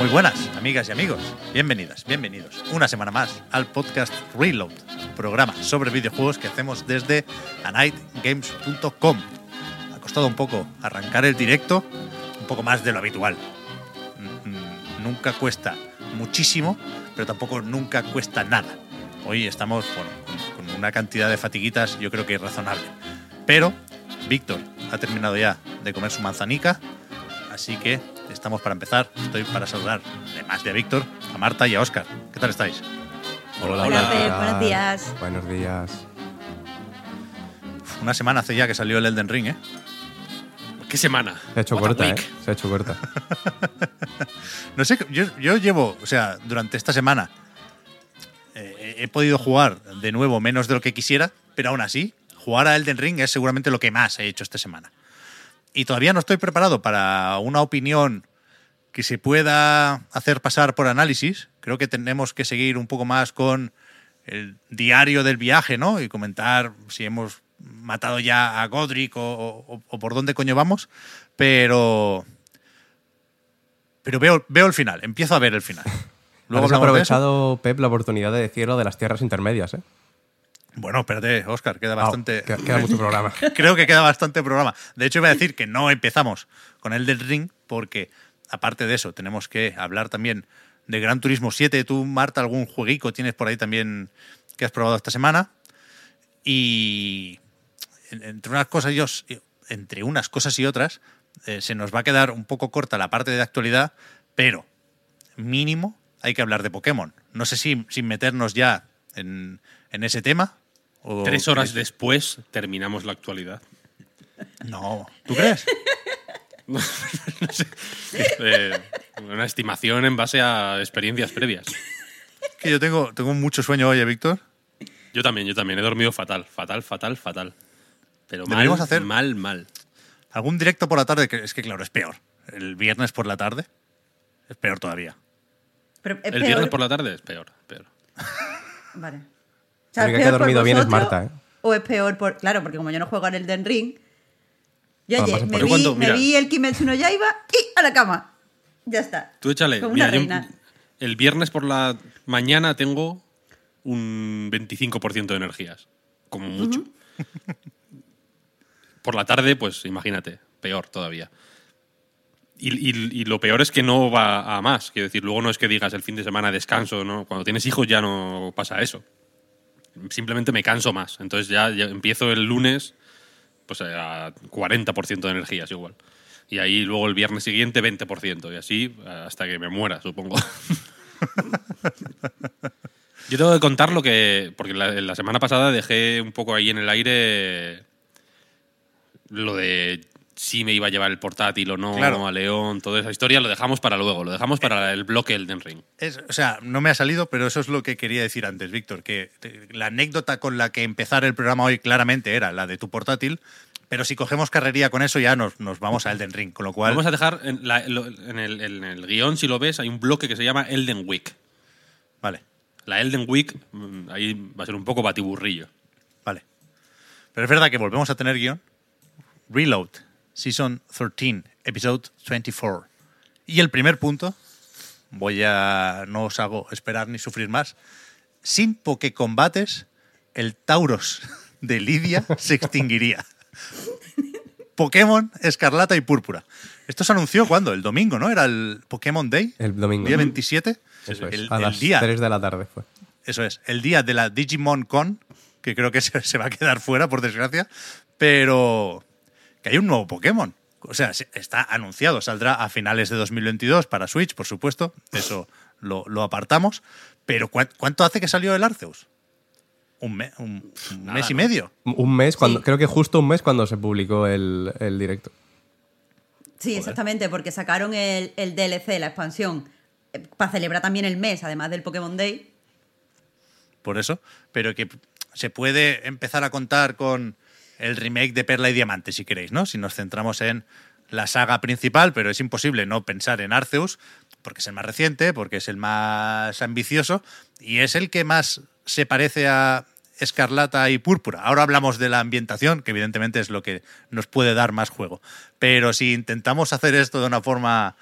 Muy buenas, amigas y amigos. Bienvenidas, bienvenidos una semana más al podcast Reload, programa sobre videojuegos que hacemos desde anightgames.com. Ha costado un poco arrancar el directo, un poco más de lo habitual. Nunca cuesta muchísimo, pero tampoco nunca cuesta nada. Hoy estamos bueno, con, con una cantidad de fatiguitas, yo creo que razonable. Pero Víctor ha terminado ya de comer su manzanica, así que estamos para empezar. Estoy para saludar, además de a Víctor, a Marta y a Óscar. ¿Qué tal estáis? Hola, Hola, Fer, buenos días. Buenos días. Una semana hace ya que salió el Elden Ring, ¿eh? ¿Qué semana? Se ha hecho What corta, ¿eh? Se ha hecho corta. No sé, yo, yo llevo, o sea, durante esta semana eh, he podido jugar de nuevo menos de lo que quisiera, pero aún así, jugar a Elden Ring es seguramente lo que más he hecho esta semana. Y todavía no estoy preparado para una opinión que se pueda hacer pasar por análisis. Creo que tenemos que seguir un poco más con el diario del viaje, ¿no? Y comentar si hemos matado ya a Godric o, o- o por dónde coño vamos. Pero. Pero veo, veo el final, empiezo a ver el final. Luego Luego ha hablamos de eso. aprovechado Pep la oportunidad de decir lo de las tierras intermedias, ¿eh? Bueno, espérate, Oscar, queda Ah, bastante. queda, queda mucho programa. Creo que queda bastante programa. De hecho, iba a decir que no empezamos con el del Ring, porque aparte de eso, tenemos que hablar también de Gran Turismo 7. Tú, Marta, algún jueguico tienes por ahí también que has probado esta semana. Y entre unas cosas y, os- entre unas cosas y otras, eh, se nos va a quedar un poco corta la parte de actualidad, pero mínimo hay que hablar de Pokémon. No sé si sin meternos ya en, en ese tema. o- Tres horas después terminamos la actualidad. No, ¿tú crees? Eh, una estimación en base a experiencias previas. que yo tengo, tengo mucho sueño hoy, ¿eh, Víctor. Yo también, yo también. He dormido fatal, fatal, fatal, fatal. Pero mal, Deberíamos hacer- mal, mal. Algún directo por la tarde, que es que claro, es peor. El viernes por la tarde es peor todavía. Pero es El peor- viernes por la tarde es peor, peor. Vale. O La única ¿es que ha peor por dormido bien es Marta, ¿eh? O es peor por. Claro, porque como yo no juego en el Den Ring. Yo Ah, me, vi, Yo cuando- me mira. vi el Kimetsu no Yaiba y a la cama. Ya está. Tú échale. Como Mira, una yo reina. el viernes por la mañana tengo un 25% de energías. Como mucho. por la tarde, pues imagínate, peor todavía. Y, lo peor es que no va a más. Quiero decir, luego no es que digas el fin de semana descanso, ¿no? Cuando tienes hijos ya no pasa eso. Simplemente me canso más. Entonces ya, empiezo el lunes pues a 40% de energías igual. Y ahí luego el viernes siguiente 20%. Y así hasta que me muera, supongo. Yo tengo que contar lo que. Porque la semana pasada dejé un poco ahí en el aire lo de si me iba a llevar el portátil o no Claro. a León, toda esa historia, lo dejamos para luego, lo dejamos para el bloque Elden Ring. Es- o sea, no me ha salido, pero eso es lo que quería decir antes, Víctor, que te- la anécdota con la que empezar el programa hoy claramente era la de tu portátil, pero si cogemos carrería con eso ya nos, nos vamos a Elden Ring, con lo cual... Vamos a dejar en, la- en el, en el guion, si lo ves, hay un bloque que se llama Elden Week. Vale, La Elden Week, mm, ahí va a ser un poco batiburrillo. vale. Pero es verdad que volvemos a tener guion. Reload, Season 13, Episode 24. Y el primer punto, voy a... no os hago esperar ni sufrir más. Sin Pokecombates, el Tauros de Lidia se extinguiría. Pokémon Escarlata y Púrpura. Esto se anunció cuando? El domingo, ¿no? Era el Pokémon Day. El domingo. Día 27. Eso es. El, a el las día. 3 de la tarde fue. Eso es. El día de la Digimon Con, que creo que se, se va a quedar fuera, por desgracia. Pero que hay un nuevo Pokémon. O sea, se- está anunciado, saldrá a finales de 2022 para Switch, por supuesto. Eso lo, lo apartamos. Pero ¿cuán- ¿cuánto hace que salió el Arceus? Un, me- un- un Nada, mes y ¿no? medio. Un mes, cuando, Sí. creo que justo un mes cuando se publicó el, el directo. Sí, exactamente, porque sacaron el, el DLC, la expansión, eh, para celebrar también el mes, además del Pokémon Day. por eso, pero que se puede empezar a contar con el remake de Perla y Diamante, si queréis, ¿no? Si nos centramos en la saga principal, pero es imposible no pensar en Arceus, porque es el más reciente, porque es el más ambicioso y es el que más se parece a Escarlata y Púrpura. Ahora hablamos de la ambientación, que evidentemente es lo que nos puede dar más juego. Pero si intentamos hacer esto de una forma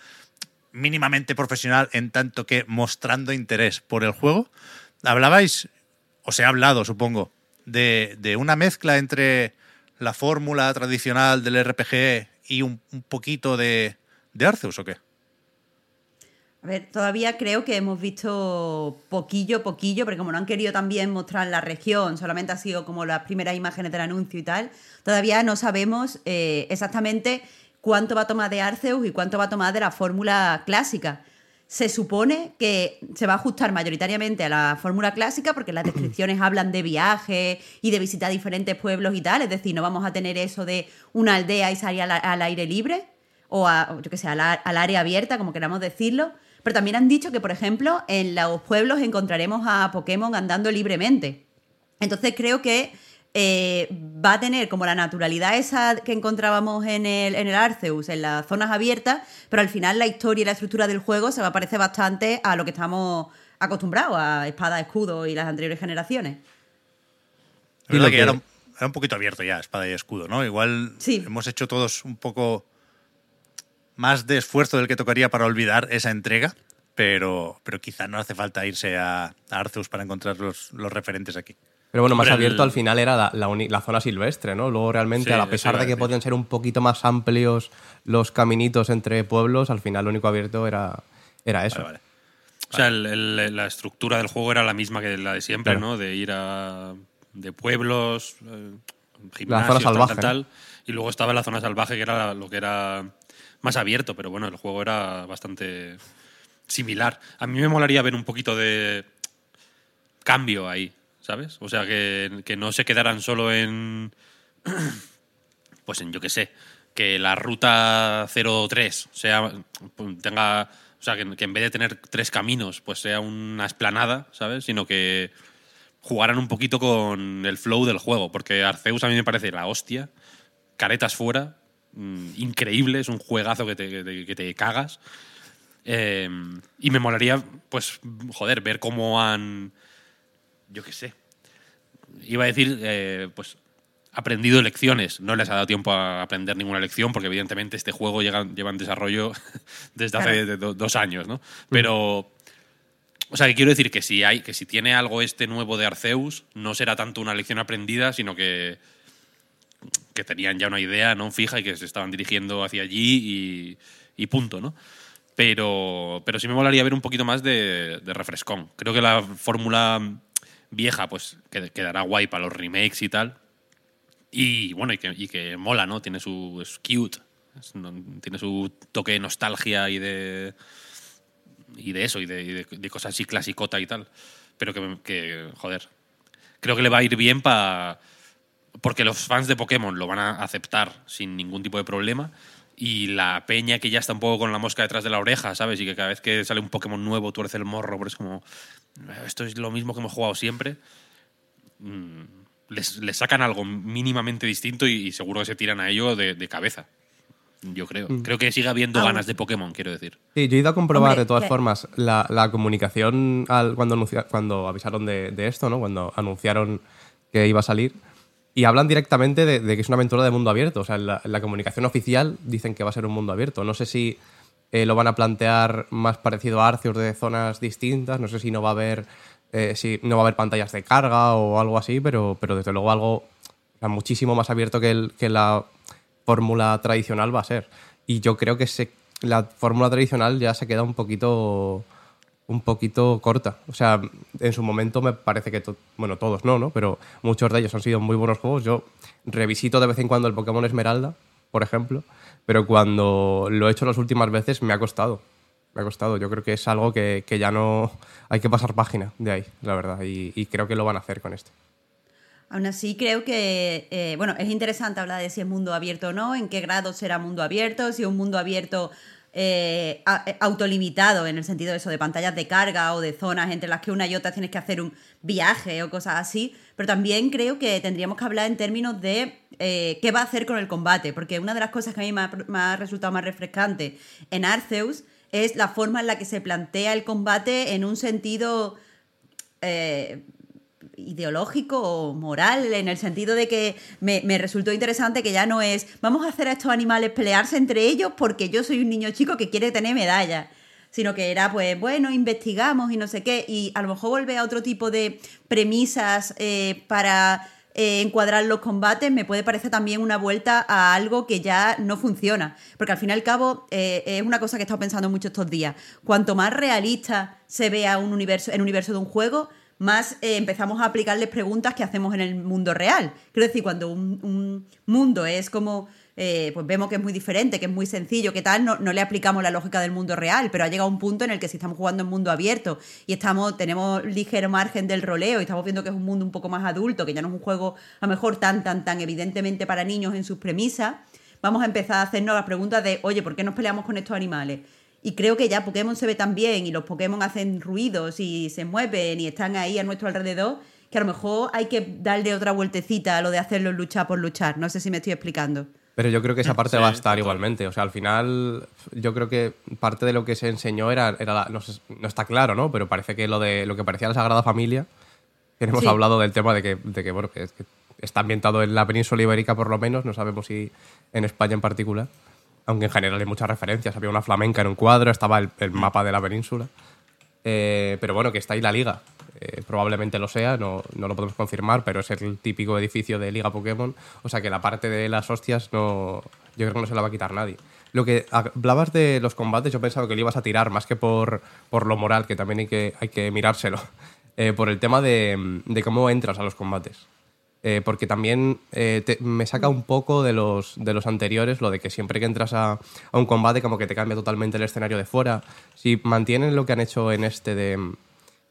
mínimamente profesional en tanto que mostrando interés por el juego. Hablabais, o se ha hablado, supongo, de, de una mezcla entre la fórmula tradicional del RPG y un, un poquito de, de Arceus, ¿o qué? A ver, todavía creo que hemos visto poquillo, poquillo, porque como no han querido también mostrar la región, solamente ha sido como las primeras imágenes del anuncio y tal, todavía no sabemos eh, exactamente cuánto va a tomar de Arceus y cuánto va a tomar de la fórmula clásica. Se supone que se va a ajustar mayoritariamente a la fórmula clásica porque las descripciones hablan de viajes y de visitar diferentes pueblos y tal, es decir, no vamos a tener eso de una aldea y salir al, al aire libre o a, yo que sé, al área abierta, como queramos decirlo. Pero también han dicho que, por ejemplo, en los pueblos encontraremos a Pokémon andando libremente. Entonces creo que eh, va a tener como la naturalidad esa que encontrábamos en el, en el Arceus, en las zonas abiertas, pero al final la historia y la estructura del juego se va a parecer bastante a lo que estamos acostumbrados, a espada, escudo y las anteriores generaciones. Es Y verdad lo que, que- Era, un, era un poquito abierto ya, espada y escudo, ¿no? Igual Sí. hemos hecho todos un poco más de esfuerzo del que tocaría para olvidar esa entrega, pero, pero quizá no hace falta irse a, a Arceus para encontrar los, los referentes aquí. Pero bueno, más Hombre, abierto el- al final era la, la la zona silvestre, ¿no? Luego realmente, Sí, a pesar de que podían ser un poquito más amplios los caminitos entre pueblos, al final lo único abierto era, era eso. Vale, vale. O sea, el- el- la estructura del juego era la misma que la de siempre, Claro. ¿no? De ir a. de pueblos, eh, La gimnasios, zona tal, salvaje, tal. Y luego estaba la zona salvaje, que era lo que era más abierto, pero bueno, el juego era bastante similar. A mí me molaría ver un poquito de cambio ahí, ¿sabes? O sea, que, que no se quedaran solo en. pues en yo qué sé, que la ruta 03 sea, tenga, o sea, que, que en vez de tener tres caminos, pues sea una esplanada, ¿sabes? Sino que jugaran un poquito con el flow del juego, porque Arceus a mí me parece la hostia, caretas fuera, mm, increíble, es un juegazo que te, que te- cagas. Eh, y me molaría, pues, joder, ver cómo han, yo qué sé, iba a decir, eh, pues, aprendido lecciones. No les ha dado tiempo a aprender ninguna lección, porque evidentemente este juego llega, lleva en desarrollo desde hace Claro. de- do- dos años, ¿no? Pero, o sea, que quiero decir que si hay, que si tiene algo este nuevo de Arceus, no será tanto una lección aprendida, sino que que tenían ya una idea no fija y que se estaban dirigiendo hacia allí y, y punto, ¿no? Pero, pero sí me molaría ver un poquito más de, de refrescón. Creo que la fórmula vieja pues qued- quedará guay para los remakes y tal. Y bueno, y que, y que mola, ¿no? Tiene su... es cute. Tiene su toque de nostalgia y de... Y de eso, y de, de- cosas así clasicota y tal. Pero que, que, joder, creo que le va a ir bien para porque los fans de Pokémon lo van a aceptar sin ningún tipo de problema y la peña que ya está un poco con la mosca detrás de la oreja, ¿sabes? Y que cada vez que sale un Pokémon nuevo tuerce el morro, pero es como, esto es lo mismo que hemos jugado siempre. Mm, Les, les sacan algo mínimamente distinto y, y seguro que se tiran a ello de, de cabeza. Yo creo. Creo que sigue habiendo Ah, ganas de Pokémon, quiero decir. Sí, yo he ido a comprobar Hombre, de todas que- formas la, la comunicación al- cuando, anuncia- cuando avisaron de, de esto, ¿no? Cuando anunciaron que iba a salir. Y hablan directamente de, de que es una aventura de mundo abierto. O sea, en la, en la comunicación oficial dicen que va a ser un mundo abierto. No sé si eh, lo van a plantear más parecido a Arceus de zonas distintas. No sé si no va a haber, eh, si no va a haber pantallas de carga o algo así, pero, pero desde luego algo muchísimo más abierto que, el- que la fórmula tradicional va a ser. Y yo creo que la fórmula tradicional ya se queda un poquito un poquito corta. O sea, en su momento me parece que, bueno, todos no, ¿no? Pero muchos de ellos han sido muy buenos juegos. Yo revisito de vez en cuando el Pokémon Esmeralda por ejemplo, pero cuando lo he hecho las últimas veces me ha costado. Me ha costado. Yo creo que es algo que, que ya no hay que pasar página de ahí, la verdad, y, creo que lo van a hacer con esto. Aún así, creo que, eh, bueno, es interesante hablar de si es mundo abierto o no, en qué grado será mundo abierto, si un mundo abierto eh, eh, autolimitado, en el sentido de eso, de pantallas de carga o de zonas entre las que una y otra tienes que hacer un viaje o cosas así, pero también creo que tendríamos que hablar en términos de eh, qué va a hacer con el combate, porque una de las cosas que a mí me ha, resultado más refrescante en Arceus es la forma en la que se plantea el combate en un sentido... ideológico o moral, en el sentido de que me, resultó interesante que ya no es vamos a hacer a estos animales pelearse entre ellos porque yo soy un niño chico que quiere tener medallas, sino que era pues bueno, investigamos y no sé qué, y a lo mejor volver a otro tipo de premisas eh, para eh, encuadrar los combates me puede parecer también una vuelta a algo que ya no funciona. Porque al fin y al cabo eh, es una cosa que he estado pensando mucho estos días. Cuanto más realista se vea un universo, el universo de un juego, más eh, empezamos a aplicarles preguntas que hacemos en el mundo real. Quiero decir, cuando un, un mundo es como, eh, pues vemos que es muy diferente, que es muy sencillo, que tal, no, no le aplicamos la lógica del mundo real, pero ha llegado un punto en el que si estamos jugando en mundo abierto y estamos, tenemos ligero margen del roleo y estamos viendo que es un mundo un poco más adulto, que ya no es un juego a lo mejor tan, tan, tan evidentemente para niños en sus premisas, vamos a empezar a hacernos las preguntas de, oye, ¿por qué nos peleamos con estos animales? Y creo que ya Pokémon se ve tan bien y los Pokémon hacen ruidos y se mueven y están ahí a nuestro alrededor, que a lo mejor hay que darle otra vueltecita a lo de hacerlo luchar por luchar. No sé si me estoy explicando. Pero yo creo que esa parte Sí, va a estar igualmente. O sea, al final, yo creo que parte de lo que se enseñó era, era la- no, sé- no está claro, ¿no? Pero parece que lo de lo que parecía la Sagrada Familia, que hemos Sí. hablado del tema de que, de que, bueno, que, que está ambientado en la península ibérica por lo menos, no sabemos si en España en particular, aunque en general hay muchas referencias. Había una flamenca en un cuadro, estaba el, mapa de la península. Eh, pero bueno, que está ahí la liga. Eh, probablemente lo sea, no, no lo podemos confirmar, pero es el típico edificio de Liga Pokémon. O sea que la parte de las hostias no, yo creo que no se la va a quitar nadie. Lo que hablabas de los combates, yo pensaba que le ibas a tirar más que por, por lo moral, que también hay que, hay que mirárselo, eh, por el tema de, de cómo entras a los combates. Eh, porque también eh, te- me saca un poco de los, de los anteriores lo de que siempre que entras a, a un combate como que te cambia totalmente el escenario de fuera. Si mantienen lo que han hecho en este de,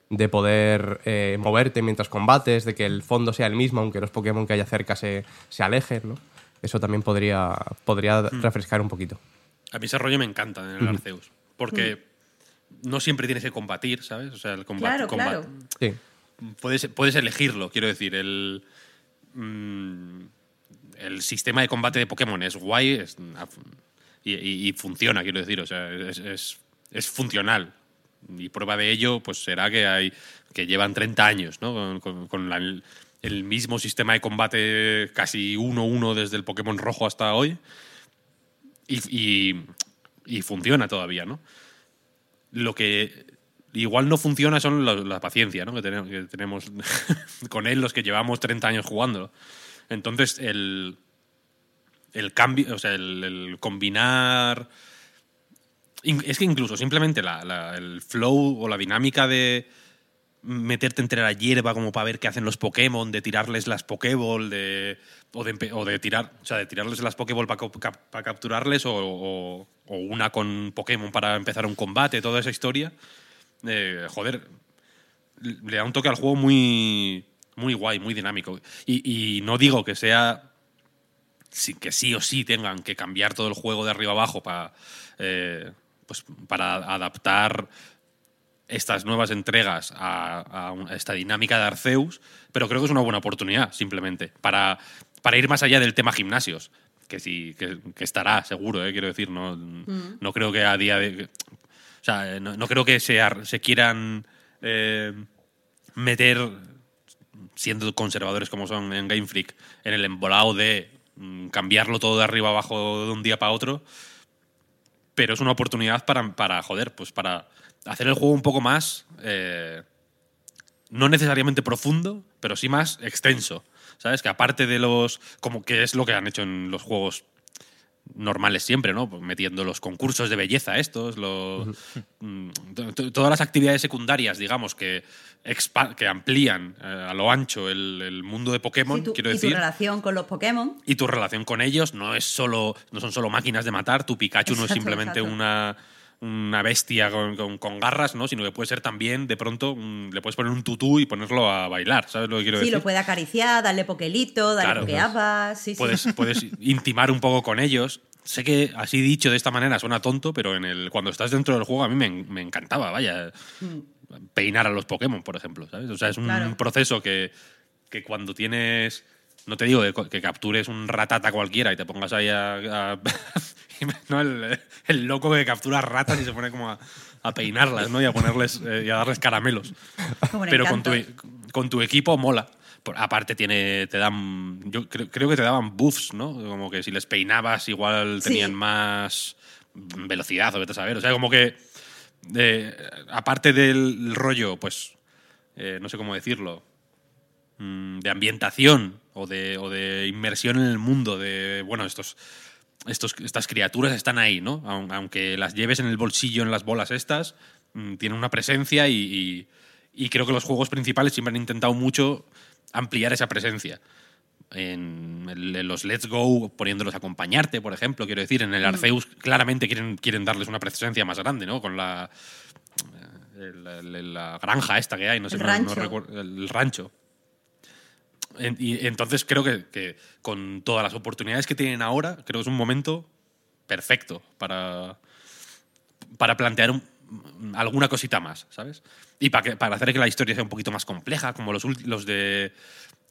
de poder eh, moverte mientras combates, de que el fondo sea el mismo, aunque los Pokémon que haya cerca se, se alejen, ¿no? Eso también podría, podría refrescar un poquito. A mí ese rollo me encanta en el Arceus. Porque no siempre tienes que combatir, ¿sabes? O sea, el combate. Claro, claro. Sí. Puedes, puedes elegirlo, quiero decir. El, mm, el sistema de combate de Pokémon es guay y, funciona, quiero decir. O sea, es, es- funcional. Y prueba de ello pues será que hay que llevan 30 años ¿no? con, el mismo sistema de combate casi 1-1 desde el Pokémon rojo hasta hoy. Y- y funciona todavía, ¿no? Lo que igual no funciona son la, paciencia, ¿no? Que tenemos, que tenemos con él los que llevamos 30 años jugándolo. Entonces, el, el cambio, o sea, el, combinar... in- Es que incluso simplemente la- el flow o la dinámica de meterte entre la hierba como para ver qué hacen los Pokémon, de tirarles las Pokéball, de, o, de, o de tirar, o sea, de tirarles las Pokéball para capturarles o, o- o una con Pokémon para empezar un combate, toda esa historia. Eh, joder, le da un toque al juego muy, muy guay, muy dinámico. Y, y no digo que sea sí, que sí o sí tengan que cambiar todo el juego de arriba abajo para, eh, pues para adaptar estas nuevas entregas a, a un- a esta dinámica de Arceus, pero creo que es una buena oportunidad, simplemente, para, para ir más allá del tema gimnasios, que sí, que, que estará seguro, eh, quiero decir, no, no creo que a día de... O sea, no, no creo que se quieran eh, meter, siendo conservadores como son en Game Freak, en el embolado de mm, cambiarlo todo de arriba abajo de un día para otro, pero es una oportunidad para, para joder, pues para hacer el juego un poco más, eh, no necesariamente profundo, pero sí más extenso. ¿Sabes? Que aparte de los, como que es lo que han hecho en los juegos normales siempre, ¿no? Pues metiendo los concursos de belleza estos, los, mm, to- to- todas las actividades secundarias, digamos, que, que amplían eh, a lo ancho el, el mundo de Pokémon, Sí, tu- quiero y decir. tu relación con los Pokémon. Y tu relación con ellos no es solo, no son solo máquinas de matar, tu Pikachu no es simplemente exacto. una, una bestia con, con- con garras, ¿no? Sino que puede ser también, de pronto, mm, le puedes poner un tutú y ponerlo a bailar, ¿sabes lo que quiero Sí, decir? lo puede acariciar, darle pokelito, darle Claro. Sí, sí. puedes, puedes intimar un poco con ellos. Sé que así dicho de esta manera suena tonto, pero en el, cuando estás dentro del juego a mí me, me encantaba, vaya, peinar a los Pokémon, por ejemplo, ¿sabes? O sea, es un Mm. Claro. proceso que, que cuando tienes... No te digo que, que captures un ratata cualquiera y te pongas ahí a... a- no, el, el loco que captura ratas y se pone como a, a peinarlas, ¿no? Y a ponerles eh, y a darles caramelos Como pero con tu, con tu equipo mola. Por- aparte tiene te dan yo creo, creo que te daban buffs, ¿no? Como que si les peinabas igual Sí. tenían más velocidad o vete a saber, o sea, como que eh, aparte del rollo, pues eh, no sé cómo decirlo, mm, de ambientación o de, o de inmersión en el mundo de bueno, estos estos, estas criaturas están ahí, ¿no? Aun- Aunque las lleves en el bolsillo en las bolas estas, mm, tienen una presencia y, y- y creo que los juegos principales siempre han intentado mucho ampliar esa presencia. En, el- en los Let's Go, poniéndolos a acompañarte, por ejemplo, quiero decir, Mm. en el Arceus claramente quieren, quieren darles una presencia más grande, ¿no? Con la, la granja esta que hay, no sé, no- recuerdo- el rancho. En- y entonces creo que, que con todas las oportunidades que tienen ahora, creo que es un momento perfecto para, para plantear un- alguna cosita más, ¿sabes? Y para, que, para hacer que la historia sea un poquito más compleja, como los, los de.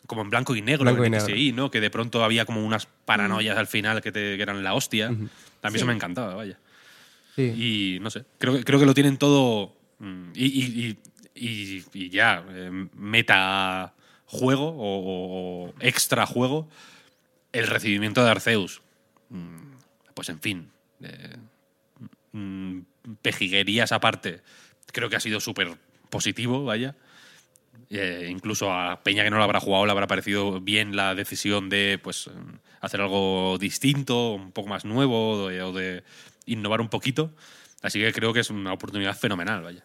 como en blanco y negro, Blanco y negro. ¿no? Que de pronto había como unas paranoias al final que, te- que eran la hostia. A mí Sí. eso me encantaba, vaya. Sí. Y no sé, creo, creo que lo tienen todo. mm, Y, y- y- y- y ya, eh, meta juego o, extra juego, el recibimiento de Arceus. mm, Pues en fin, eh, mm, pejiguerías aparte, creo que ha sido súper positivo, vaya. Eh, incluso a Peña que no lo habrá jugado le habrá parecido bien la decisión de pues hacer algo distinto, un poco más nuevo o de innovar un poquito. Así que creo que es una oportunidad fenomenal, vaya.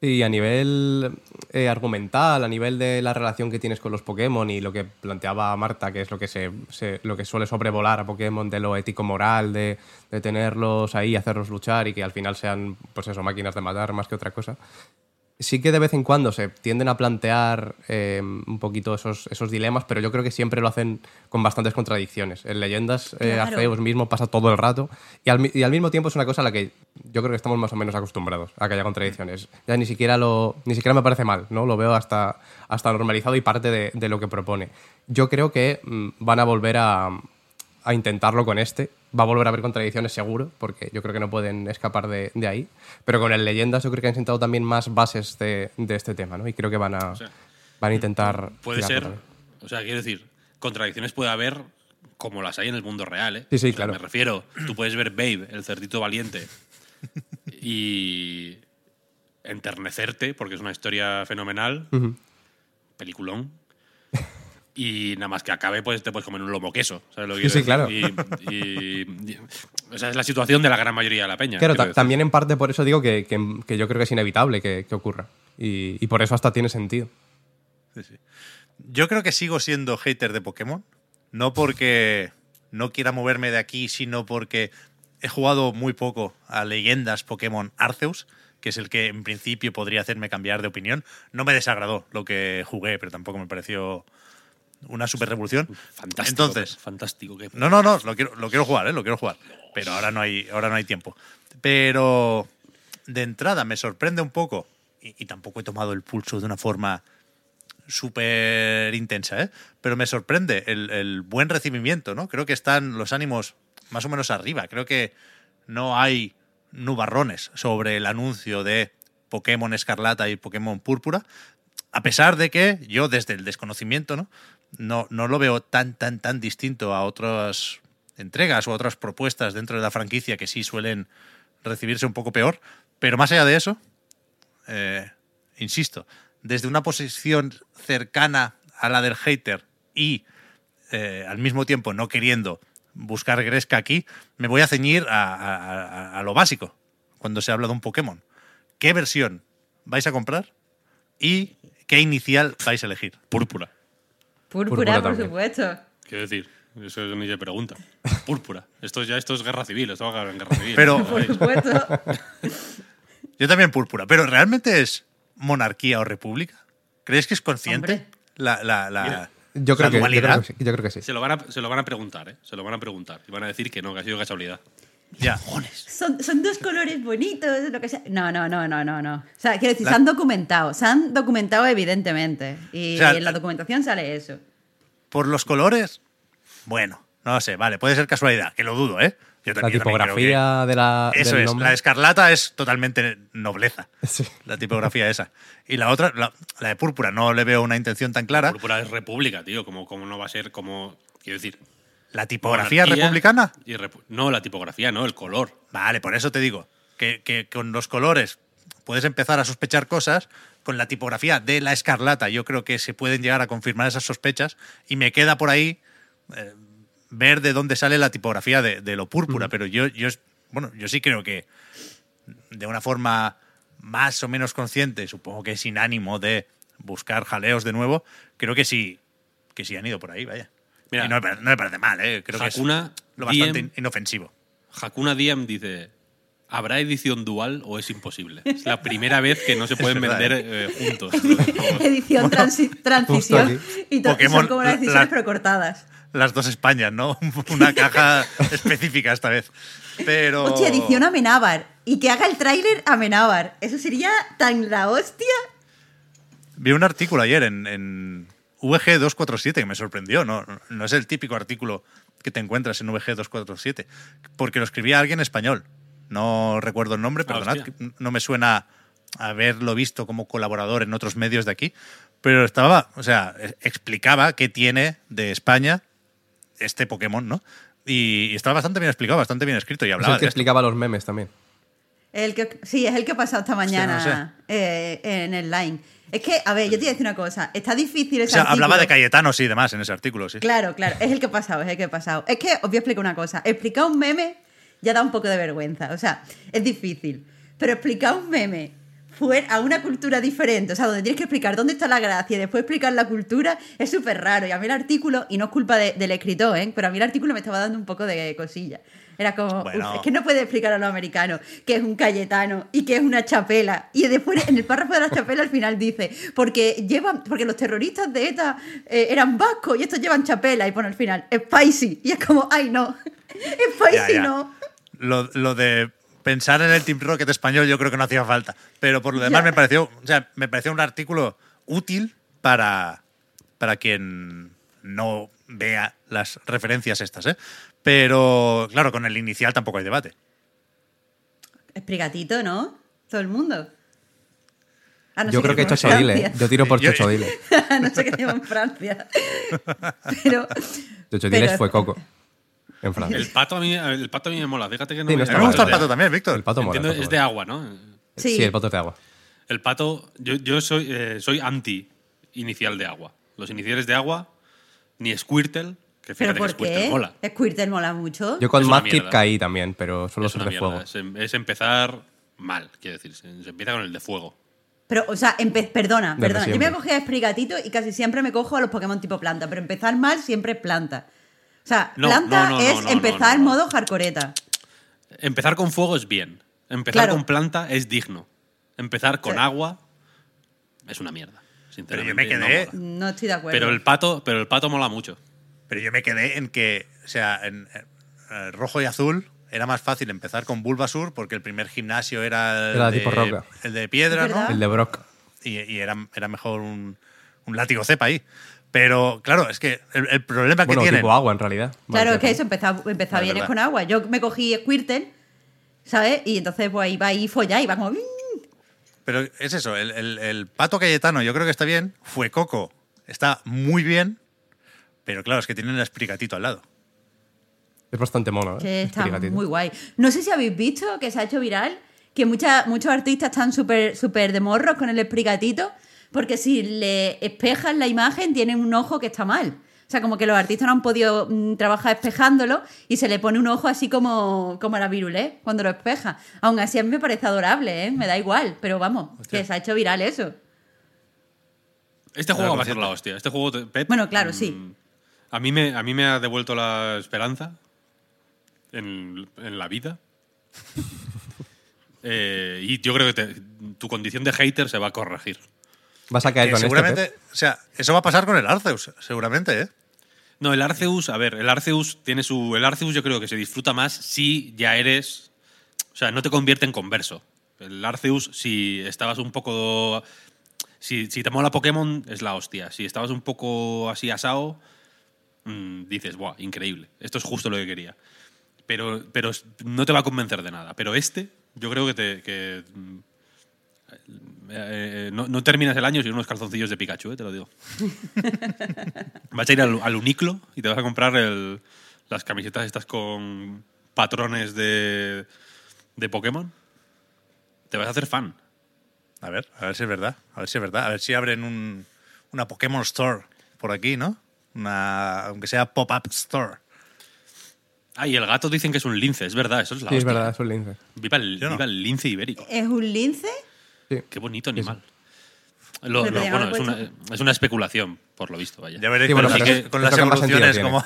Y a nivel eh, argumental, a nivel de la relación que tienes con los Pokémon y lo que planteaba Marta, que es lo que se, se- lo que suele sobrevolar a Pokémon de lo ético-moral, de, de tenerlos ahí, hacerlos luchar y que al final sean, pues eso, máquinas de matar más que otra cosa. Sí que de vez en cuando se tienden a plantear eh, un poquito esos, esos dilemas, pero yo creo que siempre lo hacen con bastantes contradicciones. En Leyendas, eh, Claro. Arceus mismo pasa todo el rato y al, mi- y al mismo tiempo es una cosa a la que yo creo que estamos más o menos acostumbrados a que haya contradicciones. Ya ni siquiera, lo, ni siquiera me parece mal, ¿no? Lo veo hasta, hasta normalizado y parte de, de lo que propone. Yo creo que mm, van a volver a, a intentarlo con este. Va a volver a haber contradicciones seguro, porque yo creo que no pueden escapar de, de ahí. Pero con el Leyendas yo creo que han sentado también más bases de, de este tema, ¿no? Y creo que van a, sea, van a intentar... Puede ser, también. o sea, quiero decir, contradicciones puede haber como las hay en el mundo real, ¿eh? Sí, sí, O sea, claro. Me refiero, tú puedes ver Babe, el cerdito valiente, y enternecerte, porque es una historia fenomenal, peliculón. Y nada más que acabe, pues te puedes comer un lomo queso. ¿sabes lo que Sí, sí, decir? Y, y- y- o sea, es la situación de la gran mayoría de la peña. Claro, quiero ta- decir. también en parte por eso digo que, que- que yo creo que es inevitable que, que ocurra. Y, y por eso hasta tiene sentido. Sí, sí. Yo creo que sigo siendo hater de Pokémon. No porque no quiera moverme de aquí, sino porque he jugado muy poco a leyendas Pokémon Arceus, que es el que en principio podría hacerme cambiar de opinión. No me desagradó lo que jugué, pero tampoco me pareció una super revolución. Fantástico. Entonces, fantástico. Que, no, no, no, lo quiero, lo quiero jugar, ¿eh? Lo quiero jugar. Pero ahora no hay, ahora no hay tiempo. Pero de entrada me sorprende un poco, y, y tampoco he tomado el pulso de una forma súper intensa, ¿eh? Pero me sorprende el, el buen recibimiento, ¿no? Creo que están los ánimos más o menos arriba. Creo que no hay nubarrones sobre el anuncio de Pokémon Escarlata y Pokémon Púrpura. A pesar de que yo, desde el desconocimiento, ¿no? No, no lo veo tan, tan, tan distinto a otras entregas o otras propuestas dentro de la franquicia que sí suelen recibirse un poco peor. Pero más allá de eso, eh, insisto, desde una posición cercana a la del hater y eh, al mismo tiempo no queriendo buscar Gresca aquí, me voy a ceñir a, a- a- a lo básico cuando se habla de un Pokémon. ¿Qué versión vais a comprar y qué inicial vais a elegir? Púrpura. Púrpura, Púrpura por supuesto. Quiero decir, eso ni se pregunta. Púrpura. Esto ya esto es guerra civil, esto va a en guerra civil. Pero- Por supuesto. Yo también púrpura, pero ¿realmente es monarquía o república? ¿Creéis que es consciente la, la, la- Yo creo, la que, yo, dualidad? creo que sí, yo creo que sí. Se lo, van a, se lo van a preguntar, ¿eh? Se lo van a preguntar. Y van a decir que no, que ha sido casualidad. Ya. Son, son dos colores bonitos, lo que sea. No, no, no, no, no, no. O sea, quiero decir, La- se han documentado. Se han documentado, evidentemente. Y O sea, en la la- documentación sale eso. Por los colores, bueno, no lo sé, vale, puede ser casualidad, que lo dudo, ¿eh? Yo La también- que- tipografía de la, Eso del es, nombre. la escarlata es totalmente nobleza. Sí. La tipografía esa. Y la otra, la, la de púrpura, no le veo una intención tan clara. Púrpura es república, tío. Como, como no va a ser como. Quiero decir. ¿La tipografía monarquía republicana? y repu- no, la tipografía, no, el color. Vale, por eso te digo, que, que con los colores puedes empezar a sospechar cosas. Con la tipografía de la escarlata, yo creo que se pueden llegar a confirmar esas sospechas. Y me queda por ahí eh, ver de dónde sale la tipografía de, de lo púrpura. Pero yo, yo, bueno, yo sí creo que de una forma más o menos consciente, supongo que sin ánimo de buscar jaleos de nuevo, creo que sí, que sí han ido por ahí, vaya. Mira, y no, me pare- no me parece mal, ¿eh? creo Hakuna que es lo bastante Diem- inofensivo. Hakuna Diem dice: ¿habrá edición dual o es imposible? Es la primera vez que no se pueden verdad, vender eh, juntos. Edición transi- transición. Y Pokémon, son como las la- decisiones, la- pero cortadas. Las dos Españas, ¿no? Una caja específica esta vez. Pero. Hostia, edición Amenábar. Y que haga el tráiler Amenábar. Eso sería tan la hostia. Vi un artículo ayer en, en VG 247 que me sorprendió. No, no es el típico artículo que te encuentras en VG 247. Porque lo escribía alguien español. No recuerdo el nombre, Ah, perdonad. hostia. no me suena haberlo visto como colaborador en otros medios de aquí. Pero estaba, o sea, explicaba qué tiene de España este Pokémon, ¿no? Y, y estaba bastante bien explicado, bastante bien escrito. Y Es hablaba el que de esto. explicaba los memes también. El que, sí, es el que he pasado esta mañana no eh, en el line. Es que, a ver, yo te voy a decir una cosa. Está difícil O ese sea, hablaba de artículo. Cayetanos y demás en ese artículo, sí. Claro, claro, es el que he pasado, es el que he pasado. Es que os voy a explicar una cosa. Explicar un meme ya da un poco de vergüenza. O sea, es difícil. Pero explicar un meme fuera a una cultura diferente, o sea, donde tienes que explicar dónde está la gracia y después explicar la cultura, es súper raro. Y a mí el artículo, y no es culpa de- del escritor, ¿eh? pero a mí el artículo me estaba dando un poco de cosilla. Era como, Bueno. "Uf, es que no puede explicar a los americanos que es un Cayetano y que es una chapela. Y después, en el párrafo de la chapela, al final dice, porque llevan, porque los terroristas de ETA eh, eran vascos y estos llevan chapela. Y pone al final, spicy. Y es como, ay, no, spicy Ya, ya. no. Lo, lo de pensar en el Team Rocket español yo creo que no hacía falta. Pero por lo demás Ya. me pareció, o sea, me pareció un artículo útil para, para quien no vea las referencias estas, ¿eh? Pero, claro, con el inicial tampoco hay debate. Explicatito, ¿no? Todo el mundo. A no Yo creo que viva en Chocho Dile. Francia. Yo tiro por Yo- Chocho Dile. A no sé que viva en Francia. Pero. Chocho pero- Diles fue Coco. En Francia. El pato, a mí, el pato a mí me mola. Fíjate que no Sí, no me- mí me gusta el es de- pato también, Víctor. El pato mola. Entiendo, el pato es de agua, ¿no? Sí. Sí, el pato es de agua. El pato, yo, yo soy, eh, soy anti inicial de agua. Los iniciales de agua, ni Squirtle, que ¿Pero fíjate que por Squirtle qué? mola. Squirtle mola mucho. Yo con Madkip caí también, pero solo Es mierda. fuego. Es, em- es empezar mal, quiero decir. Se, se empieza con el de fuego. Pero, o sea, empe- perdona, Desde perdona. Yo me voy a Sprigatito y casi siempre me cojo a los Pokémon tipo planta. Pero empezar mal siempre es planta. O sea, No, planta no, no, es no, no, empezar no, no. modo hardcoreta. Empezar con fuego es bien. Empezar Claro. con planta es digno. Empezar con Sí. agua es una mierda. Pero yo Sinceramente, me no quedé. No estoy de acuerdo. pero el pato, pero el pato mola mucho. Pero yo me quedé en que, o sea, en eh, rojo y azul era más fácil empezar con Bulbasur porque el primer gimnasio era el, Era de, tipo roca. el de piedra, ¿no? El de Brock. y, y era, era mejor un, un látigo cepa ahí. Pero claro, es que el, el problema que Bueno, tienen. tipo agua en realidad. Claro, es que eso empezaba, empezaba bien es con agua. Yo me cogí Squirtle, ¿sabes? Y entonces pues iba ahí follar, iba como... "Mm". Pero es eso, el, el- el pato Cayetano yo creo que está bien. Fue Coco, está muy bien. Pero claro, es que tienen el esprigatito al lado. Es bastante mono, ¿eh? Que está muy guay. No sé si habéis visto que se ha hecho viral, que mucha- muchos artistas están súper súper de morros con el esprigatito, porque si le espejas la imagen tienen un ojo que está mal. O sea, como que los artistas no han podido mm, trabajar espejándolo y se le pone un ojo así como, como a la virulé cuando lo espeja. Aún así a mí me parece adorable, ¿eh? Me da igual, pero vamos, que se ha hecho viral eso. Este juego va a ser la hostia. Este juego, te- Pep, Bueno, claro, mm, sí. A mí, me, a mí me ha devuelto la esperanza en, en la vida. Eh, y yo creo que te- tu condición de hater se va a corregir. Vas a caer Que con seguramente, este. o sea, eso va a pasar con el Arceus, seguramente, ¿eh? No, el Arceus, a ver, el Arceus tiene su. El Arceus yo creo que se disfruta más si ya eres. O sea, no te convierte en converso. El Arceus, si estabas un poco. Si, si te mola Pokémon, es la hostia. Si estabas un poco así asado, mm, dices, ¡buah, increíble! Esto es justo lo que quería. Pero, pero no te va a convencer de nada. Pero este, yo creo que te. que, mm, eh, no, no terminas el año sin unos calzoncillos de Pikachu, eh, te lo digo. Vas a ir al, al Uniclo y te vas a comprar el- las camisetas estas con patrones de, de Pokémon. Te vas a hacer fan. A ver, a ver si es verdad. A ver si es verdad. A ver si abren un, una Pokémon Store por aquí, ¿no? Una, aunque sea pop-up store. Ah, y el gato dicen que es un lince, es verdad, eso es la Sí, es verdad, es un lince. Viva el, Yo no. viva el lince ibérico. ¿Es un lince? Sí. Qué bonito animal. Lo- Pero lo- ya bueno, es una, es una especulación, por lo visto, vaya. Ya veréis Sí, con, bueno, las- pero es- con es las lo que más sentido evoluciones tiene. cómo,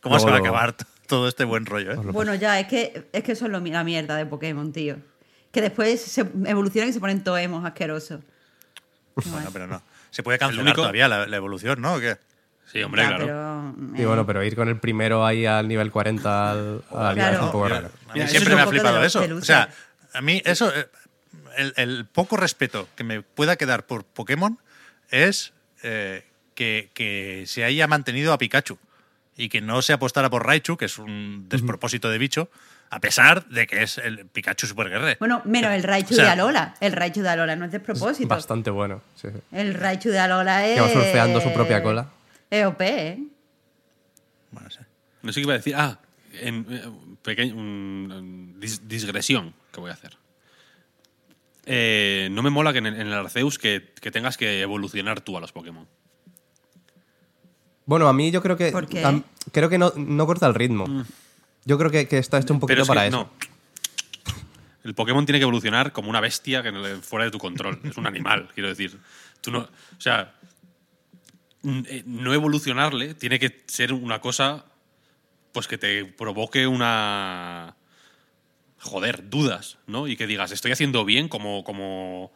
cómo se va a Luego- acabar t- todo este buen rollo, ¿eh? Os lo- Bueno, ya, es que, es que eso es lo, la mierda de Pokémon, tío. Que después se evolucionan y se ponen toemos asquerosos. Bueno, pero no. Se puede cancelar único- todavía la, la evolución, ¿no? ¿O qué? Sí, hombre, Ya, claro. pero, Sí, eh, bueno, pero ir con el primero ahí al nivel 40 al, a la liga Claro. es un poco raro. a mí siempre me ha flipado eso. de O sea, a mí eso, eh, el, el poco respeto que me pueda quedar por Pokémon es eh, que, que se haya mantenido a Pikachu y que no se apostara por Raichu, que es un despropósito de bicho, a pesar de que es el Pikachu Super Guerre. Bueno, menos el Raichu O sea, de Alola. El Raichu de Alola no es despropósito. Bastante bueno. Sí, sí. El Raichu de Alola es. Que va surfeando su propia cola. Es OP, ¿eh? Bueno, sí. No sé qué iba a decir. Ah, en, eh, pequeño, un- un dis- disgresión que voy a hacer. Eh, no me mola que en el, en el Arceus que, que tengas que evolucionar tú a los Pokémon. Bueno, a mí yo creo que. ¿Por qué? creo que no, no corta el ritmo. Yo creo que, que está hecho un poquito Mm. Pero es para que eso. no. El Pokémon tiene que evolucionar como una bestia que no fuera de tu control. Es un animal, quiero decir. Tú no, o sea, no evolucionarle tiene que ser una cosa pues que te provoque una joder, dudas, ¿no? Y que digas, estoy haciendo bien como como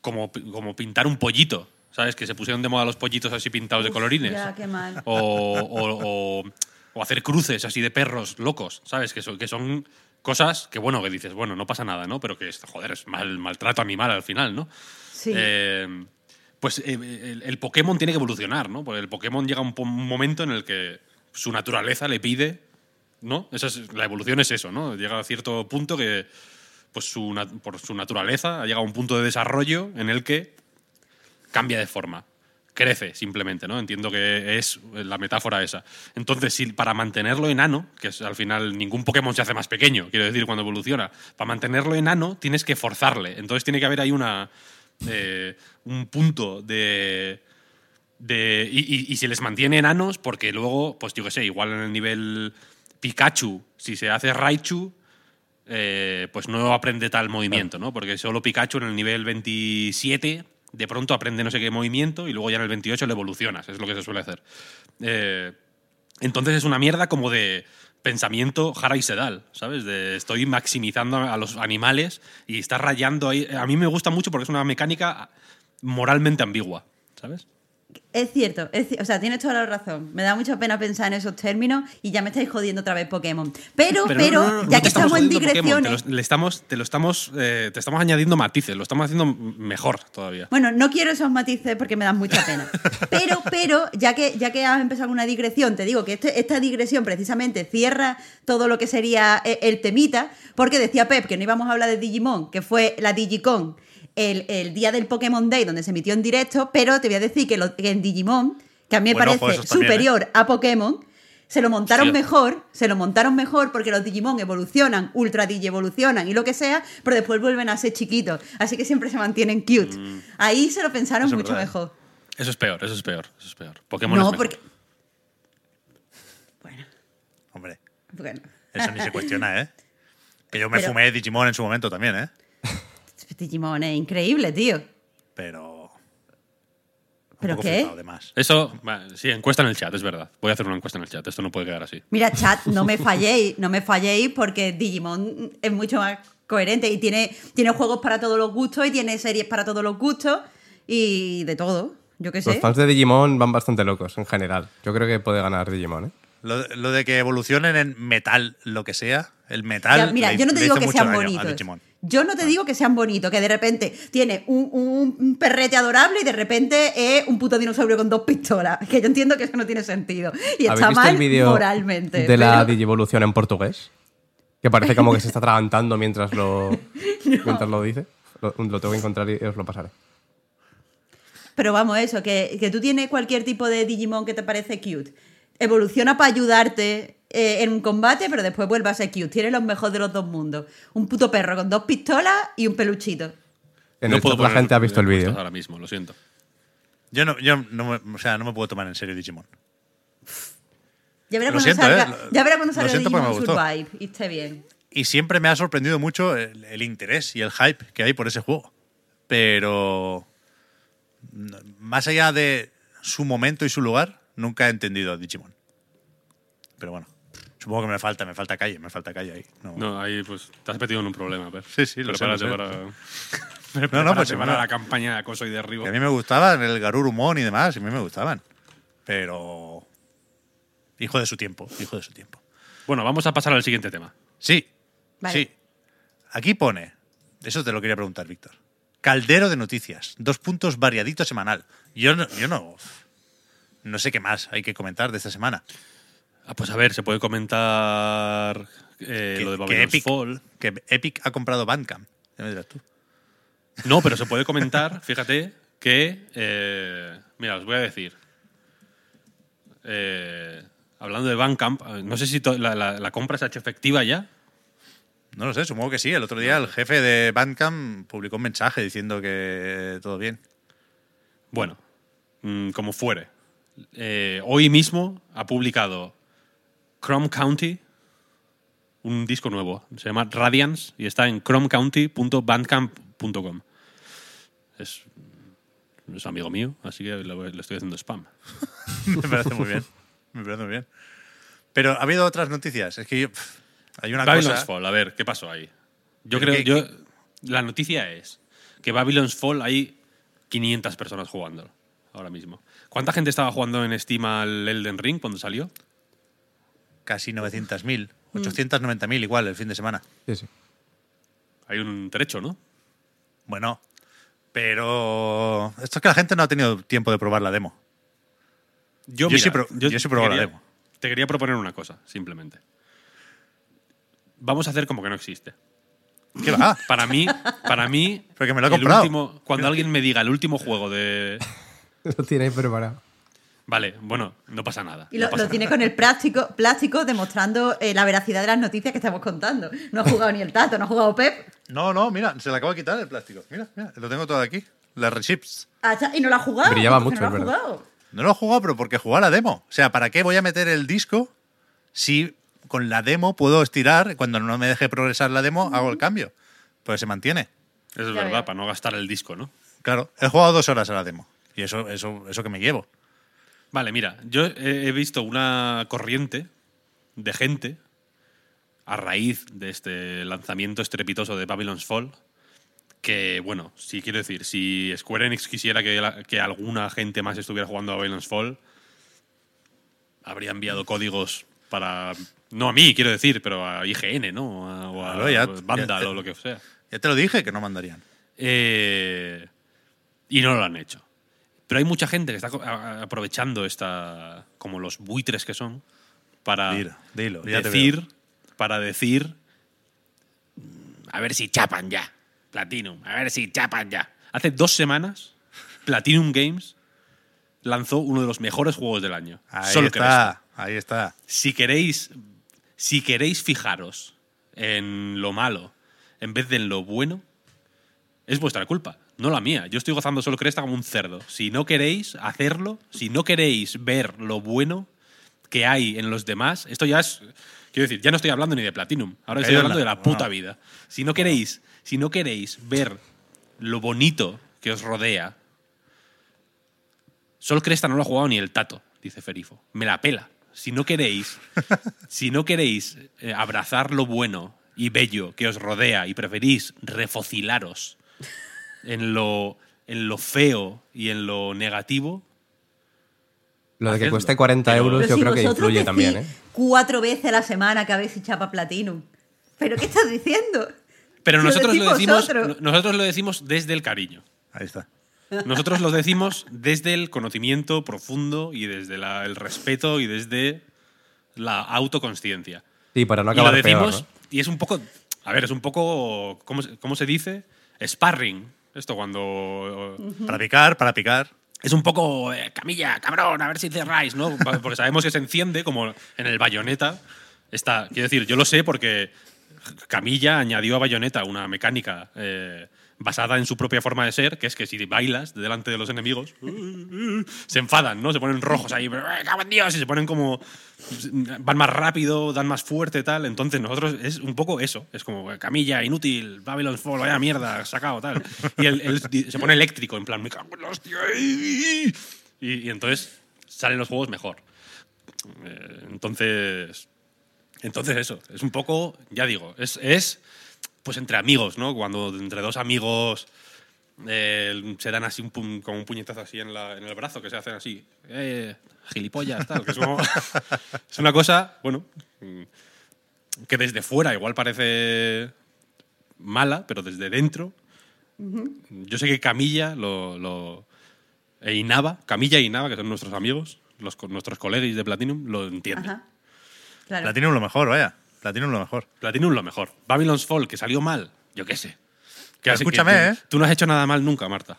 como, como pintar un pollito, ¿sabes? Que se pusieron de moda los pollitos así pintados de colorines. Ya, qué mal. O, o- o- o hacer cruces así de perros locos, ¿sabes? Que son, que son cosas que, bueno, que dices, bueno, no pasa nada, ¿no? Pero que, joder, es mal, maltrato animal al final, ¿no? Sí. Eh, pues eh, el, Pokémon tiene que evolucionar, ¿no? Porque el Pokémon llega a un, momento en el que su naturaleza le pide, ¿no? Esa es- la evolución es eso, ¿no? Llega a cierto punto que, pues por su naturaleza, ha llegado a un punto de desarrollo en el que cambia de forma. Crece simplemente, ¿no? Entiendo que es la metáfora esa. Entonces, si para mantenerlo enano, que es, al final ningún Pokémon se hace más pequeño, quiero decir, cuando evoluciona, para mantenerlo enano tienes que forzarle. Entonces tiene que haber ahí una, un punto de... de y se les mantiene enanos porque luego, pues yo qué sé, igual en el nivel Pikachu, si se hace Raichu, eh, pues no aprende tal movimiento, ¿no? Porque solo Pikachu en el nivel 27 de pronto aprende no sé qué movimiento y luego ya en el 28 le evolucionas, es lo que se suele hacer. Eh, entonces es una mierda como de pensamiento Jara y Sedal, ¿sabes? De estoy maximizando a los animales y está rayando ahí. A mí me gusta mucho porque es una mecánica moralmente ambigua, ¿sabes? Es cierto, es o sea, tienes toda la razón. Me da mucha pena pensar en esos términos y ya me estáis jodiendo otra vez Pokémon. Pero, pero, no, no, no, ya que estamos en Pokémon, digresiones. te, lo, le estamos, te lo estamos, eh, te estamos añadiendo matices, lo estamos haciendo mejor todavía. Bueno, no quiero esos matices porque me dan mucha pena. Pero, pero, ya que, ya que has empezado una digresión, te digo que este- esta digresión precisamente cierra todo lo que sería e- el temita, porque decía Pep que no íbamos a hablar de Digimon, que fue la Digicon el, el día del Pokémon Day donde se emitió en directo, pero te voy a decir que, lo- que en Digimon, que a mí me parece también, ¿eh? superior a Pokémon, se lo montaron Sí. mejor, se lo montaron mejor porque los Digimon evolucionan, Ultra Digi evolucionan y lo que sea, pero después vuelven a ser chiquitos. Así que siempre se mantienen cute. Ahí se lo pensaron Mm. Eso mucho verdad. mejor. Eso es peor, eso es peor, eso es peor. Pokémon No, es mejor. porque. Hombre, Bueno, eso ni se cuestiona, ¿eh? Que yo me Pero- fumé Digimon en su momento también, ¿eh? Digimon es increíble, tío. Pero. un ¿Pero poco qué? flipado de más. Eso, sí, encuesta en el chat, es verdad. Voy a hacer una encuesta en el chat, esto no puede quedar así. Mira, chat, no me falléis, no me falléis porque Digimon es mucho más coherente y tiene, tiene juegos para todos los gustos y tiene series para todos los gustos y de todo. Yo qué Los sé. fans de Digimon van bastante locos en general. Yo creo que puede ganar Digimon, ¿eh? Lo, lo de que evolucionen en metal, lo que sea, el metal. Ya, mira, le- yo no te digo que sean bonitos. Yo no te digo que sean bonitos, que de repente tiene un, un- perrete adorable y de repente es un puto dinosaurio con dos pistolas. Que yo entiendo que eso no tiene sentido. Y ¿Habéis está visto mal moralmente. de la Digivolución en portugués? Que parece como que se está atragantando mientras lo, mientras lo dice. Lo, lo tengo que encontrar y os lo pasaré. Pero vamos, eso, que, que tú tienes cualquier tipo de Digimon que te parece cute. Evoluciona para ayudarte eh, en un combate, pero después vuelve a ser cute. Tienes los mejores de los dos mundos. Un puto perro con dos pistolas y un peluchito. En no el puedo chat la gente ha visto el vídeo. Ahora mismo, lo siento. Yo no, yo no, me, o sea, no me puedo tomar en serio Digimon. Ya verás cuando salga, eh, lo- ya verás cuando salga Digimon. Survive y esté bien. Y siempre me ha sorprendido mucho el, el interés y el hype que hay por ese juego. Pero. Más allá de su momento y su lugar, nunca he entendido a Digimon. Pero bueno, supongo que me falta, me falta calle, me falta calle ahí. No, No, ahí pues te has metido en un problema, Per. Sí, sí, lo sé, Prepárate lo sé. para, no, prepárate pues, para bueno. la campaña de acoso y derribo. Que a mí me gustaban el Garurumon y demás, y a mí me gustaban. Pero. Hijo de su tiempo, hijo de su tiempo. Bueno, vamos a pasar al siguiente tema. Sí, Vale. sí. Aquí pone, eso te lo quería preguntar, Víctor. Caldero de noticias, dos puntos variadito semanal. Yo no, yo no, no sé qué más hay que comentar de esta semana. Ah, pues a ver, se puede comentar eh, que, lo de que Babylon's Epic, Fall. que Epic ha comprado Bandcamp. Ya me dirás tú. No, pero se puede comentar, fíjate, que. eh, mira, os voy a decir. Eh, hablando de Bandcamp, no sé si la- la compra se ha hecho efectiva ya. No lo sé, supongo que sí. El otro día el jefe de Bandcamp publicó un mensaje diciendo que todo bien. Bueno, mm, como fuere. Eh, hoy mismo ha publicado Chrome County un disco nuevo. Se llama Radiance y está en chromecounty.bandcamp.com. Es, es amigo mío, así que le, estoy haciendo spam. Me parece muy bien. Me parece muy bien. Pero ha habido otras noticias. Es que yo- pff, hay una Babylon's cosa. Fall, a ver, ¿qué pasó ahí? Yo creo, que- yo, la noticia es que Babylon's Fall hay 500 personas jugando ahora mismo. ¿Cuánta gente estaba jugando en Steam al Elden Ring cuando salió? Casi 900.000. 890.000 igual el fin de semana. Sí, sí. Hay un trecho, ¿no? Bueno, pero esto es que la gente no ha tenido tiempo de probar la demo. Yo, Yo sí pro- yo sí probé la demo. Te quería proponer una cosa, simplemente. Vamos a hacer como que no existe. ¿Qué va? Para mí, para mí, Porque me lo he el comprado. último- cuando alguien me diga el último juego de, Lo tiene ahí preparado. vale, bueno, no pasa nada. Y no lo, pasa lo tiene nada. con el plástico, plástico demostrando eh, la veracidad de las noticias que estamos contando. No ha jugado ni el Tato, no ha jugado Pep. No, no, mira, se le acaba de quitar el plástico. Mira, mira, lo tengo todo aquí. Las recips. Ah, Y no lo ha jugado. Brillaba mucho, no lo ha jugado. No lo he jugado, pero porque jugaba la demo. O sea, ¿para qué voy a meter el disco si con la demo puedo estirar? Cuando no me deje progresar la demo, hago el cambio. Pues se mantiene. Eso es Ya verdad, veo. para no gastar el disco, ¿no? Claro, he jugado dos horas a la demo. Y eso, eso, eso que me llevo. Vale, mira, yo he visto una corriente de gente a raíz de este lanzamiento estrepitoso de Babylon's Fall que, bueno, sí quiero decir, si Square Enix quisiera que, la- que alguna gente más estuviera jugando a Babylon's Fall, habría enviado códigos para... No a mí, quiero decir, pero a IGN, ¿no? A- o a ya- Vandal ya te- o lo que sea. Ya te lo dije que no mandarían. Eh, y no lo han hecho. Pero hay mucha gente que está aprovechando esta, como los buitres que son, para Dilo, dilo, decir, para decir, "Mm, a ver si chapan ya, Platinum, a ver si chapan ya. Hace dos semanas, Platinum Games lanzó uno de los mejores juegos del año. Ahí Sol Cresta está, ahí está. si queréis, si queréis fijaros en lo malo en vez de en lo bueno, es vuestra culpa, no la mía. Yo estoy gozando solo cresta como un cerdo. Si no queréis hacerlo, si no queréis ver lo bueno, que hay en los demás, esto ya es. Quiero decir, ya no estoy hablando ni de Platinum, ahora estoy hablando de la- puta no. vida. Si no queréis, si no queréis ver lo bonito que os rodea, Sol Cresta no lo ha jugado ni el tato, dice Ferifo. Me la pela. Si no queréis, si no queréis eh, abrazar lo bueno y bello que os rodea y preferís refocilaros en lo, en lo feo y en lo negativo, Lo de que cueste 40 Pero- euros Pero yo si creo que vosotros influye decís también, ¿eh? Cuatro veces a la semana que habéis echado para Platinum. ¿Pero qué estás diciendo? pero lo nosotros lo decís decimos, vosotros. nosotros lo decimos desde el cariño. Ahí está. Nosotros lo decimos desde el conocimiento profundo y desde la- el respeto y desde la autoconsciencia. Sí, para no y lo acabar decimos, peor, ¿no? y es un poco, a ver, es un poco, ¿cómo, se- cómo se dice? Sparring. Esto cuando... Para picar, para picar. Es un poco, eh, Camilla, cabrón, a ver si cerráis, ¿no? Porque sabemos que se enciende como en el bayoneta. Está, quiero decir, yo lo sé porque Camilla añadió a Bayonetta una mecánica eh, basada en su propia forma de ser, que es que si bailas delante de los enemigos, se enfadan, ¿no? Se ponen rojos ahí, "Eh, cago Dios", y se ponen como. van más rápido, dan más fuerte, tal. Entonces, nosotros es un poco eso. Es como, Camilla, inútil, Babylon's Fall, vaya mierda, sacado, tal. Y él, se pone eléctrico, en plan, me cago en. Y, entonces salen los juegos mejor. Eh, entonces. Entonces, eso. Es un poco, ya digo, es pues entre amigos, ¿no? Cuando entre dos amigos eh, se dan así un pu- como un puñetazo así en, la- en el brazo, que se hacen así, eh, gilipollas, tal. Que es, como- es una cosa, bueno, que desde fuera igual parece mala, pero desde dentro. Yo sé que Camilla lo, lo- e Inaba, Camilla e Inaba, que son nuestros amigos, los, co- nuestros colegas de Platinum, lo entienden. Ajá. Claro. Platinum lo mejor, vaya. Platinum lo mejor. Platinum lo mejor. Babylon's Fall, que salió mal, yo qué sé. Que Escúchame, que- ¿eh? Tú no has hecho nada mal nunca, Marta.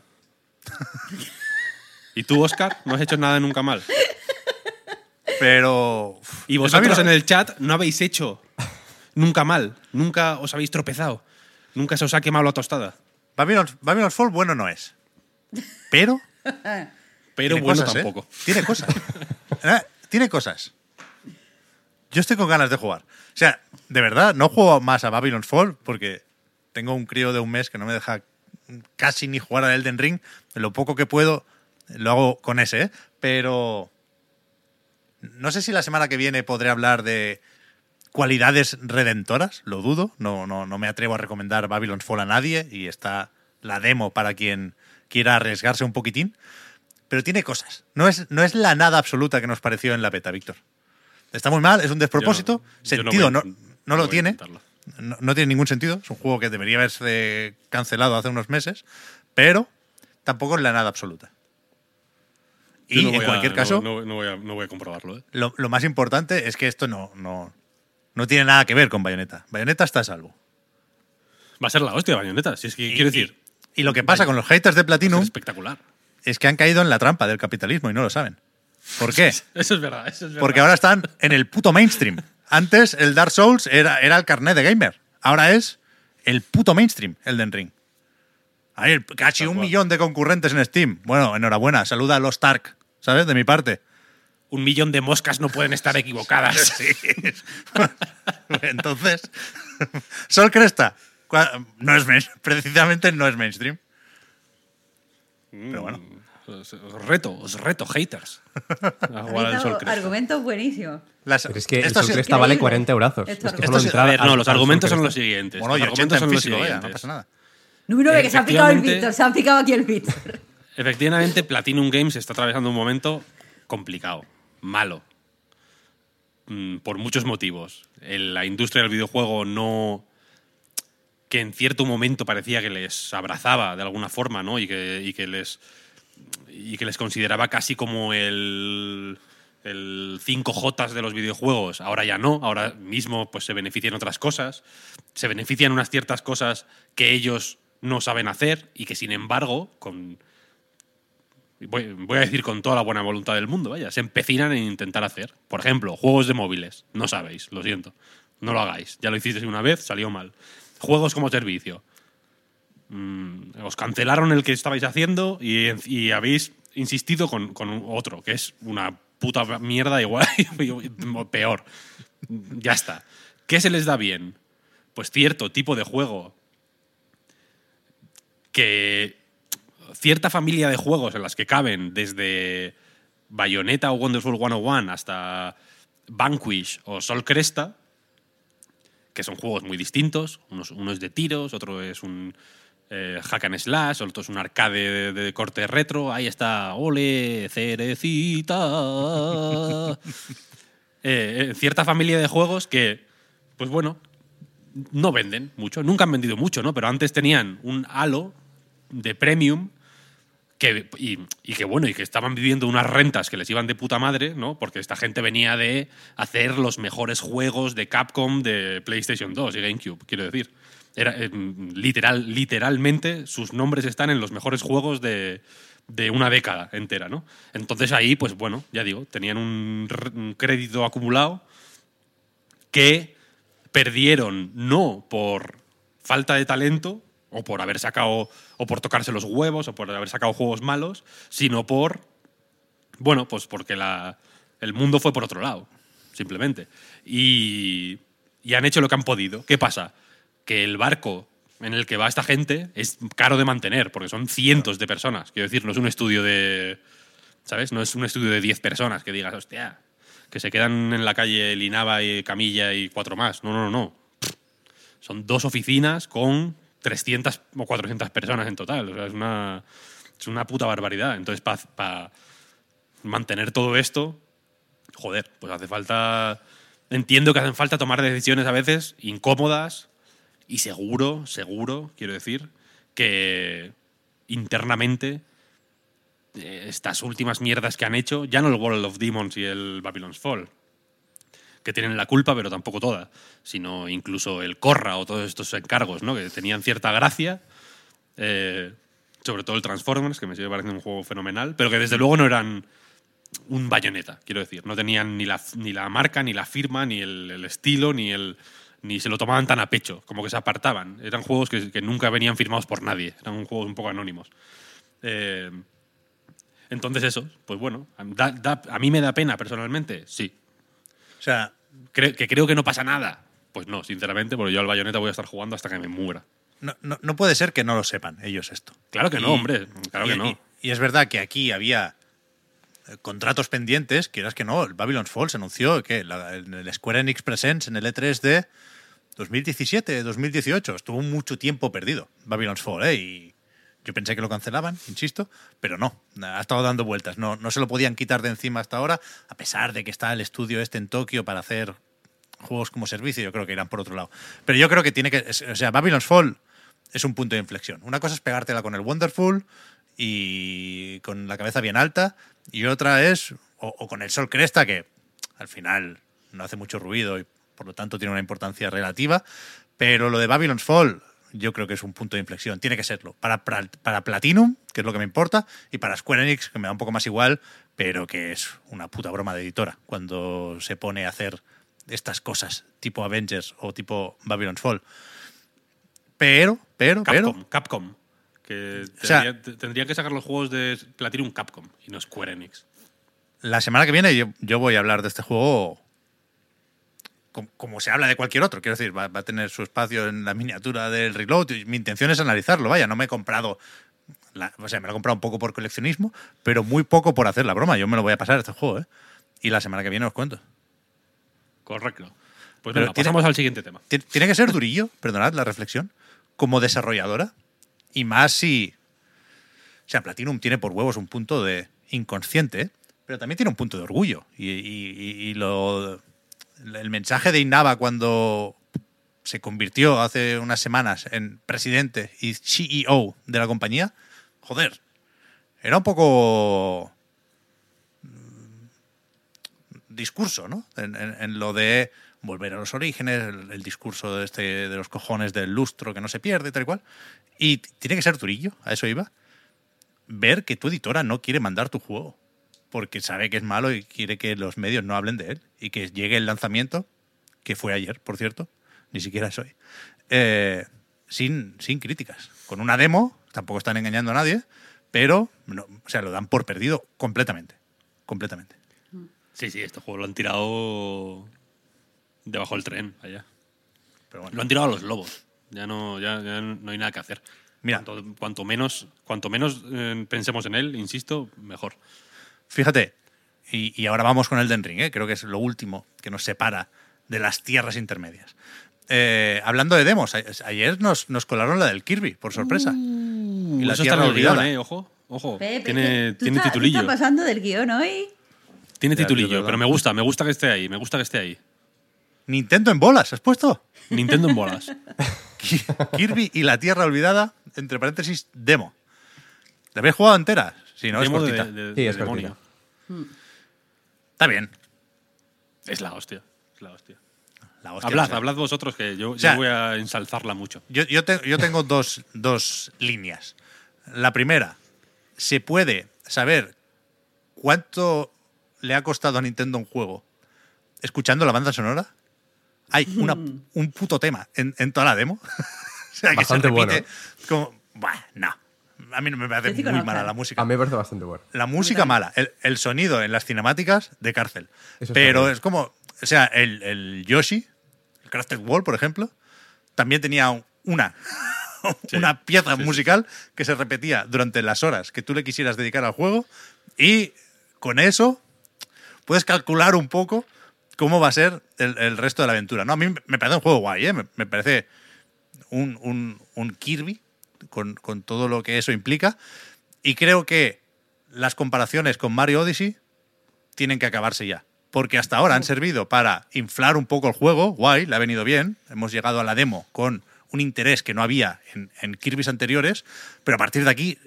¿Y tú, Oscar? No has hecho nada nunca mal. Pero. Y vosotros en el chat no habéis hecho nunca mal. Nunca os habéis tropezado. Nunca se os ha quemado la tostada. Babylon, Babylon's Fall bueno no es. Pero. Pero bueno cosas, ¿eh? tampoco. Tiene cosas. Eh, Tiene cosas. Yo estoy con ganas de jugar. O sea, de verdad, no juego más a Babylon's Fall porque tengo un crío de un mes que no me deja casi ni jugar a Elden Ring. Lo poco que puedo lo hago con ese, ¿eh? Pero no sé si la semana que viene podré hablar de cualidades redentoras, lo dudo. No, no, no me atrevo a recomendar Babylon's Fall a nadie y está la demo para quien quiera arriesgarse un poquitín. Pero tiene cosas. No es, no es la nada absoluta que nos pareció en la beta, Víctor. Está muy mal, es un despropósito. Yo yo Sentido no, no no lo tiene. No, no tiene ningún sentido. Es un juego que debería haberse cancelado hace unos meses. Pero tampoco es la nada absoluta. Y en a- cualquier caso, voy a, no voy a comprobarlo. ¿eh? lo, lo más importante es que esto no, no, no tiene nada que ver con Bayonetta. Bayonetta está a salvo. Va a ser la hostia, Bayonetta. Si es que Y- quiero decir, Y lo que pasa con los haters de es Platinum espectacular. es que han caído en la trampa del capitalismo y no lo saben. ¿Por qué? Eso es verdad. Eso es verdad. Porque ahora están en el puto mainstream. Antes el Dark Souls era, era el carnet de gamer. Ahora es el puto mainstream, el Den Ring. Hay casi Tal un cual. millón de concurrentes en Steam. Bueno, enhorabuena. Saluda a los Tark, ¿sabes? De mi parte. Un millón de moscas no pueden estar equivocadas. Entonces, Sol Cresta. No es precisamente no es mainstream. Pero bueno. Os, os reto, os reto, haters. A jugar al Habéis Sol dado Cresta. argumentos buenísimos. Las- Pero es que el esto Sol sí- Cresta vale Increíble. 40 eurazos. Esto Es que es- solo esto sí- entrar A ver, al- no, los al Sol argumentos son Cresta. los siguientes. Bueno, y los 80 argumentos en son los físico, vaya, no siguientes. pasa nada. Número que se ha picado el Efectivamente- Víctor, se ha picado aquí el Víctor. Efectivamente, Platinum Games está atravesando un momento complicado, malo, Mm, por muchos motivos. El- la industria del videojuego no que en cierto momento parecía que les abrazaba de alguna forma, ¿no? Y que, y que les y que les consideraba casi como el el 5J de los videojuegos. Ahora ya no, ahora mismo pues se benefician otras cosas, se benefician unas ciertas cosas que ellos no saben hacer y que sin embargo con voy, voy a decir con toda la buena voluntad del mundo, vaya, se empecinan en intentar hacer. Por ejemplo, juegos de móviles. No sabéis, lo siento. No lo hagáis. Ya lo hicisteis una vez, salió mal. Juegos como servicio. Mm, os cancelaron el que estabais haciendo y, habéis insistido con, con otro, que es una puta mierda igual, peor. Ya está. ¿Qué se les da bien? Pues cierto tipo de juego que cierta familia de juegos en las que caben desde Bayonetta o Wonderful 101 hasta Vanquish o Sol Cresta, que son juegos muy distintos. Uno es de tiros, otro es un eh, hack and slash, otro es un arcade de, corte retro. Ahí está, ole, cerecita. Eh, eh, cierta familia de juegos que, pues bueno, no venden mucho. Nunca han vendido mucho, ¿no? Pero antes tenían un halo de premium que, y, que bueno, y que estaban viviendo unas rentas que les iban de puta madre, ¿no? Porque esta gente venía de hacer los mejores juegos de Capcom de PlayStation 2 y GameCube, quiero decir. Era, eh, literal, literalmente sus nombres están en los mejores juegos de, de una década entera, ¿no? Entonces ahí, pues bueno, ya digo, tenían un, crédito acumulado que perdieron no por falta de talento, o por haber sacado, o por tocarse los huevos, o por haber sacado juegos malos, sino por, bueno, pues porque la, el mundo fue por otro lado, simplemente. Y, y han hecho lo que han podido. ¿Qué pasa? Que el barco en el que va esta gente es caro de mantener, porque son cientos de personas. Quiero decir, no es un estudio de. ¿Sabes? No es un estudio de 10 personas que digas, hostia, que se quedan en la calle Linaba y Camilla y cuatro más. No, no, no. Son dos oficinas con 300 o 400 personas en total. O sea, es una, es una puta barbaridad. Entonces, para mantener todo esto, joder, pues hace falta. Entiendo que hacen falta tomar decisiones a veces incómodas y seguro, seguro, quiero decir, que internamente eh, estas últimas mierdas que han hecho, ya no el World of Demons y el Babylon's Fall, que tienen la culpa, pero tampoco toda, sino incluso el Corra o todos estos encargos, ¿no? que tenían cierta gracia, eh, sobre todo el Transformers, que me sigue pareciendo un juego fenomenal, pero que desde luego no eran un bayoneta, quiero decir. No tenían ni la, ni la marca, ni la firma, ni el, estilo, ni el ni se lo tomaban tan a pecho, como que se apartaban. Eran juegos que, nunca venían firmados por nadie, eran juegos un poco anónimos. Eh, entonces eso, pues bueno, a mí me da pena personalmente, sí. O sea, que creo que no pasa nada. Pues no, sinceramente, porque yo al bayoneta voy a estar jugando hasta que me muera. No, no, puede ser que no lo sepan ellos esto. Claro que no, hombre. Claro que no. Y, es verdad que aquí había eh, contratos pendientes, quieras que no, el Babylon's Fall se anunció que en el Square Enix Presents en el E3 de 2017, 2018, estuvo mucho tiempo perdido Babylon's Fall, ¿eh? Y yo pensé que lo cancelaban, insisto, pero no, ha estado dando vueltas. No, no se lo podían quitar de encima hasta ahora, a pesar de que está el estudio este en Tokio para hacer juegos como servicio, yo creo que irán por otro lado. Pero yo creo que tiene que. O sea, Babylon's Fall es un punto de inflexión. Una cosa es pegártela con el Wonderful y con la cabeza bien alta, y otra es. O, o con el Sol Cresta, que al final no hace mucho ruido y por lo tanto tiene una importancia relativa. Pero lo de Babylon's Fall yo creo que es un punto de inflexión. Tiene que serlo. Para, para, Platinum, que es lo que me importa, y para Square Enix, que me da un poco más igual, pero que es una puta broma de editora cuando se pone a hacer estas cosas, tipo Avengers o tipo Babylon's Fall. Pero, pero, Capcom, pero. Capcom. Que tendría, que sacar los juegos de Platinum Capcom y no Square Enix. La semana que viene yo, yo voy a hablar de este juego como, se habla de cualquier otro. Quiero decir, va, a tener su espacio en la miniatura del reload. mi intención es analizarlo, vaya, no me he comprado. o sea, me lo he comprado un poco por coleccionismo, pero muy poco por hacer la broma. Yo me lo voy a pasar este juego, ¿eh? Y la semana que viene os cuento. Correcto. Pues venga, pasamos al siguiente tema. Tiene que ser durillo, perdonad la reflexión, como desarrolladora. Y más si. O sea, Platinum tiene por huevos un punto de inconsciente, pero también tiene un punto de orgullo. y lo el mensaje de Innava cuando se convirtió hace unas semanas en presidente y CEO de la compañía, joder, era un poco mm, discurso, ¿no? En, lo de volver a los orígenes, el, discurso de, este, de los cojones del lustro que no se pierde tal y cual. Y tiene que ser turillo, a eso iba. Ver que tu editora no quiere mandar tu juego porque sabe que es malo y quiere que los medios no hablen de él y que llegue el lanzamiento, que fue ayer, por cierto, ni siquiera es hoy, eh, sin, sin críticas. Con una demo, tampoco están engañando a nadie, pero o sea, lo dan por perdido completamente. Completamente. Sí, sí, este juego lo han tirado debajo del tren, allá. Pero bueno. Lo han tirado a los lobos. Ya no, ya, ya no hay nada que hacer. Mira. Cuanto, cuanto menos, cuanto menos eh, pensemos en él, insisto, mejor. Fíjate, y, y ahora vamos con el Den Ring, ¿eh? creo que es lo último que nos separa de las tierras intermedias. Eh, hablando de demos, a- ayer nos, nos colaron la del Kirby, por sorpresa. y la Eso está tierra en el guion, olvidada. eh, ojo. Ojo, Pepe, tiene, ¿tú tiene tú titulillo. estás pasando del guion hoy? Tiene Ya, titulillo, pero me gusta, me gusta que esté ahí, me gusta que esté ahí. Nintendo en bolas, ¿has puesto? Nintendo en bolas. Ki- Kirby y la tierra olvidada, entre paréntesis, demo. ¿La habéis jugado entera? Si no, Demo es cortita. de- Sí, de es demonio. cortita. Está bien. Es la hostia. Es la hostia. La hostia, hablad, o sea, hablad vosotros que yo, sea- voy a ensalzarla mucho. Yo, yo, te- yo tengo dos, dos líneas. La primera, se puede saber cuánto le ha costado a Nintendo un juego escuchando la banda sonora. Hay una, un puto tema en, en toda la demo. o sea, que Bastante se repite bueno. como... Buah, no. A mí no me parece muy mala la música. A mí me parece bastante bueno. La música mala, el, el sonido en las cinemáticas de cárcel. Eso Pero es como, o sea, el, el Yoshi, el Crafted Wall, por ejemplo, también tenía un- una, una pieza musical que se repetía durante las horas que tú le quisieras dedicar al juego y con eso puedes calcular un poco cómo va a ser el, el resto de la aventura. ¿no? A mí me parece un juego guay, ¿eh? me, me parece un, un- un Kirby con, todo lo que eso implica. Y creo que las comparaciones con Mario Odyssey tienen que acabarse ya. Porque hasta ahora han servido para inflar un poco el juego, guay, le ha venido bien. Hemos llegado a la demo con un interés que no había en, en Kirby's anteriores, pero a partir de aquí,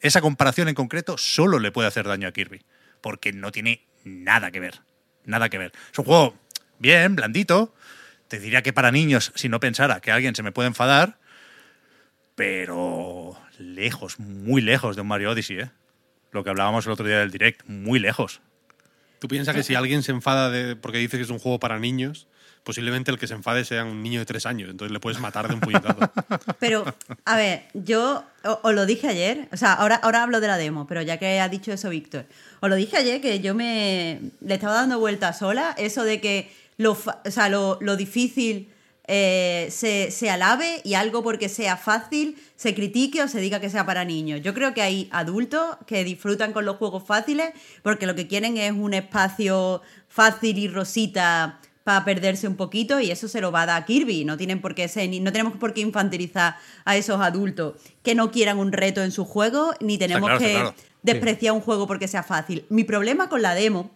esa comparación en concreto solo le puede hacer daño a Kirby, porque no tiene nada que ver. Nada que ver. Es un juego bien, blandito. Te diría que para niños, si no pensara que alguien se me puede enfadar, pero lejos, muy lejos de un Mario Odyssey, ¿eh? Lo que hablábamos el otro día del direct, muy lejos. ¿Tú piensas que si alguien se enfada de, porque dice que es un juego para niños, posiblemente el que se enfade sea un niño de tres años? Entonces le puedes matar de un puñetazo. Pero, a ver, yo o- os lo dije ayer, o sea, ahora, ahora hablo de la demo, pero ya que ha dicho eso Víctor, os lo dije ayer que yo me le estaba dando vuelta sola, eso de que lo, o sea, lo, lo difícil eh, se, se alabe y algo porque sea fácil se critique o se diga que sea para niños. Yo creo que hay adultos que disfrutan con los juegos fáciles porque lo que quieren es un espacio fácil y rosita para perderse un poquito y eso se lo va a dar a Kirby. No tienen por qué ser, no tenemos por qué infantilizar a esos adultos que no quieran un reto en su juego, ni tenemos claro, que claro. despreciar un juego porque sea fácil. Mi problema con la demo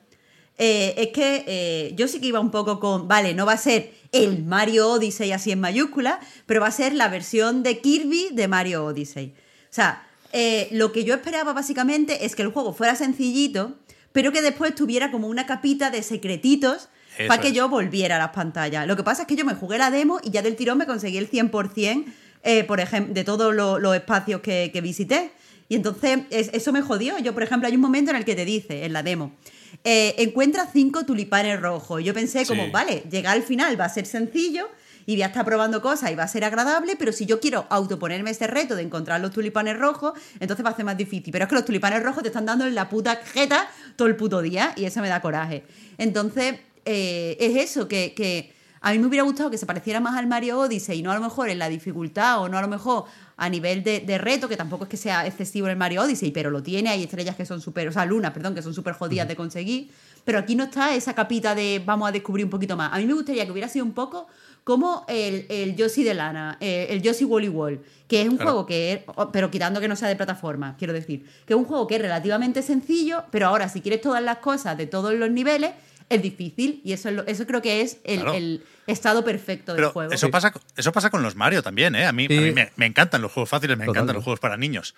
eh, es que eh, yo sí que iba un poco con, vale, no va a ser el Mario Odyssey así en mayúscula, pero va a ser la versión de Kirby de Mario Odyssey. O sea, eh, lo que yo esperaba básicamente es que el juego fuera sencillito, pero que después tuviera como una capita de secretitos Eso para que es. yo volviera a las pantallas. Lo que pasa es que yo me jugué la demo y ya del tirón me conseguí el 100%, eh, por ejemplo, de todos lo- los espacios que, que visité. Y entonces es- eso me jodió. Yo, por ejemplo, hay un momento en el que te dice, en la demo, eh, encuentra cinco tulipanes rojos. Yo pensé como, Sí. vale, llegar al final va a ser sencillo y voy a estar probando cosas y va a ser agradable, pero si yo quiero autoponerme ese reto de encontrar los tulipanes rojos, entonces va a ser más difícil. Pero es que los tulipanes rojos te están dando en la puta jeta todo el puto día y eso me da coraje. Entonces, eh, es eso, que, que a mí me hubiera gustado que se pareciera más al Mario Odyssey y no a lo mejor en la dificultad o no a lo mejor a nivel de, de reto, que tampoco es que sea excesivo en el Mario Odyssey, pero lo tiene, hay estrellas que son súper, o sea, lunas, perdón, que son súper jodidas de conseguir, pero aquí no está esa capita de vamos a descubrir un poquito más. A mí me gustaría que hubiera sido un poco como el, el Yoshi de Lana, eh, el Yoshi Wally Wall, que es un Claro. juego que es, o- pero quitando que no sea de plataforma, quiero decir, que es un juego que es relativamente sencillo, pero ahora si quieres todas las cosas de todos los niveles, es difícil y eso, es lo- eso creo que es el, Claro. el estado perfecto del Pero juego. eso, pasa, eso pasa con los Mario también, ¿eh? A mí, Sí. a mí me, me encantan los juegos fáciles, me encantan los juegos para niños.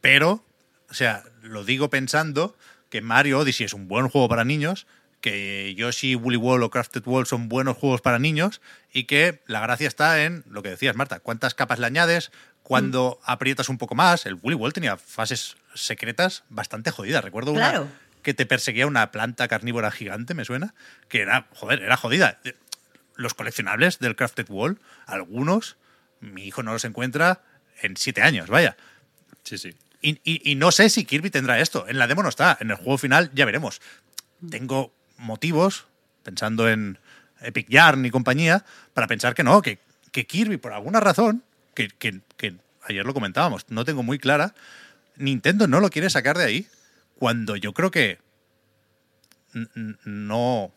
Pero, o sea, lo digo pensando que Mario Odyssey es un buen juego para niños, que Yoshi, Woolly Wall o Crafted Wall son buenos juegos para niños y que la gracia está en lo que decías, Marta, cuántas capas le añades, cuando Mm. aprietas un poco más. El Woolly Wall tenía fases secretas bastante jodidas. Recuerdo una Claro. que te perseguía una planta carnívora gigante, me suena, que era, joder, era jodida. Los coleccionables del Crafted Wall, algunos, mi hijo no los encuentra en siete años, vaya. Sí, sí. Y, y- y no sé si Kirby tendrá esto. En la demo no está. En el juego final ya veremos. Tengo motivos, pensando en Epic Yarn y compañía, para pensar que no, que, que Kirby, por alguna razón, que, que- que ayer lo comentábamos, no tengo muy clara, Nintendo no lo quiere sacar de ahí, cuando yo creo que no,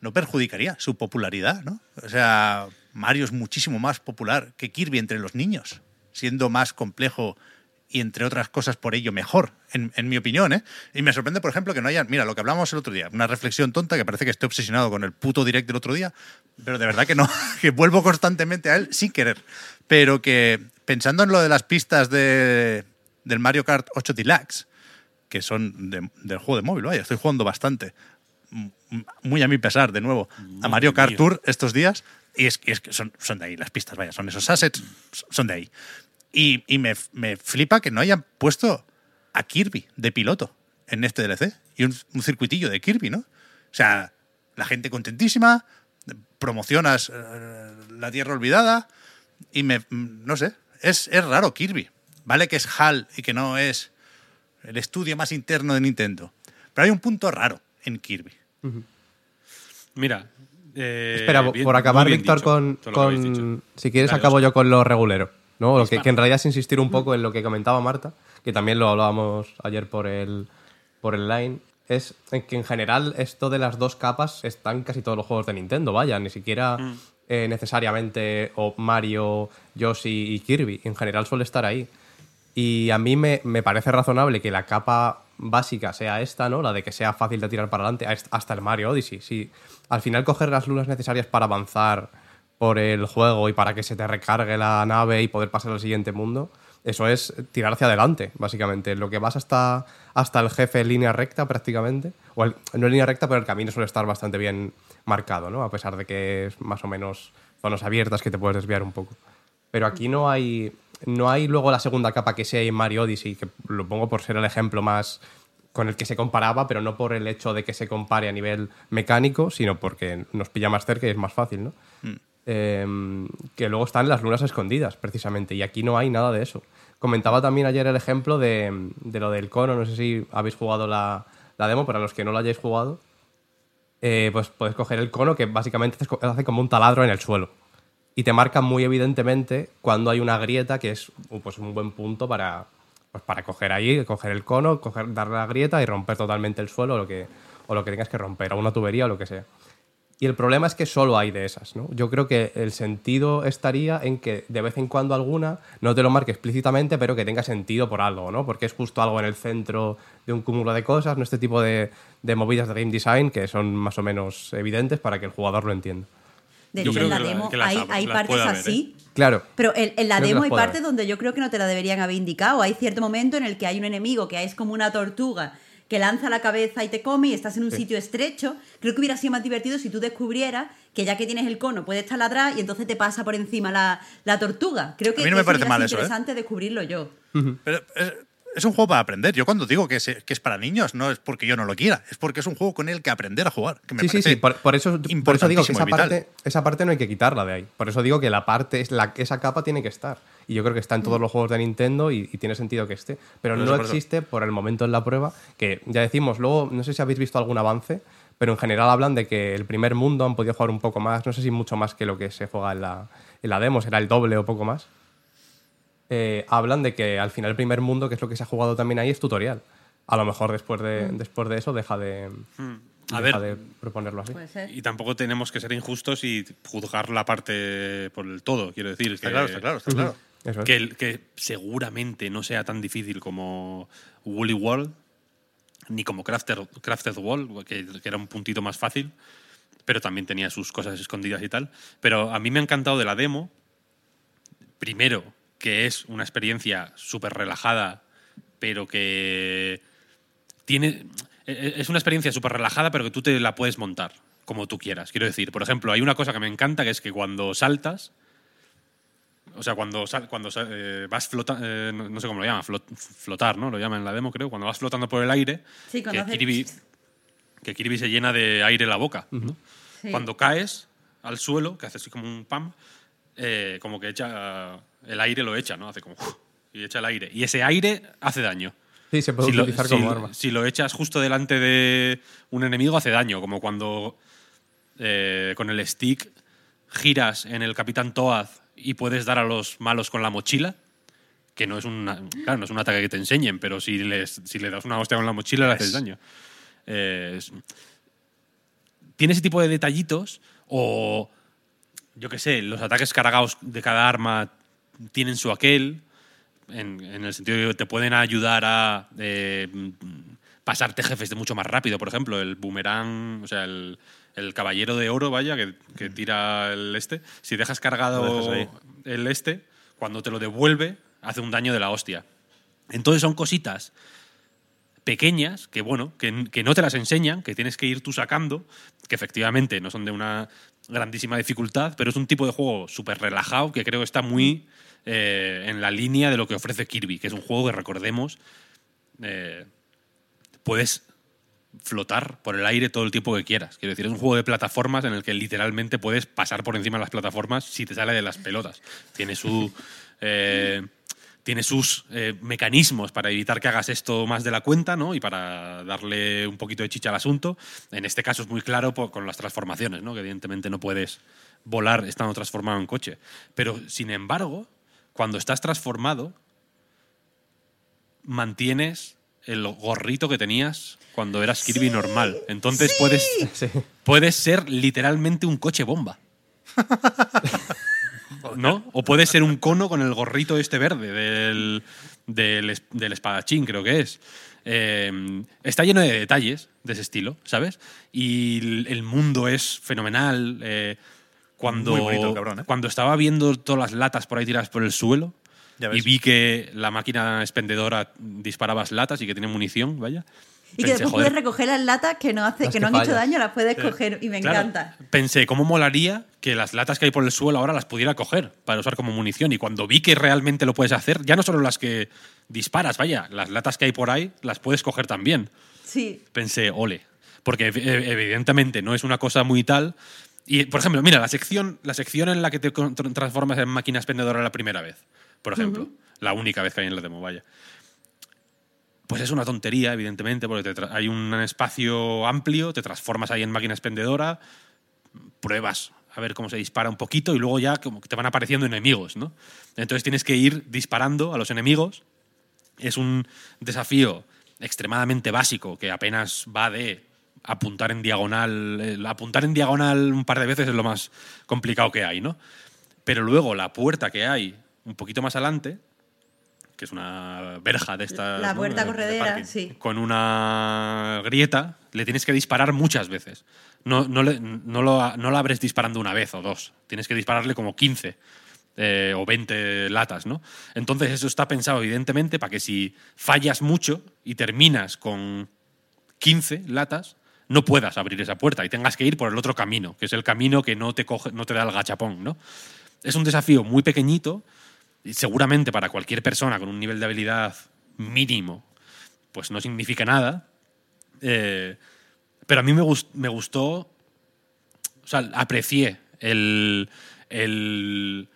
no perjudicaría su popularidad, ¿no? O sea, Mario es muchísimo más popular que Kirby entre los niños, siendo más complejo y entre otras cosas por ello mejor, en, mi opinión, ¿eh? Y me sorprende, por ejemplo, que no haya, mira, lo que hablamos el otro día, una reflexión tonta que parece que estoy obsesionado con el puto direct del otro día, pero de verdad que no, que vuelvo constantemente a él sin querer, pero que pensando en lo de las pistas de, del Mario Kart 8 Deluxe, que son de- del juego de móvil, estoy jugando bastante, muy a mi pesar, de nuevo, a Mario Kart. Tour estos días, y es, y es que son, son de ahí las pistas, vaya, son esos assets, son de ahí. Y, y me, me flipa que no hayan puesto a Kirby de piloto en este DLC, y un, un circuitillo de Kirby, ¿no? O sea, la gente contentísima, promocionas eh, la Tierra Olvidada, y me, no sé, es, es raro Kirby. Vale que es HAL y que no es el estudio más interno de Nintendo. Pero hay un punto raro en Kirby. Mira. eh, Espera, bien- por acabar, Víctor, con, con-. Si quieres, Dale, acabo yo con lo regulero. ¿no? Lo que, en realidad es insistir un poco en lo que comentaba Marta, que también lo hablábamos ayer por el, por el line. Es que en general esto de las dos capas están en casi todos los juegos de Nintendo, vaya, ni siquiera Mm. eh, necesariamente o Mario, Yoshi y Kirby. En general suele estar ahí. Y a mí me, me parece razonable que la capa básica sea esta, ¿no? La de que sea fácil de tirar para adelante, hasta- el Mario Odyssey. Sí, al final coger las lunas necesarias para avanzar por el juego y para que se te recargue la nave y poder pasar al siguiente mundo, eso es tirar hacia adelante, básicamente. Lo que vas hasta, hasta el jefe en línea recta prácticamente, o no en línea recta, pero el camino suele estar bastante bien marcado, ¿no? A pesar de que es más o menos zonas abiertas que te puedes desviar un poco. Pero aquí no hay, no hay luego la segunda capa que sea en Mario Odyssey, que lo pongo por ser el ejemplo más con el que se comparaba, pero no por el hecho de que se compare a nivel mecánico, sino porque nos pilla más cerca y es más fácil, ¿no? Eh, que luego están las lunas escondidas, precisamente, y aquí no hay nada de eso. Comentaba también ayer el ejemplo de, de lo del cono, no sé si habéis jugado la, la demo, para los que no la hayáis jugado, eh, pues puedes coger el cono que básicamente hace como un taladro en el suelo. Y te marca muy evidentemente cuando hay una grieta, que es uh, pues, un buen punto para, pues, para coger ahí, coger el cono, coger, la grieta y romper totalmente el suelo o lo, que, o lo que tengas que romper, o una tubería o lo que sea. Y el problema es que solo hay de esas, ¿no? Yo creo que el sentido estaría en que de vez en cuando alguna no te lo marque explícitamente, pero que tenga sentido por algo, ¿no? Porque es justo algo en el centro de un cúmulo de cosas, ¿no? Este tipo de, de movidas de game design que son más o menos evidentes para que el jugador lo entienda. De Yo hecho, en la que la- demo que las hay, hay las partes ¿eh? así. Claro. Pero en, en la Creo demo hay partes donde yo creo que no te la deberían haber indicado. Hay cierto momento en el que hay un enemigo que es como una tortuga que lanza la cabeza y te come y estás en un sitio estrecho. Creo que hubiera sido más divertido si tú descubrieras que ya que tienes el cono puedes taladrar y entonces te pasa por encima la, la tortuga. Creo que A mí no me parece mal eso, ¿eh? interesante descubrirlo yo. Pero es, un juego para aprender. Yo cuando digo que es, que es para niños, no es porque yo no lo quiera, es porque es un juego con el que aprender a jugar. Que me Sí, sí, sí. Por, por eso, por eso digo que esa parte, esa parte no hay que quitarla de ahí. Por eso digo que la parte, es la, esa capa tiene que estar. Y yo creo que está en todos los juegos de Nintendo y, y tiene sentido que esté. Pero no por existe por el momento en la prueba, que ya decimos, luego, no sé si habéis visto algún avance, pero en general hablan de que el primer mundo han podido jugar un poco más, no sé si mucho más que lo que se juega en la, en la demo, será el doble o poco más. Eh, hablan de que al final el primer mundo, que es lo que se ha jugado también ahí, es tutorial. A lo mejor después de, después de eso deja de, Mm. A deja ver, de proponerlo así. Y tampoco tenemos que ser injustos y juzgar la parte por el todo, quiero decir. Está que, claro, está claro, está claro. Es. Que, que seguramente no sea tan difícil como Woolly World, ni como Crafted, Crafted World, que, que era un puntito más fácil, pero también tenía sus cosas escondidas y tal. Pero a mí me ha encantado de la demo, primero, que es una experiencia súper relajada, pero que tiene. e- Es una experiencia súper relajada, pero que tú te la puedes montar como tú quieras. Quiero decir, por ejemplo, hay una cosa que me encanta, que es que cuando saltas, o sea, cuando, sal- cuando sal- eh, vas flotando, no, no sé cómo lo llaman, flot- flotar, ¿no? Lo llaman en la demo, creo. Cuando vas flotando por el aire, Sí, cuando que, Kirby, que Kirby se llena de aire la boca. ¿no? Sí. Cuando caes al suelo, que hace así como un pam, eh, como que echa el aire lo echa, ¿no? Hace como y echa el aire. Y ese aire hace daño. Sí, se puede si lo, utilizar si- como arma. si lo echas justo delante de un enemigo hace daño, como cuando eh, con el stick giras en el Capitán Toad y puedes dar a los malos con la mochila, que no es, una, claro, no es un ataque que te enseñen, pero si, les, si le das una hostia con la mochila le haces Es- daño. Eh, es- tiene ese tipo de detallitos o, yo qué sé, los ataques cargados de cada arma tienen su aquel, en, en el sentido de que te pueden ayudar a eh, pasarte jefes de mucho más rápido. Por ejemplo, el boomerang, o sea, el, el caballero de oro, vaya, que, que tira el este. Si dejas cargado dejas el este, cuando te lo devuelve, hace un daño de la hostia. Entonces son cositas pequeñas que, bueno, que, que no te las enseñan, que tienes que ir tú sacando, que efectivamente no son de una grandísima dificultad, pero es un tipo de juego súper relajado que creo que está muy eh, en la línea de lo que ofrece Kirby, que es un juego que recordemos, eh, puedes flotar por el aire todo el tiempo que quieras. Quiero decir, es un juego de plataformas en el que literalmente puedes pasar por encima de las plataformas si te sale de las pelotas. Tiene su. eh, tiene sus mecanismos para evitar que hagas esto más de la cuenta, ¿no? Y para darle un poquito de chicha al asunto. En este caso es muy claro con las transformaciones, ¿no? Que evidentemente no puedes volar estando transformado en coche. Pero, sin embargo, cuando estás transformado, mantienes el gorrito que tenías cuando eras Kirby normal. Entonces puedes, Sí. puedes ser literalmente un coche bomba. ¿No? O puede ser un cono con el gorrito este verde del, del, del espadachín, creo que es. Eh, está lleno de detalles de ese estilo, ¿sabes? Y el, el mundo es fenomenal. eh, cuando, Muy bonito cabrón, ¿eh? cuando estaba viendo todas las latas por ahí tiradas por el suelo Ya y vi que la máquina expendedora disparaba las latas y que tenía munición, vaya. Y que pensé, después joder, puedes recoger las latas que no, hace, Las que que no han hecho fallan. daño, las puedes coger y me Claro, encanta. Pensé, ¿cómo molaría que las latas que hay por el suelo ahora las pudiera coger para usar como munición? Y cuando vi que realmente lo puedes hacer, ya no solo las que disparas, vaya, las latas que hay por ahí las puedes coger también. Sí, Pensé, ole. Porque ev- ev- evidentemente no es una cosa muy tal. Y, por ejemplo, mira, la sección, la sección en la que te transformas en máquina expendedora la primera vez, por ejemplo. La única vez que hay en la demo, vaya. Pues es una tontería, evidentemente, porque te hay un espacio amplio, te transformas ahí en máquina expendedora, pruebas a ver cómo se dispara un poquito y luego ya como que te van apareciendo enemigos, ¿no? Entonces tienes que ir disparando a los enemigos. Es un desafío extremadamente básico que apenas va de apuntar en diagonal. El apuntar en diagonal un par de veces es lo más complicado que hay, ¿no? Pero luego la puerta que hay un poquito más adelante, que es una verja de esta. La puerta corredera, sí. Con una grieta, le tienes que disparar muchas veces. No, no, le- no lo, no lo abres disparando una vez o dos. Tienes que dispararle como 15 eh, o 20 latas, ¿no? Entonces eso está pensado evidentemente para que si fallas mucho y terminas con 15 latas, no puedas abrir esa puerta y tengas que ir por el otro camino, que es el camino que no te, coge, no te da el gachapón, ¿no? Es un desafío muy pequeñito y seguramente para cualquier persona con un nivel de habilidad mínimo, pues no significa nada. Eh, pero a mí me, gus- me gustó, o sea, aprecié el, el,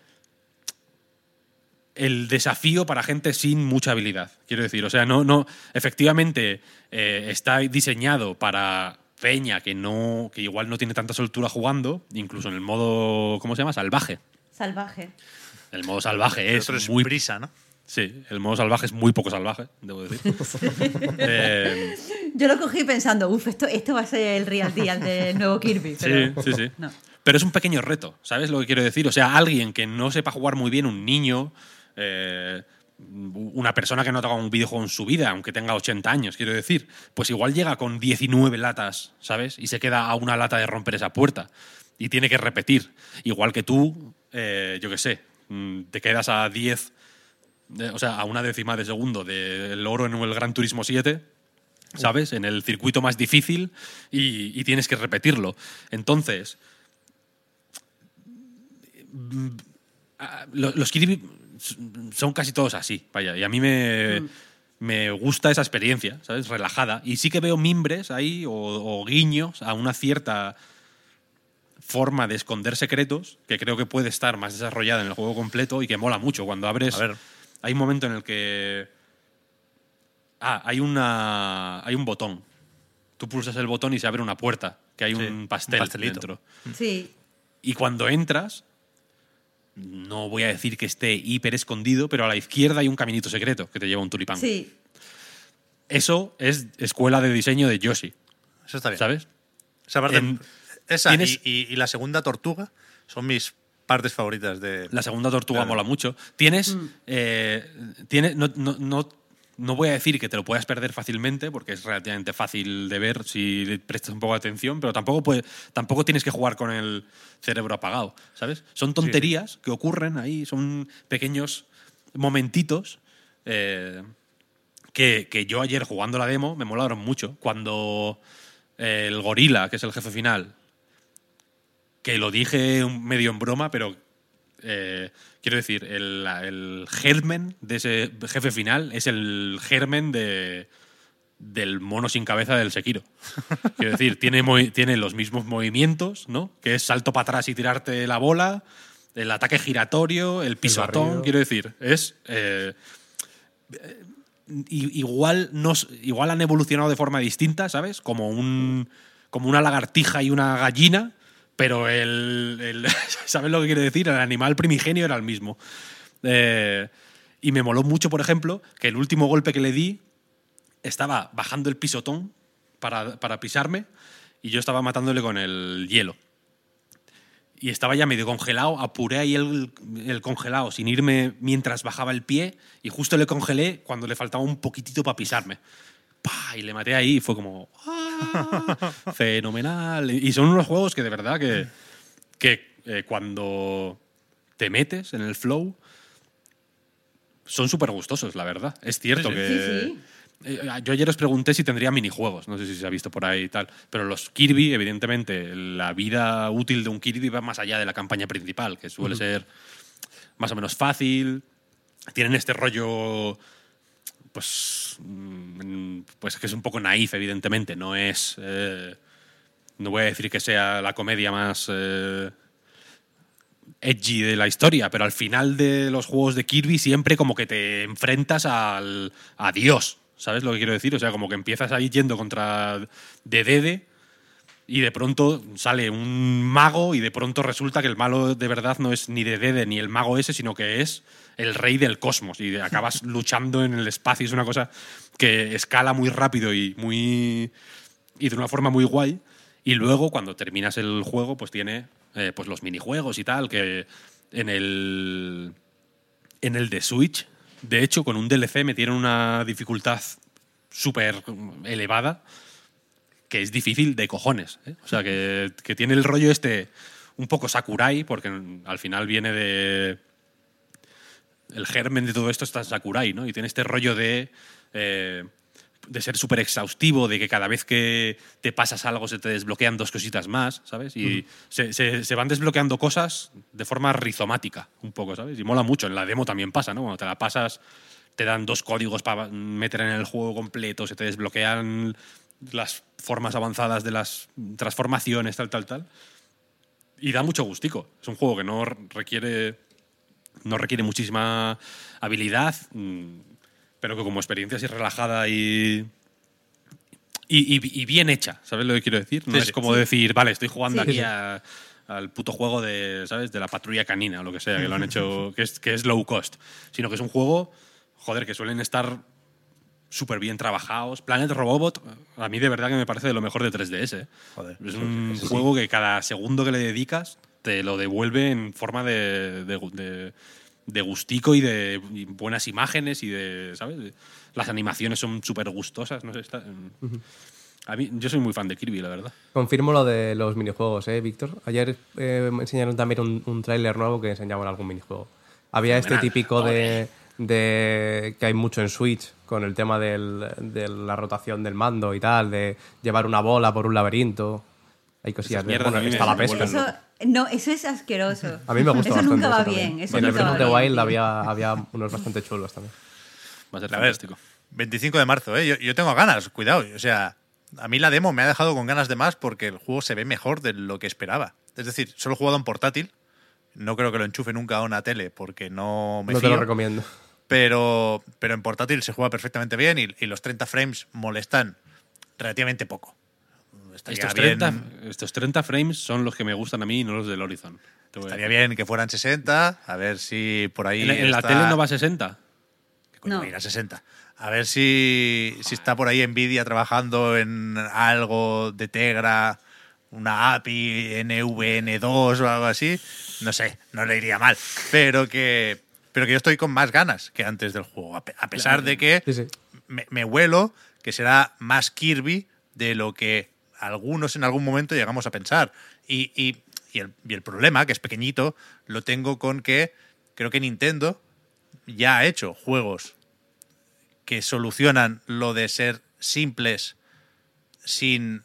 el desafío para gente sin mucha habilidad. Quiero decir, o sea, no, no, efectivamente eh, está diseñado para peña que no, que igual no tiene tanta soltura jugando, incluso en el modo, ¿cómo se llama? Salvaje. salvaje. El modo salvaje es es muy brisa, ¿no? Sí, el modo salvaje es muy poco salvaje, debo decir. Eh, Yo lo cogí pensando, uff, esto, esto va a ser el real deal del nuevo Kirby. sí, Pero sí, sí. no. Pero es un pequeño reto, ¿sabes lo que quiero decir? O sea, alguien que no sepa jugar muy bien, un niño, eh, una persona que no ha tocado un videojuego en su vida, aunque tenga 80 años, quiero decir, pues igual llega con 19 latas, ¿sabes? Y se queda a una lata de romper esa puerta. Y tiene que repetir. Igual que tú, eh, yo qué sé, mm, te quedas a 10, de- o sea, a una décima de segundo del oro en el Gran Turismo 7, ¿sabes? En el circuito más difícil y, tienes que repetirlo. Entonces, mm, ah, lo- los Kirby son casi todos así, vaya, y a mí me, me gusta esa experiencia, ¿sabes? Relajada. Y sí que veo mimbres ahí o, o guiños a una cierta forma de esconder secretos que creo que puede estar más desarrollada en el juego completo y que mola mucho cuando abres. A ver. Hay un momento en el que Ah, hay una. hay un botón. Tú pulsas el botón y se abre una puerta, que hay Sí, un pastel pastelito. dentro. Sí. Y cuando entras, no voy a decir que esté hiper escondido, pero a la izquierda hay un caminito secreto que te lleva un tulipán. Sí. Eso es escuela de diseño de Yoshi, Eso está bien. ¿sabes? Esa parte- En- esa tienes- y, y- y la segunda tortuga son mis partes favoritas de. La segunda tortuga Claro. mola mucho. Tienes. eh, tiene- no, no- no- no voy a decir que te lo puedas perder fácilmente, porque es relativamente fácil de ver si le prestas un poco de atención, pero tampoco, puede- tampoco tienes que jugar con el cerebro apagado, ¿sabes? Son tonterías que ocurren ahí, son pequeños momentitos. eh, que, que yo ayer jugando la demo me molaron mucho. Cuando eh, el gorila, que es el jefe final, que lo dije medio en broma, pero eh, quiero decir, el, el germen de ese jefe final es el germen de, del mono sin cabeza del Sekiro. Quiero decir, tiene, tiene los mismos movimientos, ¿no? Que es salto para atrás y tirarte la bola, el ataque giratorio, el pisotón, barrido. quiero decir, es... eh, igual, no, s- igual han evolucionado de forma distinta, ¿sabes? Como, un, como una lagartija y una gallina, pero el, el- ¿Sabes lo que quiere decir? El animal primigenio era el mismo. Eh, y me moló mucho, por ejemplo, que el último golpe que le di estaba bajando el pisotón para, para pisarme y yo estaba matándole con el hielo. Y estaba ya medio congelado, apuré ahí el, el congelado sin irme mientras bajaba el pie y justo le congelé cuando le faltaba un poquitito para pisarme. ¡Pah! Y le maté ahí y fue como... ¡ah! Fenomenal. Y son unos juegos que de verdad que, que eh, cuando te metes en el flow son súper gustosos, la verdad. Es cierto Sí, que... Sí, sí. Eh, Yo ayer os pregunté si tendría minijuegos, no sé si se ha visto por ahí y tal, pero los Kirby, evidentemente, la vida útil de un Kirby va más allá de la campaña principal, que suele ser más o menos fácil, tienen este rollo, pues, mm, pues que es un poco naif, evidentemente, no es, eh, no voy a decir que sea la comedia más... eh, edgy de la historia, pero al final de los juegos de Kirby siempre como que te enfrentas al, a Dios, ¿sabes lo que quiero decir? O sea, como que empiezas ahí yendo contra Dedede y de pronto sale un mago y de pronto resulta que el malo de verdad no es ni Dedede ni el mago ese, sino que es el rey del cosmos y acabas luchando en el espacio. Es una cosa que escala muy rápido y muy y de una forma muy guay. Y luego, cuando terminas el juego, pues tiene eh, pues los minijuegos y tal, que en el, en el de Switch, de hecho, con un DLC metieron una dificultad súper elevada, que es difícil de cojones. ¿eh? O sea, que, que tiene el rollo este un poco Sakurai, porque al final viene de... El germen de todo esto está en Sakurai, ¿no? Y tiene este rollo de... eh, de ser súper exhaustivo, de que cada vez que te pasas algo se te desbloquean dos cositas más, ¿sabes? Y se, se- se van desbloqueando cosas de forma rizomática, un poco, ¿sabes? Y mola mucho. En la demo también pasa, ¿no? Cuando te la pasas, te dan dos códigos para meter en el juego completo, se te desbloquean las formas avanzadas de las transformaciones, tal, tal, tal. Y da mucho gustico. Es un juego que no requiere, no requiere muchísima habilidad, mm, pero que como experiencia así relajada y, y, y- y bien hecha, ¿sabes lo que quiero decir? No Sí, es sí. como decir, vale, estoy jugando Sí. aquí a- al puto juego de, ¿sabes? De la patrulla canina o lo que sea, que lo han hecho, que es, que es low cost, sino que es un juego, joder, que suelen estar súper bien trabajados. Planet Robobot, a mí de verdad que me parece de lo mejor de 3DS. ¿eh? Joder, es un juego que cada segundo que le dedicas te lo devuelve en forma de, de, de- de gustico y de y buenas imágenes y de, ¿sabes? Las animaciones son súper gustosas, no sé, está- a mí, yo soy muy fan de Kirby, la verdad. Confirmo lo de los minijuegos, ¿eh, Víctor? Ayer eh, me enseñaron también un, un tráiler nuevo que enseñaban algún minijuego. Había este típico de, de que hay mucho en Switch con el tema del- de la rotación del mando y tal, de llevar una bola por un laberinto. Hay cosillas. De- bueno, está la pesca. Eso, no, eso es asqueroso. A mí me gusta Eso bastante. nunca va eso bien. Eso en el Breath of the Wild había, había unos bastante chulos también. Va a ser fantástico. 25 de marzo, ¿eh? Yo, yo tengo ganas, cuidado. O sea, a mí la demo me ha dejado con ganas de más porque el juego se ve mejor de lo que esperaba. Es decir, solo he jugado en portátil. No creo que lo enchufe nunca a una tele porque no me no te lo recomiendo. pero, pero en portátil se juega perfectamente bien y, y los 30 frames molestan relativamente poco. Estos bien- 30, estos 30 frames son los que me gustan a mí y no los del Horizon. Estaría bien que fueran 60, a ver si por ahí. En, en la tele no va a 60. ¿Qué coño No. va a ir a 60. A ver si, si está por ahí Nvidia trabajando en algo de Tegra, una API NVN2 o algo así. No sé, no le iría mal. Pero que, pero que yo estoy con más ganas que antes del juego. A pe- a pesar de que Sí, sí. me, me huelo que será más Kirby de lo que algunos en algún momento llegamos a pensar. Y, y- y el, y el problema, que es pequeñito, lo tengo con que creo que Nintendo ya ha hecho juegos que solucionan lo de ser simples sin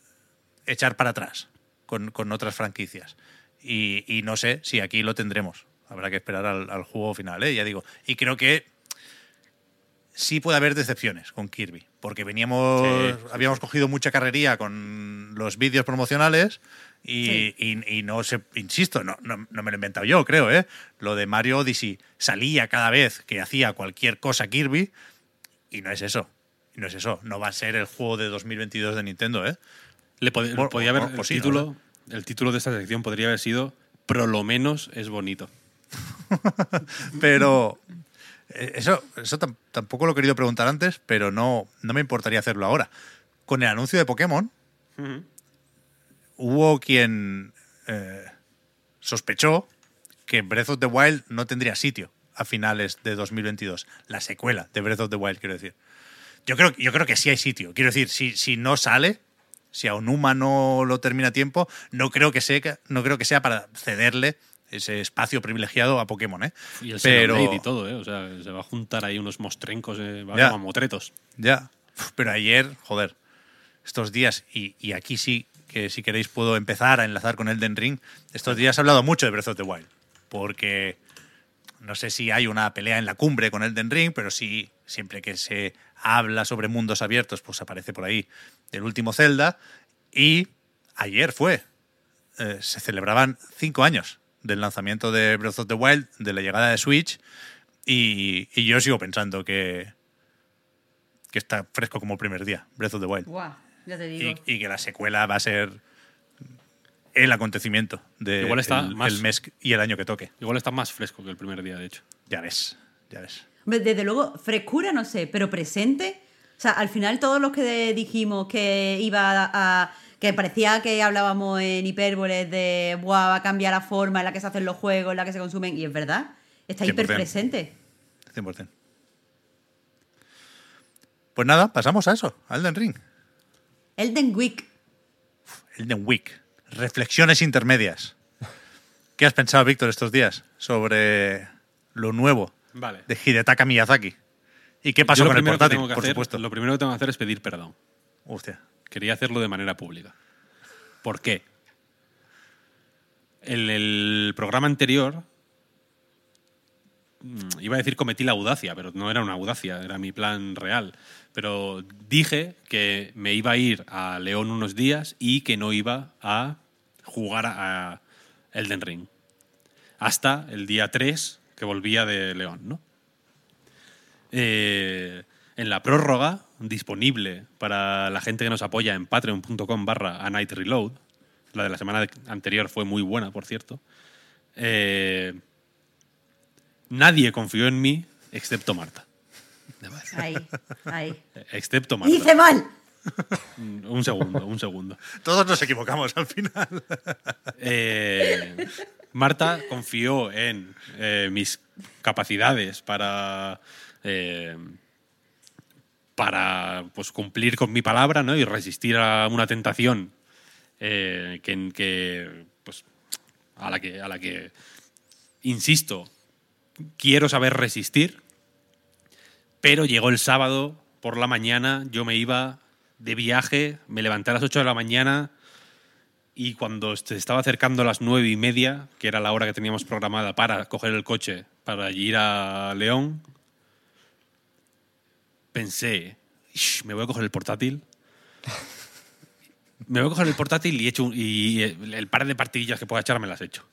echar para atrás con, con otras franquicias. Y, y no sé si aquí lo tendremos. Habrá que esperar al, al juego final, ¿eh? ya digo. Y creo que sí puede haber decepciones con Kirby, porque veníamos, Sí, sí, habíamos cogido mucha carrería con los vídeos promocionales y, Sí. y- y no sé, insisto, no, no, no me lo he inventado yo, creo, ¿eh? Lo de Mario Odyssey salía cada vez que hacía cualquier cosa Kirby y no es eso. No es eso. No va a ser el juego de 2022 de Nintendo, ¿eh? Le pod- podía haber pues el, sí, título, el título de esta sección podría haber sido Pro lo menos es bonito. Pero eh, eso, eso tam- tampoco lo he querido preguntar antes, pero no, no me importaría hacerlo ahora. Con el anuncio de Pokémon, hubo quien eh, sospechó que Breath of the Wild no tendría sitio a finales de 2022. La secuela de Breath of the Wild, quiero decir. Yo creo, yo creo que sí hay sitio. Quiero decir, si, si no sale, si a Onuma no lo termina a tiempo, no creo que sea, no creo que sea para cederle ese espacio privilegiado a Pokémon, ¿eh? Y el Pero- y todo, ¿eh? O sea, se va a juntar ahí unos mostrencos, eh, va Ya. como motretos. Ya. Pero ayer, joder, estos días, y, y aquí sí, que si queréis puedo empezar a enlazar con Elden Ring, estos días he hablado mucho de Breath of the Wild, porque no sé si hay una pelea en la cumbre con Elden Ring, pero sí, siempre que se habla sobre mundos abiertos, pues aparece por ahí el último Zelda, y ayer fue, eh, se celebraban cinco años del lanzamiento de Breath of the Wild, de la llegada de Switch, y, y yo sigo pensando que, que está fresco como el primer día, Breath of the Wild. Guau, ya te digo. Y, y que la secuela va a ser el acontecimiento de Igual está el, más- el mes y el año que toque. Igual está más fresco que el primer día, de hecho. Ya ves, ya ves. Desde luego, frescura no sé, pero presente. O sea, al final todos los que dijimos que iba a. que parecía que hablábamos en hipérboles de. Buah, va a cambiar la forma en la que se hacen los juegos, en la que se consumen. Y es verdad, está 100%. hiper presente. 100%. Pues nada, pasamos a eso, a Elden Ring. Elden Week. Elden Week. Reflexiones intermedias. ¿Qué has pensado, Víctor, estos días sobre lo nuevo Vale. de Hidetaka Miyazaki? ¿Y qué pasó con el portátil, tengo que por hacer- supuesto? Lo primero que tengo que hacer es pedir perdón. Hostia. Quería hacerlo de manera pública. ¿Por qué? En el programa anterior, mm, iba a decir cometí la audacia, pero no era una audacia, era mi plan real. Pero dije que me iba a ir a León unos días y que no iba a jugar a a Elden Ring. Hasta el día 3 que volvía de León, ¿no? Eh, en la prórroga, disponible para la gente que nos apoya en patreon.com barra a night reload, la de la semana anterior fue muy buena, por cierto, eh, nadie confió en mí excepto Marta. Ahí, ahí. Excepto Marta. Hice mal. Un segundo, un segundo. Todos nos equivocamos al final. Eh, Marta confió en eh, mis capacidades para eh, para pues cumplir con mi palabra ¿no? y resistir a una tentación eh, que, que, pues, a la que a la que insisto quiero saber resistir pero llegó el sábado por la mañana yo me iba de viaje me levanté a las 8 de la mañana y cuando se estaba acercando a las nueve y media, que era la hora que teníamos programada para coger el coche para ir a León, pensé, "Ish, me voy a coger el portátil. Me voy a coger el portátil y, he hecho un- y el par de partidillas que pueda echar me las he hecho.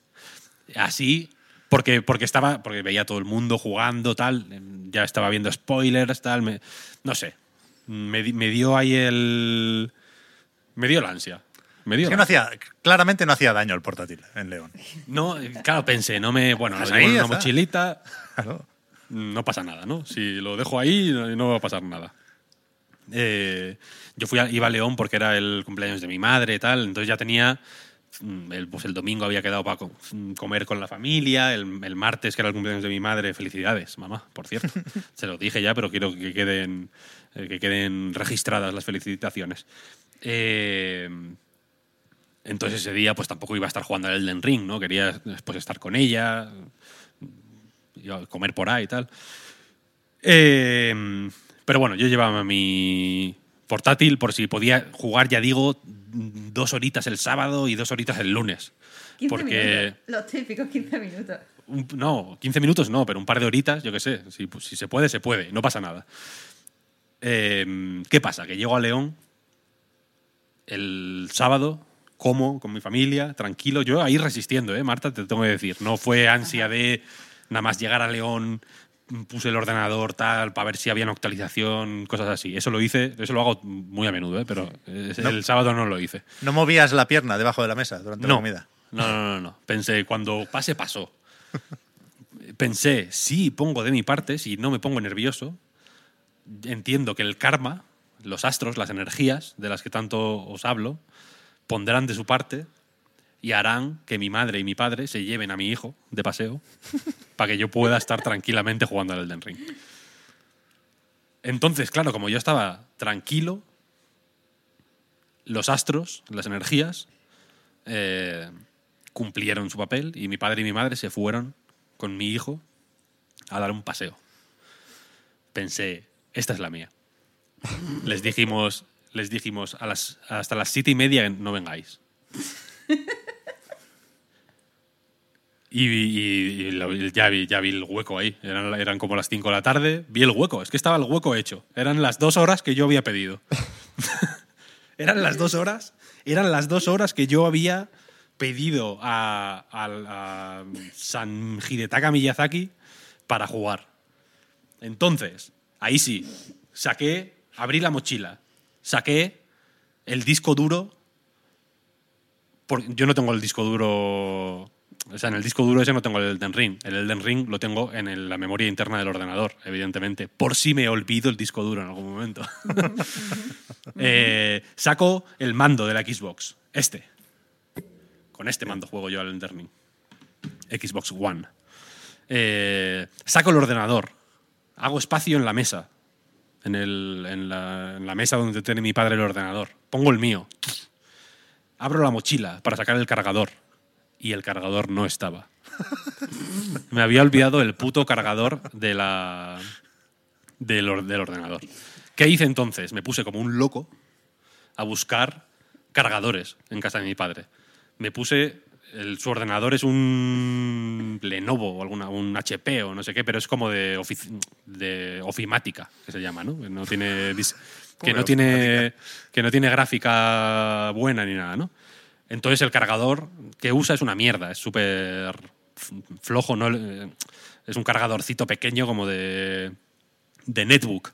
Así, Porque, porque estaba. Porque veía a todo el mundo jugando, tal. Ya estaba viendo spoilers, tal. me- no sé. Me, me dio ahí el. Me dio la ansia. Es que no hacía, claramente no hacía daño el portátil en León. No, claro, pensé, no me. Bueno, lo Pues llevo ahí una mochilita. Claro. no pasa nada, ¿no? Si lo dejo ahí, no, va a pasar nada. Eh, yo fui a, iba a León porque era el cumpleaños de mi madre y tal, entonces ya tenía. mm, El, pues el domingo había quedado para mm, comer con la familia, el, el martes, que era el cumpleaños de mi madre, felicidades, mamá, por cierto. Se lo dije ya, pero quiero que queden, eh, que queden registradas las felicitaciones. Eh, entonces ese día pues tampoco iba a estar jugando al Elden Ring, ¿no? Quería pues estar con ella, comer por ahí y tal. Eh, pero bueno, yo llevaba mi portátil por si podía jugar, ya digo, dos horitas el sábado y dos horitas el lunes. 15 Porque, minutos. Los típicos 15 minutos. un- no, 15 minutos no, pero un par de horitas, yo qué sé. Si, pues, si se puede, se puede, no pasa nada. Eh, ¿Qué pasa? Que llego a León el sábado, como con mi familia, tranquilo. Yo ahí resistiendo, ¿eh, Marta? Te tengo que decir. No fue ansia de nada más llegar a León, puse el ordenador tal para ver si había una actualización, cosas así. Eso lo hice, eso lo hago muy a menudo, ¿eh? pero el sábado no lo hice. No movías la pierna debajo de la mesa durante la comida. no, no, no, no. Pensé, cuando pase, pasó. Pensé, si pongo de mi parte, si no me pongo nervioso, entiendo que el karma, los astros, las energías de las que tanto os hablo, pondrán de su parte y harán que mi madre y mi padre se lleven a mi hijo de paseo para que yo pueda estar tranquilamente jugando al Elden Ring. Entonces, claro, como yo estaba tranquilo, los astros, las energías, eh, cumplieron su papel y mi padre y mi madre se fueron con mi hijo a dar un paseo. Pensé, esta es la mía. Les dijimos, les dijimos a las, hasta las siete y media no vengáis. Y, y- y lo- ya, vi, ya vi el hueco ahí. Eran, eran como las 5 de la tarde. Vi el hueco. Es que estaba el hueco hecho. Eran las dos horas que yo había pedido. eran las dos horas. Eran las dos horas que yo había pedido a, a- a San Hidetaka Miyazaki para jugar. Entonces, ahí sí, saqué, abrí la mochila, saqué el disco duro. por- yo no tengo el disco duro. O sea, en el disco duro ese no tengo el Elden Ring. El Elden Ring lo tengo en la memoria interna del ordenador, evidentemente. Por si me olvido el disco duro en algún momento. Eh, saco el mando de la Xbox. Este. Con este mando juego yo al Elden Ring. Xbox One. Eh, saco el ordenador. Hago espacio en la mesa. En, el- en la, mesa donde tiene mi padre el ordenador. Pongo el mío. Abro la mochila para sacar el cargador. Y el cargador no estaba. Me había olvidado el puto cargador de la, del, del ordenador. ¿Qué hice entonces? Me puse como un loco a buscar cargadores en casa de mi padre. Me puse. El- su ordenador es un Lenovo o alguna, un HP o no sé qué, pero es como de, ofici- de ofimática, que se llama, ¿no? Que no tiene, que no tiene, que no tiene gráfica buena ni nada, ¿no? Entonces el cargador que usa es una mierda, es súper flojo, ¿no? Eh, es un cargadorcito pequeño como de, de netbook,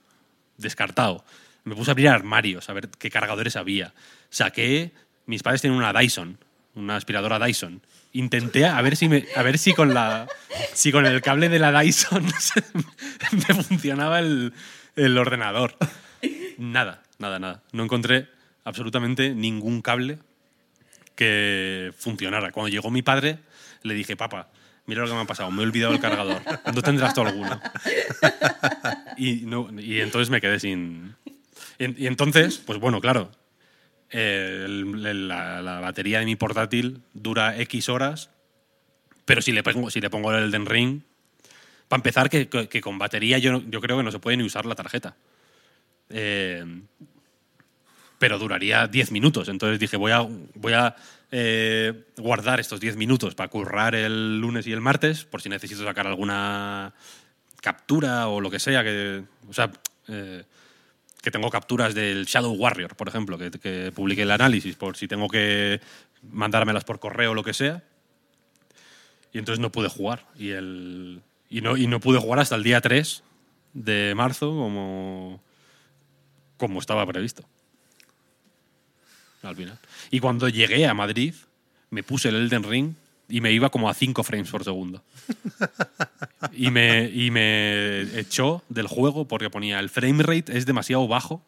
descartado. Me puse a abrir armarios, a ver qué cargadores había. Saqué, mis padres tienen una Dyson, una aspiradora Dyson. Intenté a ver si, me, a ver si con la si con el cable de la Dyson me funcionaba el, el ordenador. Nada, nada, nada. No encontré absolutamente ningún cable que funcionara. Cuando llegó mi padre, le dije, papá, mira lo que me ha pasado, me he olvidado el cargador. ¿No tendrás tú alguno? Y, no, y entonces me quedé sin... Y, y entonces, pues bueno, claro, la, batería de mi portátil dura X horas, pero si le pongo, si le pongo el Elden Ring, para empezar, que, que- con batería yo, yo creo que no se puede ni usar la tarjeta. Eh, pero duraría 10 minutos. Entonces dije, voy a, voy a eh, guardar estos 10 minutos para currar el lunes y el martes, por si necesito sacar alguna captura o lo que sea. Que, o sea, eh, que tengo capturas del Shadow Warrior, por ejemplo, que, que publiqué el análisis, por si tengo que mandármelas por correo o lo que sea. Y entonces no pude jugar. Y, el, y, no, y no pude jugar hasta el día 3 de marzo como, como estaba previsto. Al final. Y cuando llegué a Madrid, me puse el Elden Ring y me iba como a 5 frames por segundo. Y me, y me echó del juego porque ponía el frame rate es demasiado bajo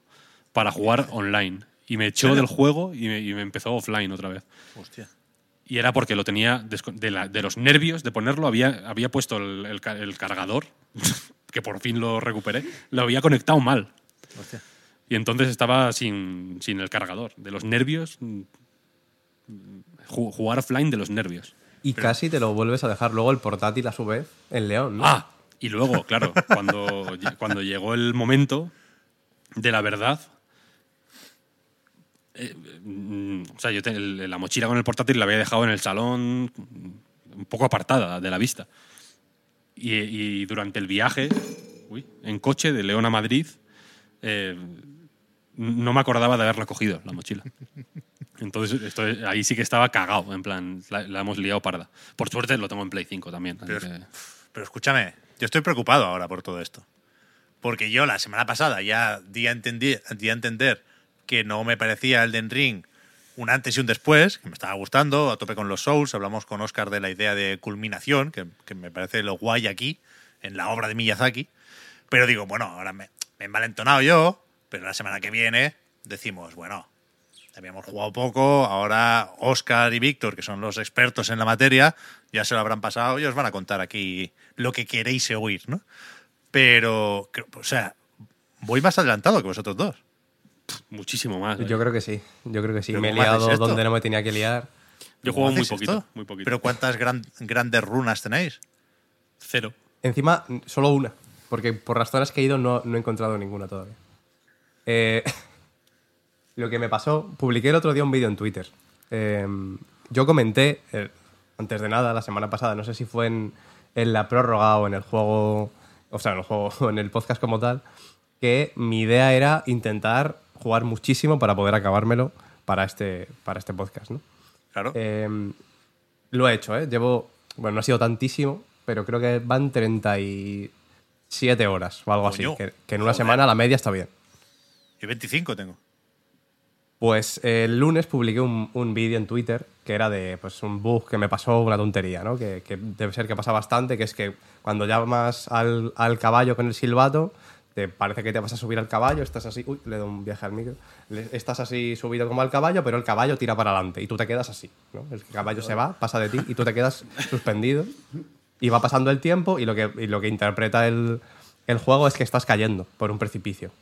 para jugar online. Y me echó del juego y me, y me empezó offline otra vez. Hostia. Y era porque lo tenía de, la- de los nervios de ponerlo, había, había puesto el, el ca- el cargador, que por fin lo recuperé, lo había conectado mal. Hostia. Y entonces estaba sin, sin el cargador. De los nervios, ju- jugar offline de los nervios. Y casi te lo vuelves a dejar luego el portátil a su vez en León, ¿no? Ah, y luego, claro, cuando, cuando llegó el momento de la verdad, eh, mm, o sea, yo te- el- la mochila con el portátil la había dejado en el salón, un poco apartada de la vista. Y, y durante el viaje, uy, en coche de León a Madrid, eh, no me acordaba de haberla cogido, la mochila. Entonces, esto, ahí sí que estaba cagado, en plan, la, la hemos liado parda. Por suerte lo tengo en Play 5 también. Pero, que- pero escúchame, yo estoy preocupado ahora por todo esto. Porque yo la semana pasada ya di a, entender, di a entender que no me parecía Elden Ring un antes y un después, que me estaba gustando, a tope con los Souls. Hablamos con Oscar de la idea de culminación, que, que me parece lo guay aquí, en la obra de Miyazaki. Pero digo, bueno, ahora me, me he malentonado yo, pero la semana que viene decimos, bueno, habíamos jugado poco, ahora Oscar y Víctor, que son los expertos en la materia, ya se lo habrán pasado y os van a contar aquí lo que queréis oír, ¿no? Pero, o sea, voy más adelantado que vosotros dos. Muchísimo más. Yo creo que sí, yo creo que sí. ¿Pero Me he liado donde no me tenía que liar. Yo ¿Cómo juego muy poquito, esto? muy poquito. Pero ¿cuántas gran- grandes runas tenéis? Cero. Encima, solo una, porque por las zonas que he ido no, no he encontrado ninguna todavía. Eh, lo que me pasó, publiqué el otro día un vídeo en Twitter. Eh, yo comenté, eh, antes de nada, la semana pasada, no sé si fue en, en la prórroga o en el juego, o sea, en el juego, o en el podcast como tal, que mi idea era intentar jugar muchísimo para poder acabármelo para este, para este podcast, ¿no? Claro. Eh, lo he hecho, ¿eh? Llevo, bueno, no ha sido tantísimo, pero creo que van 37 horas o algo Coño, así. Que, que en una joder. semana la media está bien. Yo 25 tengo. Pues eh, el lunes publiqué un, un vídeo en Twitter que era de pues, un bug que me pasó una tontería, ¿no? Que, debe ser que pasa bastante, que es que cuando llamas al, al caballo con el silbato, te parece que te vas a subir al caballo, estás así, uy, le doy un viaje al micro, estás así subido como al caballo, pero el caballo tira para adelante y tú te quedas así, ¿no? El caballo se va, pasa de ti y tú te quedas suspendido y va pasando el tiempo y lo que, lo que interpreta el, el juego es que estás cayendo por un precipicio.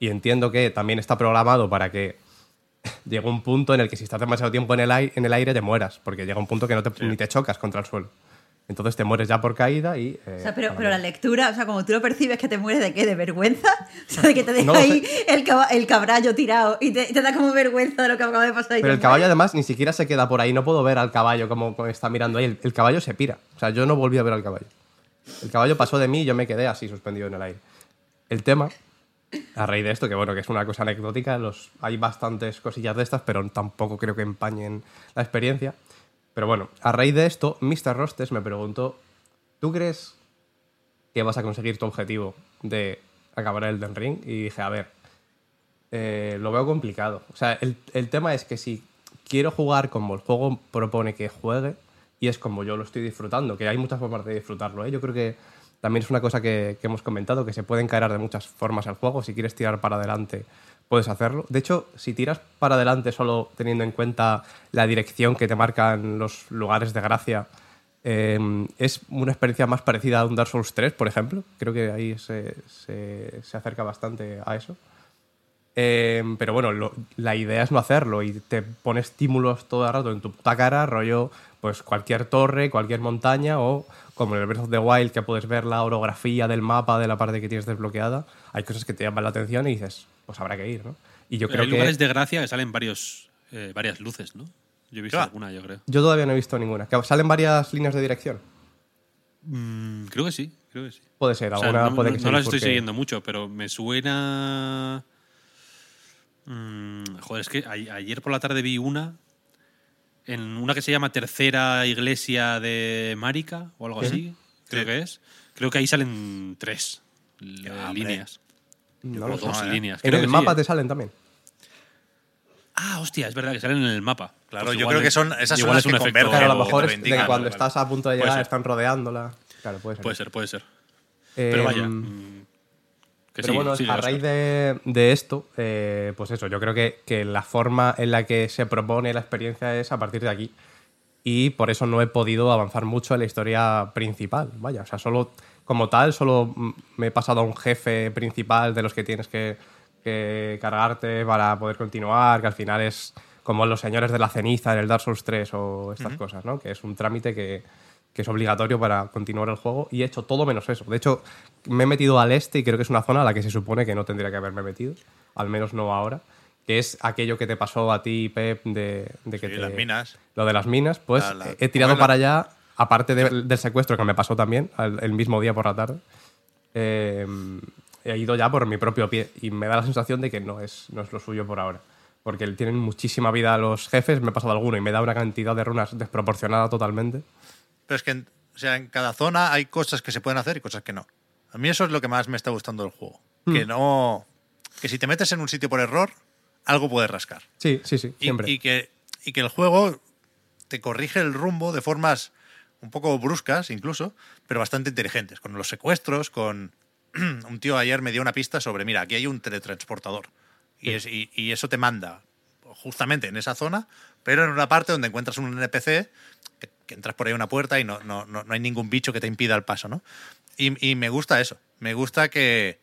Y entiendo que también está programado para que llega un punto en el que si estás demasiado tiempo en el, aire, en el aire te mueras, porque llega un punto que no te, ni te chocas contra el suelo. Entonces te mueres ya por caída y... eh, O sea, pero, a la pero la mierda. lectura, o sea, como tú lo percibes que te mueres de qué, de vergüenza, o sea, de que te deja No ahí el, caba- el caballo tirado y te, te da como vergüenza de lo que acaba de pasar. y Pero el caballo mueres. además ni siquiera se queda por ahí, no puedo ver al caballo como, como está mirando ahí, el, el caballo se pira. O sea, yo no volví a ver al caballo. El caballo pasó de mí y yo me quedé así suspendido en el aire. El tema, a raíz de esto, que bueno, que es una cosa anecdótica, los, hay bastantes cosillas de estas, pero tampoco creo que empañen la experiencia. Pero bueno, a raíz de esto, Mr. Rostes me preguntó, ¿tú crees que vas a conseguir tu objetivo de acabar el Elden Ring? Y dije, a ver, eh, lo veo complicado. O sea, el, el tema es que si quiero jugar como el juego propone que juegue, y es como yo lo estoy disfrutando, que hay muchas formas de disfrutarlo, ¿eh? yo creo que también es una cosa que, hemos comentado, que se puede encarar de muchas formas el juego, si quieres tirar para adelante puedes hacerlo. De hecho, si tiras para adelante solo teniendo en cuenta la dirección que te marcan los lugares de gracia, eh, es una experiencia más parecida a un Dark Souls 3, por ejemplo. Creo que ahí se, se- se acerca bastante a eso. Eh, pero bueno, la idea es no hacerlo y te pone estímulos todo el rato en tu puta cara, rollo, pues cualquier torre, cualquier montaña o como en el Breath of the Wild que puedes ver la orografía del mapa de la parte que tienes desbloqueada, hay cosas que te llaman la atención y dices, pues habrá que ir, ¿no? Y yo Pero creo hay que lugares de gracia que salen varios, eh, varias luces, ¿no? Yo he visto Claro. alguna, yo creo. yo todavía no he visto ninguna. Que salen varias líneas de dirección. Mm, creo que sí, creo que sí. Puede ser, O sea, alguna no, puede no- que no se las estoy siguiendo mucho, pero me suena. Mm, joder, es que ayer por la tarde vi una en una que se llama Tercera Iglesia de Marica o algo así, creo que es. Creo que ahí salen tres eh, líneas. No o lo sé. dos ¿eh? líneas. En el que mapa sí, te ¿eh? salen también. Ah, hostia, es verdad que salen en el mapa. Claro, Pues yo creo que son- esas son igual las es un que efecto- convergen Claro, a lo mejor es de que cuando vale, estás a punto de llegar están rodeándola. Claro, puede ser. Puede ser, puede ser. Eh, Pero vaya. mm, que Pero sí, bueno, sigue, a raíz de, de esto, eh, pues eso, yo creo que, que la forma en la que se propone la experiencia es a partir de aquí. Y por eso no he podido avanzar mucho en la historia principal. Vaya, o sea, solo como tal, solo me he pasado a un jefe principal de los que tienes que, que cargarte para poder continuar, que al final es como los señores de la ceniza en el Dark Souls 3 o estas cosas, ¿no? Que es un trámite que, que es obligatorio para continuar el juego y he hecho todo menos eso. De hecho, me he metido al este y creo que es una zona a la que se supone que no tendría que haberme metido, al menos no ahora, que es aquello que te pasó a ti, Pep, de, de que Sí, te- las minas. Lo de las minas, pues La- la- he tirado para allá, aparte de- del secuestro que me pasó también, el mismo día por la tarde. eh, he ido ya por mi propio pie y me da la sensación de que no es, no es lo suyo por ahora. Porque tienen muchísima vida los jefes, me he pasado alguno y me da una cantidad de runas desproporcionada totalmente. Pero es que o sea, en cada zona hay cosas que se pueden hacer y cosas que no. A mí eso es lo que más me está gustando del juego. Hmm. Que no. Que si te metes en un sitio por error, algo puedes rascar. Sí, sí, sí, siempre. y que, y que el juego te corrige el rumbo de formas un poco bruscas, incluso, pero bastante inteligentes. Con los secuestros, con. un tío ayer me dio una pista sobre: mira, aquí hay un teletransportador. Y, es- y- y eso te manda justamente en esa zona, pero en una parte donde encuentras un NPC, que, que entras por ahí a una puerta y no, no, no, no hay ningún bicho que te impida el paso, ¿no? Y, y me gusta eso. Me gusta que,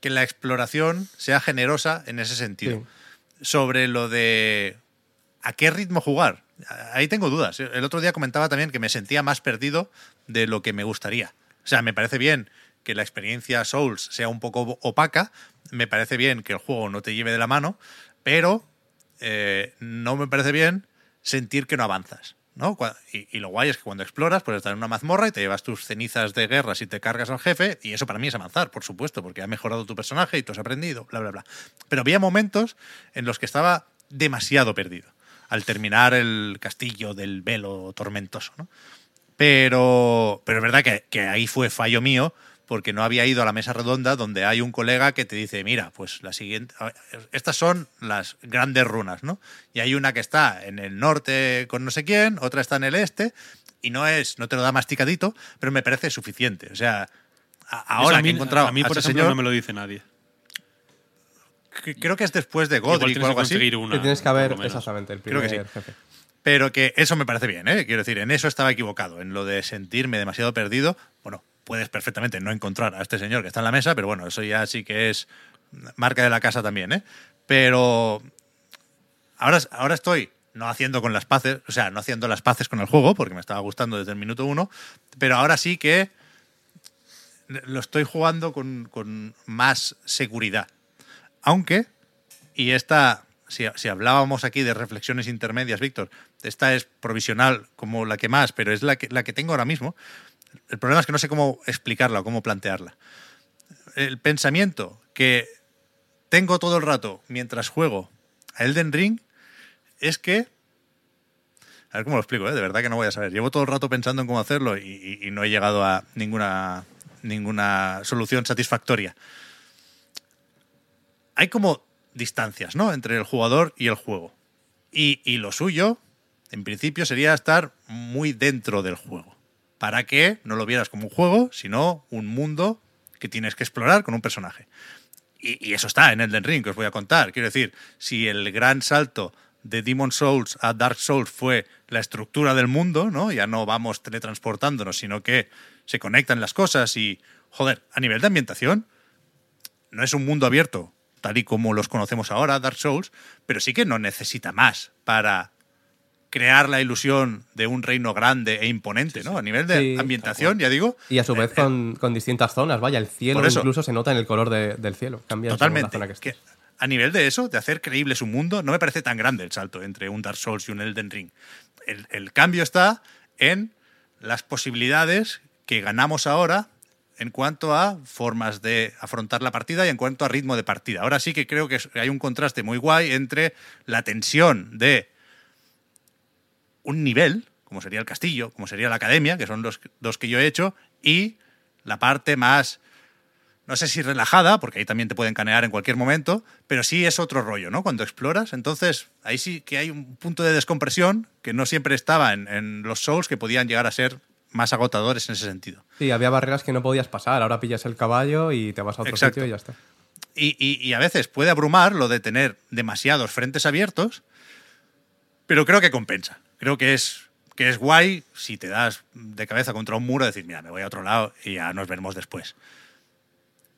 que la exploración sea generosa en ese sentido. Sí. Sobre lo de a qué ritmo jugar. Ahí tengo dudas. El otro día comentaba también que me sentía más perdido de lo que me gustaría. O sea, me parece bien que la experiencia Souls sea un poco opaca, me parece bien que el juego no te lleve de la mano, pero eh, no me parece bien sentir que no avanzas. Y, lo guay es que cuando exploras, pues estás en una mazmorra y te llevas tus cenizas de guerra y te cargas al jefe, y eso para mí es avanzar, por supuesto, porque ha mejorado tu personaje y tú has aprendido, bla, bla, bla. Pero había momentos en los que estaba demasiado perdido al terminar el castillo del velo tormentoso. ¿no? Pero, pero es verdad que ahí fue fallo mío porque no había ido a la mesa redonda donde hay un colega que te dice, mira, pues la siguiente, a estas son las grandes runas, ¿no? Y hay una que está en el norte con no sé quién, otra está en el este, y no es, no te lo da masticadito, pero me parece suficiente. O sea, a- ahora a mí, que he encontrado a mí, por ese ejemplo, señor, no me lo dice nadie. creo que es después de Godric o algo así. una. Que tienes que haber exactamente el Creo que primer sí. jefe. Pero que eso me parece bien, ¿eh? Quiero decir, en eso estaba equivocado, en lo de sentirme demasiado perdido. Bueno, puedes perfectamente no encontrar a este señor que está en la mesa, pero bueno, eso ya sí que es marca de la casa también, ¿eh? Pero ahora, ahora estoy no haciendo con las paces, o sea, no haciendo las paces con el juego, porque me estaba gustando desde el minuto uno, pero ahora sí que lo estoy jugando con, con más seguridad. Aunque, y esta, si, si hablábamos aquí de reflexiones intermedias, Víctor, esta es provisional como la que más, pero es la que, la que tengo ahora mismo. El problema es que no sé cómo explicarla o cómo plantearla. El pensamiento que tengo todo el rato mientras juego a Elden Ring es que... A ver cómo lo explico, ¿eh? de verdad que no voy a saber. Llevo todo el rato pensando en cómo hacerlo y, no he llegado a ninguna, ninguna solución satisfactoria. Hay como distancias, ¿no? Entre el jugador y el juego. Y, y lo suyo, en principio, sería estar muy dentro del juego. Para que no lo vieras como un juego, sino un mundo que tienes que explorar con un personaje. Y, eso está en Elden Ring, que os voy a contar. Quiero decir, si el gran salto de Demon Souls a Dark Souls fue la estructura del mundo, ¿no? Ya no vamos teletransportándonos, sino que se conectan las cosas y, joder, a nivel de ambientación, no es un mundo abierto, tal y como los conocemos ahora, Dark Souls, pero sí que no necesita más para crear la ilusión de un reino grande e imponente, ¿no? A nivel de Sí, ambientación, ya digo. Y a su eh, vez eh, con, con distintas zonas, vaya, el cielo eso. incluso se nota en el color de- del cielo. Cambia la Totalmente. zona que. Que a nivel de eso, de hacer creíble su mundo, no me parece tan grande el salto entre un Dark Souls y un Elden Ring. El, el cambio está en las posibilidades que ganamos ahora en cuanto a formas de afrontar la partida y en cuanto a ritmo de partida. Ahora sí que creo que hay un contraste muy guay entre la tensión de un nivel, como sería el castillo, como sería la academia, que son los dos que yo he hecho, y la parte más, no sé si relajada, porque ahí también te pueden canear en cualquier momento, pero sí es otro rollo, ¿no? Cuando exploras, entonces ahí sí que hay un punto de descompresión que no siempre estaba en, en los Souls, que podían llegar a ser más agotadores en ese sentido. Sí, había barreras que no podías pasar. Ahora pillas el caballo y te vas a otro Exacto. sitio y ya está. Y, y- y a veces puede abrumar lo de tener demasiados frentes abiertos, pero creo que compensa. Creo que es, que es guay si te das de cabeza contra un muro, decir, mira, me voy a otro lado y ya nos veremos después.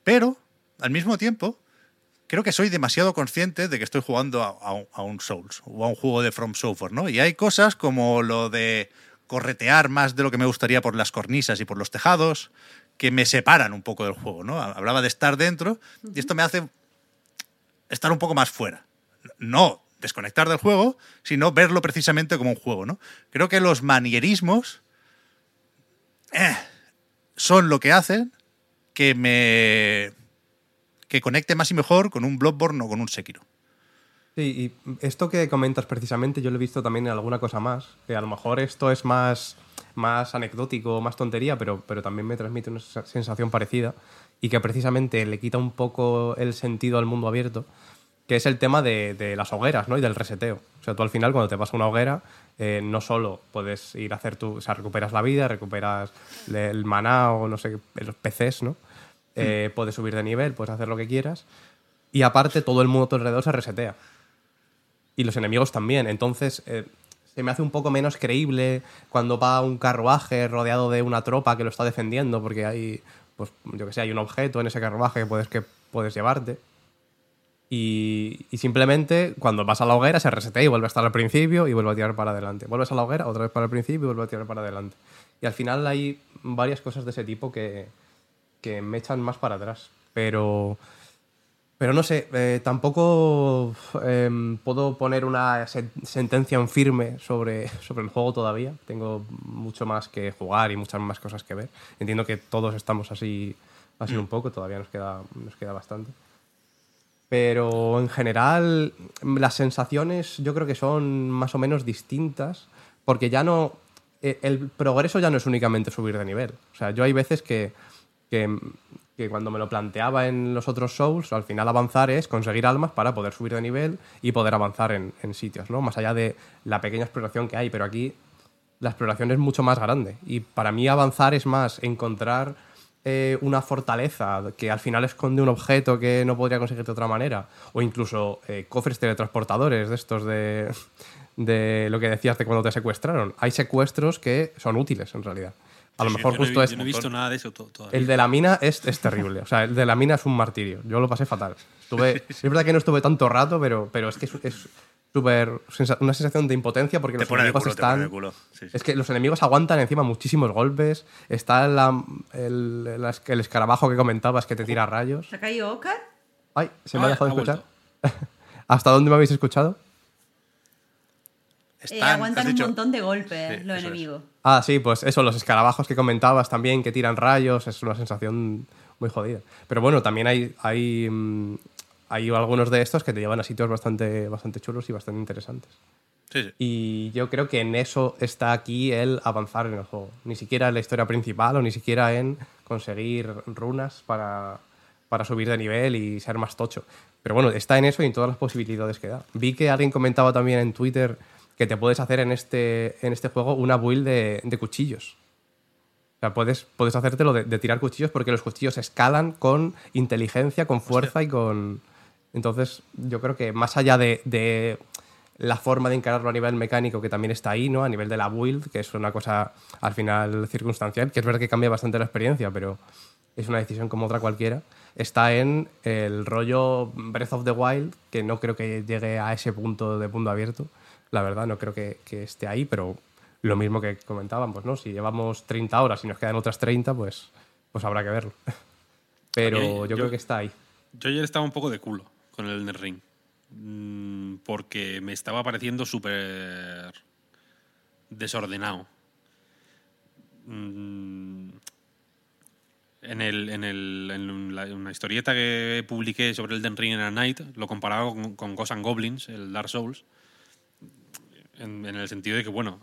Pero, al mismo tiempo, creo que soy demasiado consciente de que estoy jugando a, a un- a un Souls o a un juego de From Software, ¿no? Y hay cosas como lo de corretear más de lo que me gustaría por las cornisas y por los tejados, que me separan un poco del juego, ¿no? Hablaba de estar dentro y esto me hace estar un poco más fuera. No desconectar del juego, sino verlo precisamente como un juego, ¿no? Creo que los manierismos eh, son lo que hacen que me que conecte más y mejor con un Bloodborne o con un Sekiro. Sí, y esto que comentas precisamente yo lo he visto también en alguna cosa más, que a lo mejor esto es más, más anecdótico, más tontería, pero, pero también me transmite una sa- sensación parecida y que precisamente le quita un poco el sentido al mundo abierto, que es el tema de, de las hogueras ¿no? y del reseteo. O sea, tú al final cuando te vas a una hoguera, eh, no solo puedes ir a hacer tu... O sea, recuperas la vida, recuperas el maná o no sé, los PCs, ¿no? Eh, Puedes subir de nivel, puedes hacer lo que quieras. Y aparte todo el mundo a tu alrededor se resetea y los enemigos también. Entonces, eh, se me hace un poco menos creíble cuando va un carruaje rodeado de una tropa que lo está defendiendo, porque hay, pues, yo que sé, hay un objeto en ese carruaje que puedes, que puedes llevarte. Y, y simplemente cuando vas a la hoguera se resetea y vuelve a estar al principio y vuelve a tirar para adelante. Vuelves a la hoguera, otra vez para el principio y vuelve a tirar para adelante. Y al final hay varias cosas de ese tipo que, que me echan más para atrás. Pero, pero no sé, eh, tampoco em, puedo poner una sen- sentencia en firme sobre, sobre el juego todavía. Tengo mucho más que jugar y muchas más cosas que ver. Entiendo que todos estamos así, así un poco, todavía nos queda, nos queda bastante. Pero en general, las sensaciones yo creo que son más o menos distintas, porque ya no. eh, El progreso ya no es únicamente subir de nivel. O sea, yo hay veces que, que, cuando me lo planteaba en los otros Souls, al final avanzar es conseguir almas para poder subir de nivel y poder avanzar en, en sitios, ¿no? Más allá de la pequeña exploración que hay, pero aquí la exploración es mucho más grande. Y para mí avanzar es más encontrar eh, una fortaleza que al final esconde un objeto que no podría conseguir de otra manera. O incluso eh, cofres teletransportadores de estos de, de lo que decías de cuando te secuestraron. Hay secuestros que son útiles en realidad. A lo mejor yo no he justo. Yo no he visto nada de eso to- todavía. El de la mina es, es terrible. O sea, el de la mina es un martirio. Yo lo pasé fatal. Estuve, es verdad que no estuve tanto rato, pero, pero es que es, es súper una sensación de impotencia porque Te los enemigos culo, están. Sí, sí. Es que los enemigos aguantan encima muchísimos golpes. Está la- el, el escarabajo que comentabas que te tira rayos. ¿Se ha caído Oscar? Ay, se me Ah, ha dejado de ha escuchar. ¿Hasta dónde me habéis escuchado? Eh, aguantan un dicho- montón de golpes Sí, los es. Ah, sí, pues eso, los escarabajos que comentabas también, que tiran rayos, es una sensación muy jodida. Pero bueno, también hay, hay, mm, hay algunos de estos que te llevan a sitios bastante, bastante chulos y bastante interesantes. Sí, sí. Y yo creo que en eso está aquí el avanzar en el juego. Ni siquiera en la historia principal o ni siquiera en conseguir runas para, para subir de nivel y ser más tocho. Pero bueno, está en eso y en todas las posibilidades que da. Vi que alguien comentaba también en Twitter que te puedes hacer en este, en este juego una build de, de cuchillos. O sea, puedes, puedes hacértelo de, de tirar cuchillos porque los cuchillos escalan con inteligencia, con fuerza y con... Entonces, yo creo que más allá de, de la forma de encararlo a nivel mecánico, que también está ahí, ¿no? A nivel de la build, que es una cosa al final circunstancial, que es verdad que cambia bastante la experiencia, pero es una decisión como otra cualquiera. Está en el rollo Breath of the Wild, que no creo que llegue a ese punto de mundo abierto. La verdad, no creo que, que esté ahí, pero lo mismo que comentaban, ¿no? Si llevamos 30 horas y nos quedan otras 30, pues, pues habrá que verlo. Pero yo, yo- creo que está ahí. Yo ayer estaba un poco de culo con el Elden Ring. Mm, Porque me estaba pareciendo súper desordenado. Mm, En, el, en, el, en la- una historieta que publiqué sobre Elden Ring en a Night, lo comparaba con, con Ghosts and Goblins, el Dark Souls. En, el sentido de que, bueno,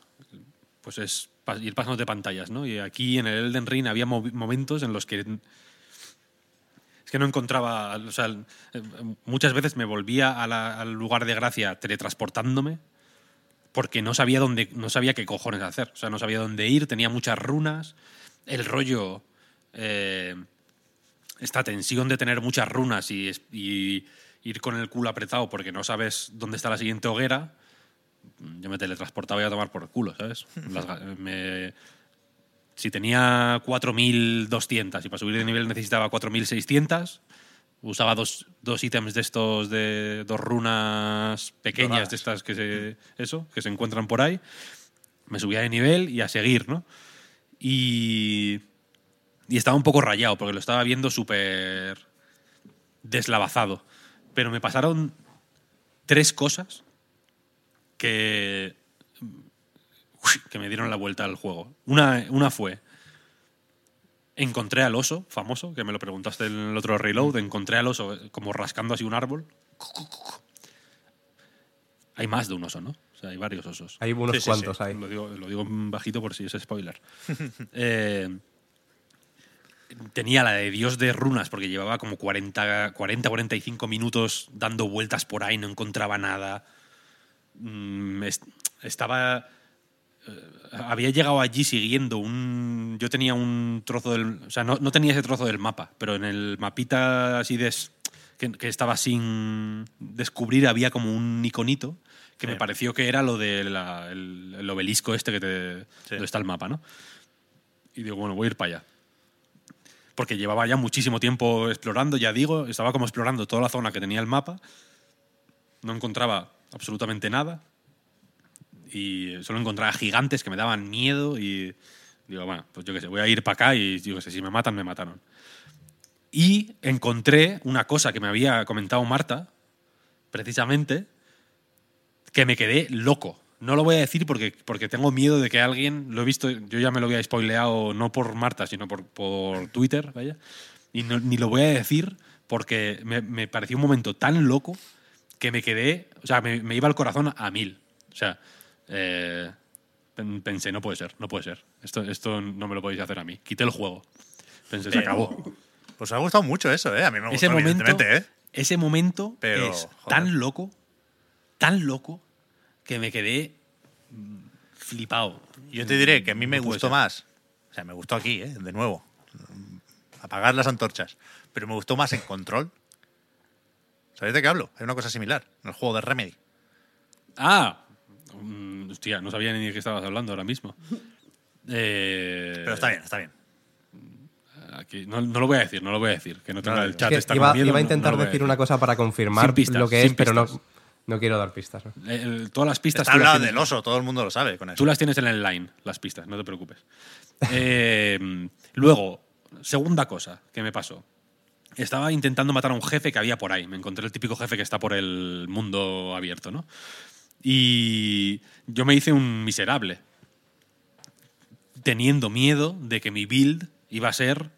pues es ir pasando de pantallas, ¿no? Y aquí en el Elden Ring había mo- momentos en los que es que no encontraba, o sea, muchas veces me volvía a la- al lugar de gracia teletransportándome porque no sabía dónde, no sabía qué cojones hacer, o sea, no sabía dónde ir, tenía muchas runas, el rollo, eh, esta tensión de tener muchas runas y ir con el culo apretado porque no sabes dónde está la siguiente hoguera, yo me teletransportaba y a tomar por el culo, ¿sabes? Las me- si tenía 4.200 y para subir de nivel necesitaba 4.600, usaba dos, dos ítems de estos, de dos runas pequeñas Doradas. de estas que se, eso, que se encuentran por ahí, me subía de nivel y a seguir, ¿no? Y, y estaba un poco rayado porque lo estaba viendo súper deslavazado. Pero me pasaron tres cosas que, que me dieron la vuelta al juego. Una, una fue, encontré al oso famoso, que me lo preguntaste en el otro reload, encontré al oso como rascando así un árbol. Hay más de un oso, ¿no? O sea, hay varios osos. Hay unos Sí, cuantos sí. ahí. Lo digo, lo digo bajito por si es spoiler. Eh, tenía la de Dios de runas porque llevaba como 40, 40, 45 minutos dando vueltas por ahí, no encontraba nada. Mm, est- estaba... eh, había llegado allí siguiendo un... Yo tenía un trozo del... O sea, no, no tenía ese trozo del mapa, pero en el mapita así de... Que, que estaba sin descubrir había como un iconito que Sí. me pareció que era lo del el, el obelisco este que te, Sí. donde está el mapa, ¿no? Y digo, bueno, voy a ir para allá. Porque llevaba ya muchísimo tiempo explorando, ya digo, estaba como explorando toda la zona que tenía el mapa. No encontraba absolutamente nada. Y solo encontraba gigantes que me daban miedo y digo, bueno, pues yo qué sé, voy a ir para acá y yo qué sé, si me matan, me mataron. Y encontré una cosa que me había comentado Marta, precisamente, que me quedé loco. No lo voy a decir porque, porque tengo miedo de que alguien, lo he visto, yo ya me lo había spoileado no por Marta, sino por, por Twitter, vaya, y ni lo voy a decir porque me, me pareció un momento tan loco que me quedé, o sea, me, me iba el corazón a mil. O sea, eh, pen- pensé, no puede ser, no puede ser. Esto, esto no me lo podéis hacer a mí. Quité el juego. Pensé, se acabó. Pues os ha gustado mucho eso, ¿eh? A mí me gustó, momento, evidentemente, ¿eh? ese momento Pero, es joder. tan loco, tan loco, que me quedé mm, flipado. Yo te diré que a mí me No gustó más. O sea, me gustó aquí, ¿eh? De nuevo. Apagar las antorchas. Pero me gustó más en control. ¿Sabéis de qué hablo? Hay una cosa similar en el juego de Remedy. Ah, mm, hostia, no sabía ni de qué estabas hablando ahora mismo. Eh, Pero está bien, está bien. aquí- no, no lo voy a decir, no lo voy a decir. Que no tenga No, el es chat Que está iba, con miedo, iba a no- no intentar a decir una cosa para confirmar pistas, lo que es, pero no, no quiero dar pistas. ¿no? El- todas las pistas Está tienes- del oso, todo el mundo lo sabe con eso. Tú las tienes en el line, las pistas, no te preocupes. Eh, luego, segunda cosa que me pasó. Estaba intentando matar a un jefe que había por ahí. Me encontré el típico jefe que está por el mundo abierto, ¿no? Y yo me hice un miserable. Teniendo miedo de que mi build iba a ser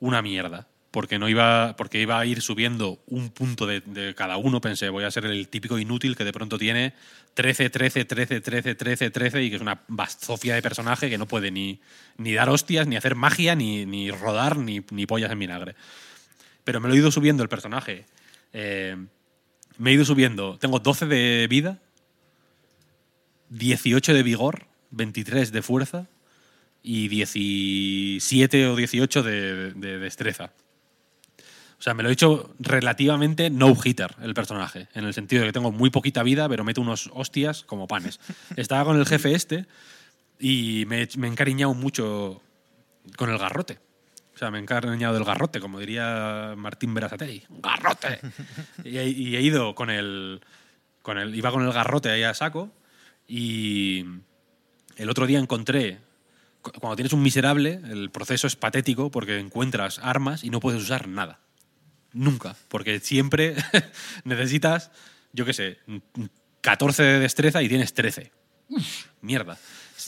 una mierda. Porque no iba. Porque iba a ir subiendo un punto de, de cada uno. Pensé, voy a ser el típico inútil que de pronto tiene 13, 13, 13, 13, 13, 13 y que es una bazofia de personaje que no puede ni, ni dar hostias, ni hacer magia, ni, ni rodar, ni, ni pollas en vinagre. Pero me lo he ido subiendo el personaje. Eh, me he ido subiendo. Tengo 12 de vida, 18 de vigor, 23 de fuerza y 17 o 18 de, de destreza. O sea, me lo he hecho relativamente no-hitter el personaje, en el sentido de que tengo muy poquita vida, pero meto unos hostias como panes. Estaba con el jefe este y me, me he encariñado mucho con el garrote. O sea, me he encariñado del garrote, como diría Martín Berasategui. ¡Garrote! y, he, y he ido con el, con el... Iba con el garrote ahí a saco y el otro día encontré... cu- Cuando tienes un miserable, el proceso es patético porque encuentras armas y no puedes usar nada. Nunca. Porque siempre necesitas, yo qué sé, 14 de destreza y tienes 13. Mierda.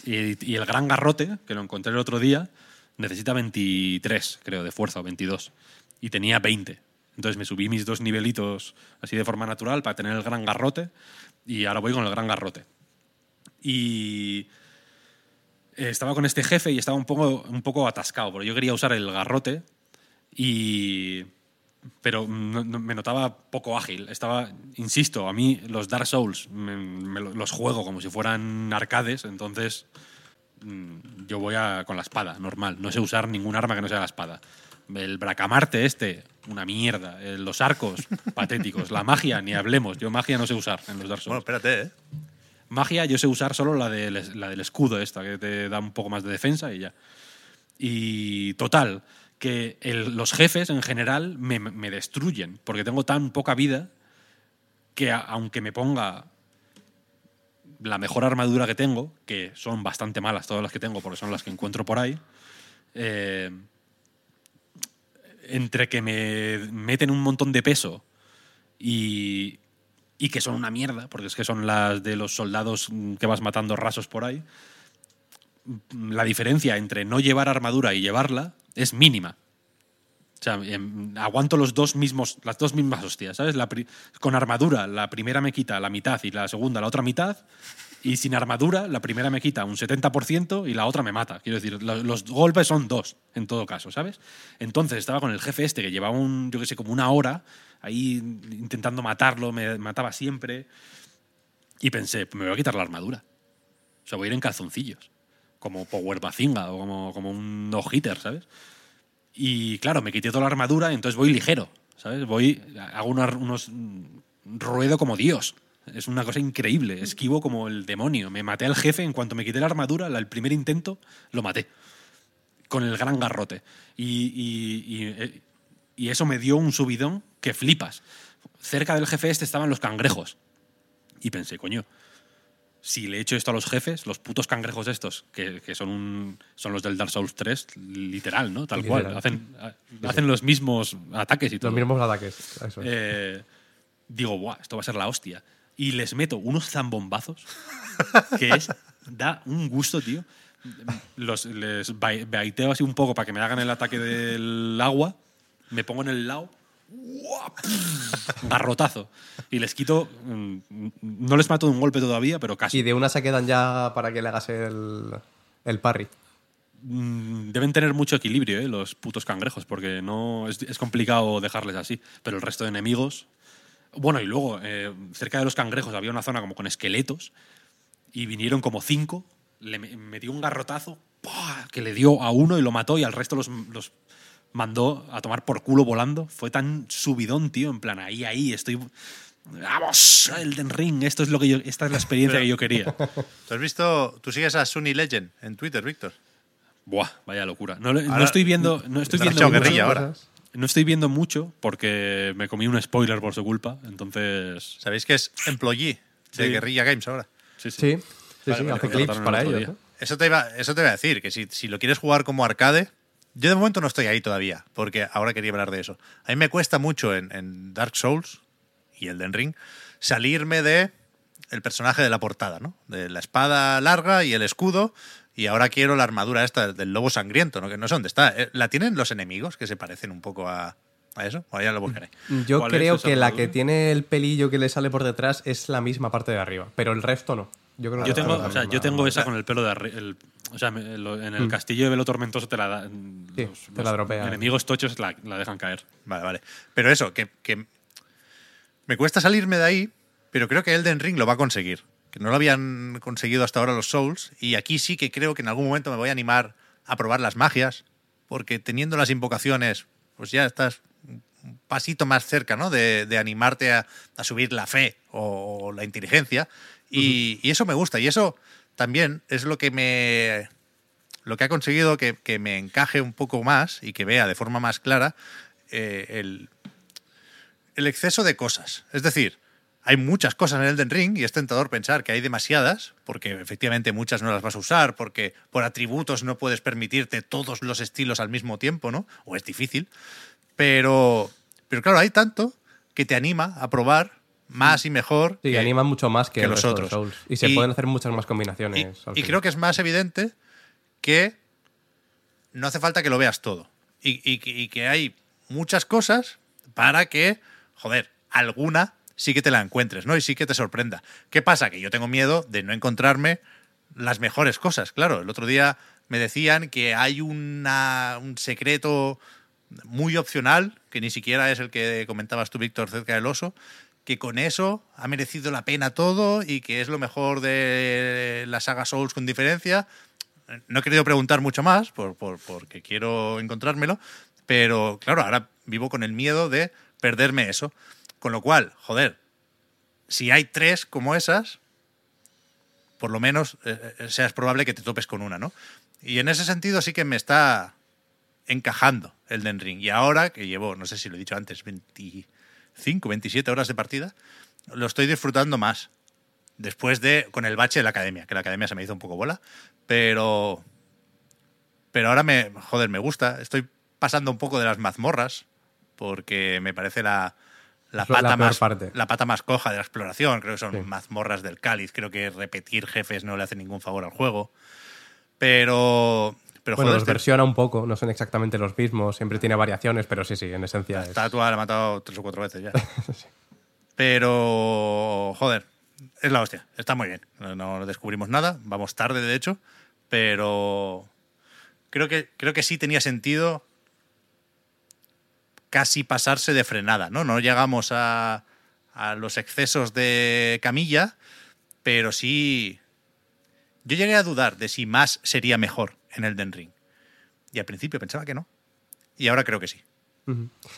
Y, y el gran garrote, que lo encontré el otro día, necesita 23, creo, de fuerza, o 22. Y tenía 20. Entonces me subí mis dos nivelitos así de forma natural para tener el gran garrote y ahora voy con el gran garrote. Y eh, estaba con este jefe y estaba un poco, un poco atascado, porque yo quería usar el garrote y... Pero no- me notaba poco ágil. Estaba, insisto, a mí los Dark Souls los juego como si fueran arcades, entonces yo voy a- con la espada, normal. No sé usar ningún arma que no sea la espada. El bracamarte este, una mierda. Eh, Los arcos, patéticos. La magia, ni hablemos. Yo magia no sé usar en los Dark Bueno, Souls. espérate, ¿eh? Magia yo sé usar solo la del, la del escudo esta, que te da un poco más de defensa y ya. Y total, que el- los jefes en general me, me destruyen, porque tengo tan poca vida que a- aunque me ponga la mejor armadura que tengo, que son bastante malas todas las que tengo porque son las que encuentro por ahí, eh, entre que me meten un montón de peso y, y que son una mierda, porque es que son las de los soldados que vas matando rasos por ahí, la diferencia entre no llevar armadura y llevarla es mínima. O sea, em, aguanto los dos mismos, las dos mismas hostias, ¿sabes? La con armadura, la primera me quita la mitad y la segunda la otra mitad. Y sin armadura, la primera me quita un 70% y la otra me mata. Quiero decir, lo- los golpes son dos, en todo caso, ¿sabes? Entonces estaba con el jefe este que llevaba un, yo qué sé, como una hora ahí intentando matarlo, me mataba siempre. Y pensé, pues me voy a quitar la armadura. O sea, voy a ir en calzoncillos. Como Power Bazinga o como, como un no-hitter, ¿sabes? Y claro, me quité toda la armadura entonces voy ligero, ¿sabes? Voy, hago unos, unos ruedo como Dios. Es una cosa increíble. Esquivo como el demonio. Me maté al jefe en cuanto me quité la armadura, el primer intento, lo maté. Con el gran garrote. Y, y- y, eh, y eso me dio un subidón que flipas. Cerca del jefe este estaban los cangrejos. Y pensé, coño, si le he hecho esto a los jefes, los putos cangrejos estos, que, que son, un, son los del Dark Souls 3, literal, ¿no? Tal cual. Hacen, hacen los mismos ataques y todo. Los mismos ataques. Eso es. Eh, digo, Buah, esto va a ser la hostia. Y les meto unos zambombazos que es, da un gusto, tío. Los, les bai- baiteo así un poco para que me hagan el ataque del agua. Me pongo en el lado. ¡Guau! Garrotazo. Y les quito. mm, No les mato de un golpe todavía, pero casi. Y de una se quedan ya para que le hagas el, el parry. Mm, Deben tener mucho equilibrio, ¿eh? los putos cangrejos, porque no es, es complicado dejarles así. Pero el resto de enemigos. Bueno, y luego, eh, cerca de los cangrejos había una zona como con esqueletos, y vinieron como cinco, le me- metió un garrotazo ¡pua! que le dio a uno y lo mató, y al resto los, los mandó a tomar por culo volando. Fue tan subidón, tío, en plan, ahí, ahí, estoy. ¡Vamos! Elden Ring, esto es lo que yo, esta es la experiencia que yo quería. ¿Tú has visto, tú sigues a Sunny Legend en Twitter, Víctor? Buah, vaya locura. No, no estoy viendo, no estoy viendo mucho. guerrilla ahora. No estoy viendo mucho porque me comí un spoiler por su culpa, entonces... ¿Sabéis que es employee de. Guerrilla Games ahora? Sí, sí. Sí, sí, Vale, sí, vale, hace me clips para ellos. Eso te iba, eso te iba a decir, que si, si lo quieres jugar como arcade, yo de momento no estoy ahí todavía, porque ahora quería hablar de eso. A mí me cuesta mucho en, en Dark Souls y Elden Ring salirme de el personaje de la portada, ¿no? De la espada larga y el escudo, y ahora quiero la armadura esta del lobo sangriento, ¿no? Que no sé dónde está. Eh, ¿La tienen los enemigos que se parecen un poco a, a eso? O ya lo buscaré. Yo ¿Cuál es creo que la que tiene el pelillo que le sale por detrás es la misma parte de arriba, pero el resto no. Yo, creo Yo tengo, o sea, yo tengo esa con el pelo de arriba. O sea, me- lo- en el castillo de Velo Tormentoso te la da. Mm. Sí, los- te los la dropea. Enemigos tochos la, la dejan caer. Vale, vale. Pero eso, que, que me cuesta salirme de ahí, pero creo que Elden Ring lo va a conseguir. Que no lo habían conseguido hasta ahora los Souls. Y aquí sí que creo que en algún momento me voy a animar a probar las magias. Porque teniendo las invocaciones, pues ya estás un pasito más cerca, ¿no? De, de animarte a, a subir la fe o, la inteligencia. Y, eso me gusta. Y eso también es lo que me. Lo que ha conseguido que, que me encaje un poco más y que vea de forma más clara eh, el, el exceso de cosas. Es decir, hay muchas cosas en Elden Ring y es tentador pensar que hay demasiadas, porque efectivamente muchas no las vas a usar, porque por atributos no puedes permitirte todos los estilos al mismo tiempo, ¿no? O es difícil. Pero, pero claro, hay tanto que te anima a probar más y mejor. Sí, que- animan mucho más que, que los otros. Souls. Y se Y- pueden hacer muchas más y, combinaciones. y final. creo que es más evidente que no hace falta que lo veas todo. Y, y que- y que hay muchas cosas para que, joder, alguna sí que te la encuentres, ¿no? Y sí que te sorprenda. ¿Qué pasa? Que yo tengo miedo de no encontrarme las mejores cosas. Claro, el otro día me decían que hay una, un secreto muy opcional, que ni siquiera es el que comentabas tú, Víctor, cerca del oso, que con eso ha merecido la pena todo y que es lo mejor de la saga Souls con diferencia. No he querido preguntar mucho más por, por- porque quiero encontrármelo, pero claro, ahora vivo con el miedo de perderme eso. Con lo cual, joder, si hay tres como esas, por lo menos eh, eh, sea es probable que te topes con una, ¿no? Y en ese sentido sí que me está encajando el Den Ring. Y ahora que llevo, no sé si lo he dicho antes, 25, 27 horas de partida, lo estoy disfrutando más. Después de, con el bache de la academia, que la academia se me hizo un poco bola, pero, pero ahora me, joder, me gusta. Estoy pasando un poco de las mazmorras, porque me parece la, la pata más parte. la pata más coja de la exploración. Creo que son Sí. mazmorras del cáliz. Creo que repetir jefes no le hace ningún favor al juego. Pero, pero Bueno, joder, los este- versiona un poco, no son exactamente los mismos, siempre tiene variaciones, pero sí, sí, en esencia La es. estatua la he matado tres o cuatro veces ya. Pero, joder, es la hostia. Está muy bien. No, no descubrimos nada. Vamos tarde, de hecho. Pero creo que, creo que sí tenía sentido casi pasarse de frenada, ¿no? No llegamos a, a los excesos de camilla, pero sí... Yo llegué a dudar de si más sería mejor en el Den Ring. Y al principio pensaba que no. Y ahora creo que sí.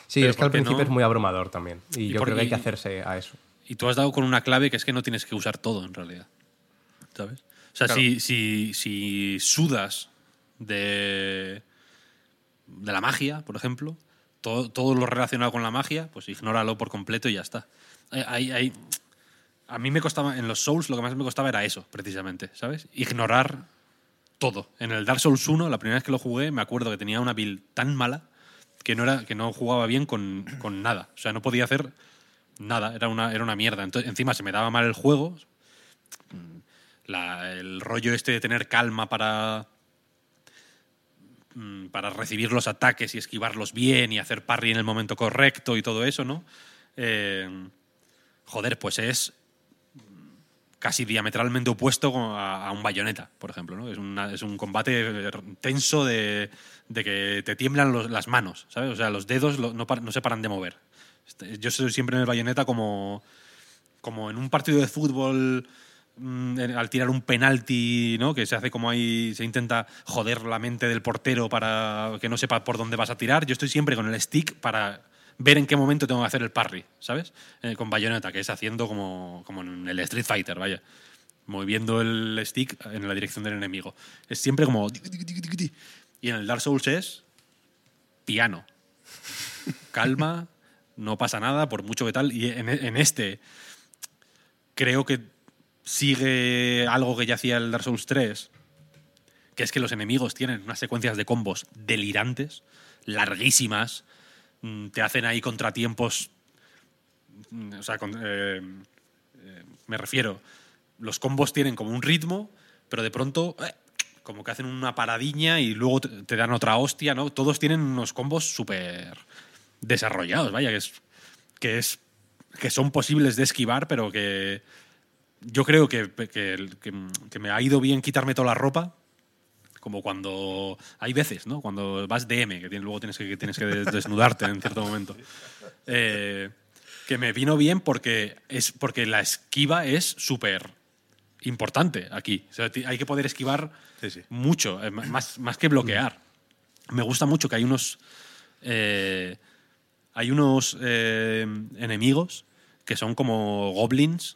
Sí, Pero es que al ¿por qué principio no? es muy abrumador también. Y, ¿Y yo creo que hay que hacerse a eso. Y tú has dado con una clave que es que no tienes que usar todo, en realidad. ¿Sabes? O sea, Claro. si, si, si sudas de, de la magia, por ejemplo, todo, todo lo relacionado con la magia, pues ignóralo por completo y ya está. Hay- hay- a mí me costaba, en los Souls, lo que más me costaba era eso, precisamente, ¿sabes? Ignorar todo. En el Dark Souls 1, la primera vez que lo jugué, me acuerdo que tenía una build tan mala que no, era, que no jugaba bien con, con nada. O sea, no podía hacer nada, era una, era una mierda. Entonces, encima se me daba mal el juego. La- el rollo este de tener calma para, mm, para recibir los ataques y esquivarlos bien y hacer parry en el momento correcto y todo eso, ¿no? Eh, joder, pues es casi diametralmente opuesto a, un bayoneta, por ejemplo. ¿no? Es, es un combate tenso de, de que te tiemblan las manos, ¿sabes? O sea, los dedos no, se paran de mover. Este, Yo soy siempre en el bayoneta como, como en un partido de fútbol mm, al tirar un penalti, ¿no? Que se hace como ahí, se intenta joder la mente del portero para que no sepa por dónde vas a tirar. Yo estoy siempre con el stick para ver en qué momento tengo que hacer el parry, ¿sabes? Eh, con Bayonetta, que es haciendo como, como en el Street Fighter, vaya. Moviendo el stick en la dirección del enemigo. Es siempre como... Y en el Dark Souls es piano. Calma, no pasa nada, por mucho que tal. Y en, en este creo que sigue algo que ya hacía el Dark Souls 3, que es que los enemigos tienen unas secuencias de combos delirantes, larguísimas, te hacen ahí contratiempos, mm, o sea, eh, eh, me refiero, los combos tienen como un ritmo, pero de pronto eh, como que hacen una paradiña y luego te, dan otra hostia, ¿no? Todos tienen unos combos súper desarrollados, vaya, que es, que es que son posibles de esquivar, pero que yo creo que- que- que me ha ido bien quitarme toda la ropa. Como cuando hay veces, ¿no? Cuando vas DM, que tienes- luego tienes que, que tienes que desnudarte en cierto momento. Eh, que me vino bien porque, es, porque la esquiva es súper importante aquí. O sea, ti- hay que poder esquivar Sí, sí. mucho, eh, más, más que bloquear. Me gusta mucho que hay unos. eh, hay unos enemigos que son como goblins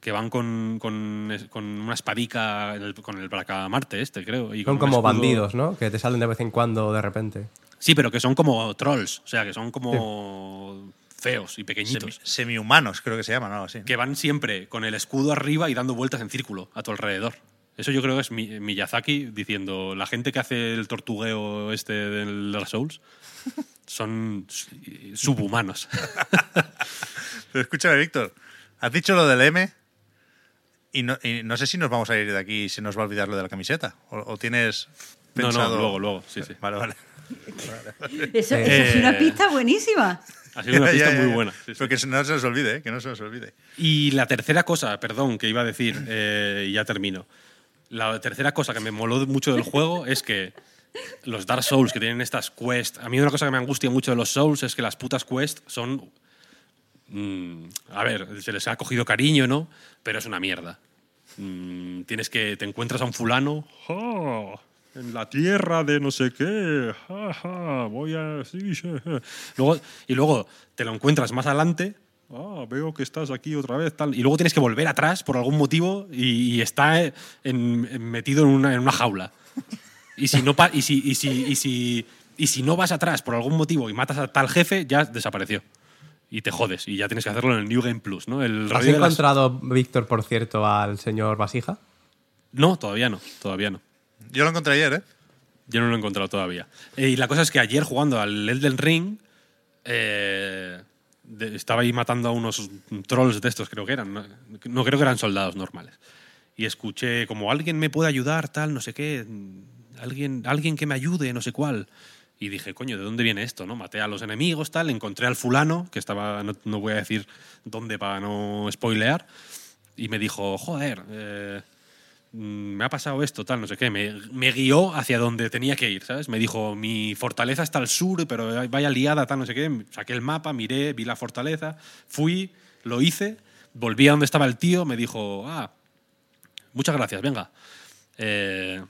que van con, con, con una espadica, el- con el bracamarte este, creo. Y Son como escudo. bandidos, ¿no? Que te salen de vez en cuando de repente. Sí, pero que son como trolls, o sea, que son como feos y pequeñitos. Semi- semi-humanos, creo que se llaman, algo así. que van siempre con el escudo arriba y dando vueltas en círculo a tu alrededor. Eso yo creo que es Mi- Miyazaki diciendo, la gente que hace el tortugueo este del Dark Souls son subhumanos. Pero escúchame, Víctor, has dicho lo del M y no, y no sé si nos vamos a ir de aquí y se nos va a olvidar lo de la camiseta. ¿O, o tienes No, no, pensado...? luego, luego, sí, sí. Vale, vale. Eso, eso es una Eh. pista buenísima. Ha sido una pista ya, ya, muy buena. sí, sí. Pero que no se nos olvide, ¿eh? que no se nos olvide. Y la tercera cosa, perdón, que iba a decir, eh, y ya termino. La tercera cosa que me moló mucho del juego es que los Dark Souls que tienen estas quests. A mí una cosa que me angustia mucho de los Souls es que las putas quests son. Mm, a ver, se les ha cogido cariño, ¿no? Pero es una mierda. Mm, tienes que. Te encuentras a un fulano. "Ah, en la tierra de no sé qué. ja, ja, voy a. sí, sí, ja". Luego, y luego te lo encuentras más adelante. Ah, veo que estás aquí otra vez. Tal. Y luego tienes que volver atrás por algún motivo y, y está en- en- metido en una, en una jaula. Y si, no, pa- y, si, y, si, y, si, y si no vas atrás por algún motivo y matas a tal jefe, ya desapareció. Y te jodes. Y ya tienes que hacerlo en el New Game Plus, ¿no? El ¿Has de las- encontrado, Víctor, por cierto, al señor Vasija? No, todavía no. Todavía no. Yo lo encontré ayer, ¿eh? Yo no lo he encontrado todavía. Eh, y la cosa es que ayer jugando al Elden Ring, eh, de- estaba ahí matando a unos trolls de estos, creo que eran. No, no creo que eran soldados normales. Y escuché como alguien me puede ayudar, tal, no sé qué. Alguien, alguien que me ayude, no sé cuál. Y dije, coño, ¿de dónde viene esto? no Maté a los enemigos, tal. Encontré al fulano, que estaba, no, no voy a decir dónde para no spoilear. Y me dijo, joder, eh, mm, me ha pasado esto, tal, no sé qué. Me, me guió hacia donde tenía que ir, ¿sabes? Me dijo, mi fortaleza está al sur, pero vaya liada, tal, no sé qué. Saqué el mapa, miré, vi la fortaleza, fui, lo hice, volví a donde estaba el tío, me dijo, ah, muchas gracias, venga. Eh,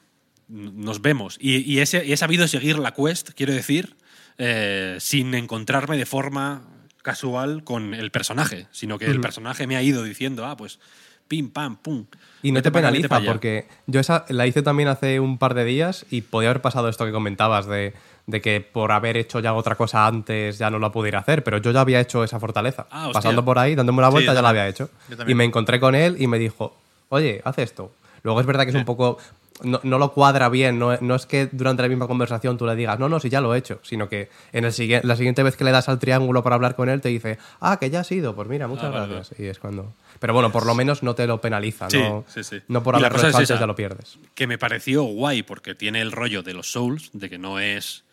nos vemos. Y, y ese- y he sabido seguir la quest, quiero decir, eh, sin encontrarme de forma casual con el personaje, sino que el personaje me ha ido diciendo, ah, pues pim, pam, pum. Y no te penaliza, porque yo esa la hice también hace un par de días y podía haber pasado esto que comentabas de, de que por haber hecho ya otra cosa antes ya no la pudiera hacer, pero yo ya había hecho esa fortaleza. Ah. Pasando por ahí, dándome una vuelta, ya la había hecho. Y me encontré con él y me dijo, oye, haz esto. Luego es verdad que es un poco... No, no lo cuadra bien, no, no es que durante la misma conversación tú le digas, no, no, si ya lo he hecho, sino que en el siguiente, la siguiente vez que le das al triángulo para hablar con él te dice, ah, que ya has ido, pues mira, muchas Ah, vale, gracias. Y es cuando... Pero bueno, por lo menos no te lo penaliza, Sí, no, sí, sí. no por haberlo hecho es antes ya lo pierdes. que me pareció guay porque tiene el rollo de los Souls, de que no es.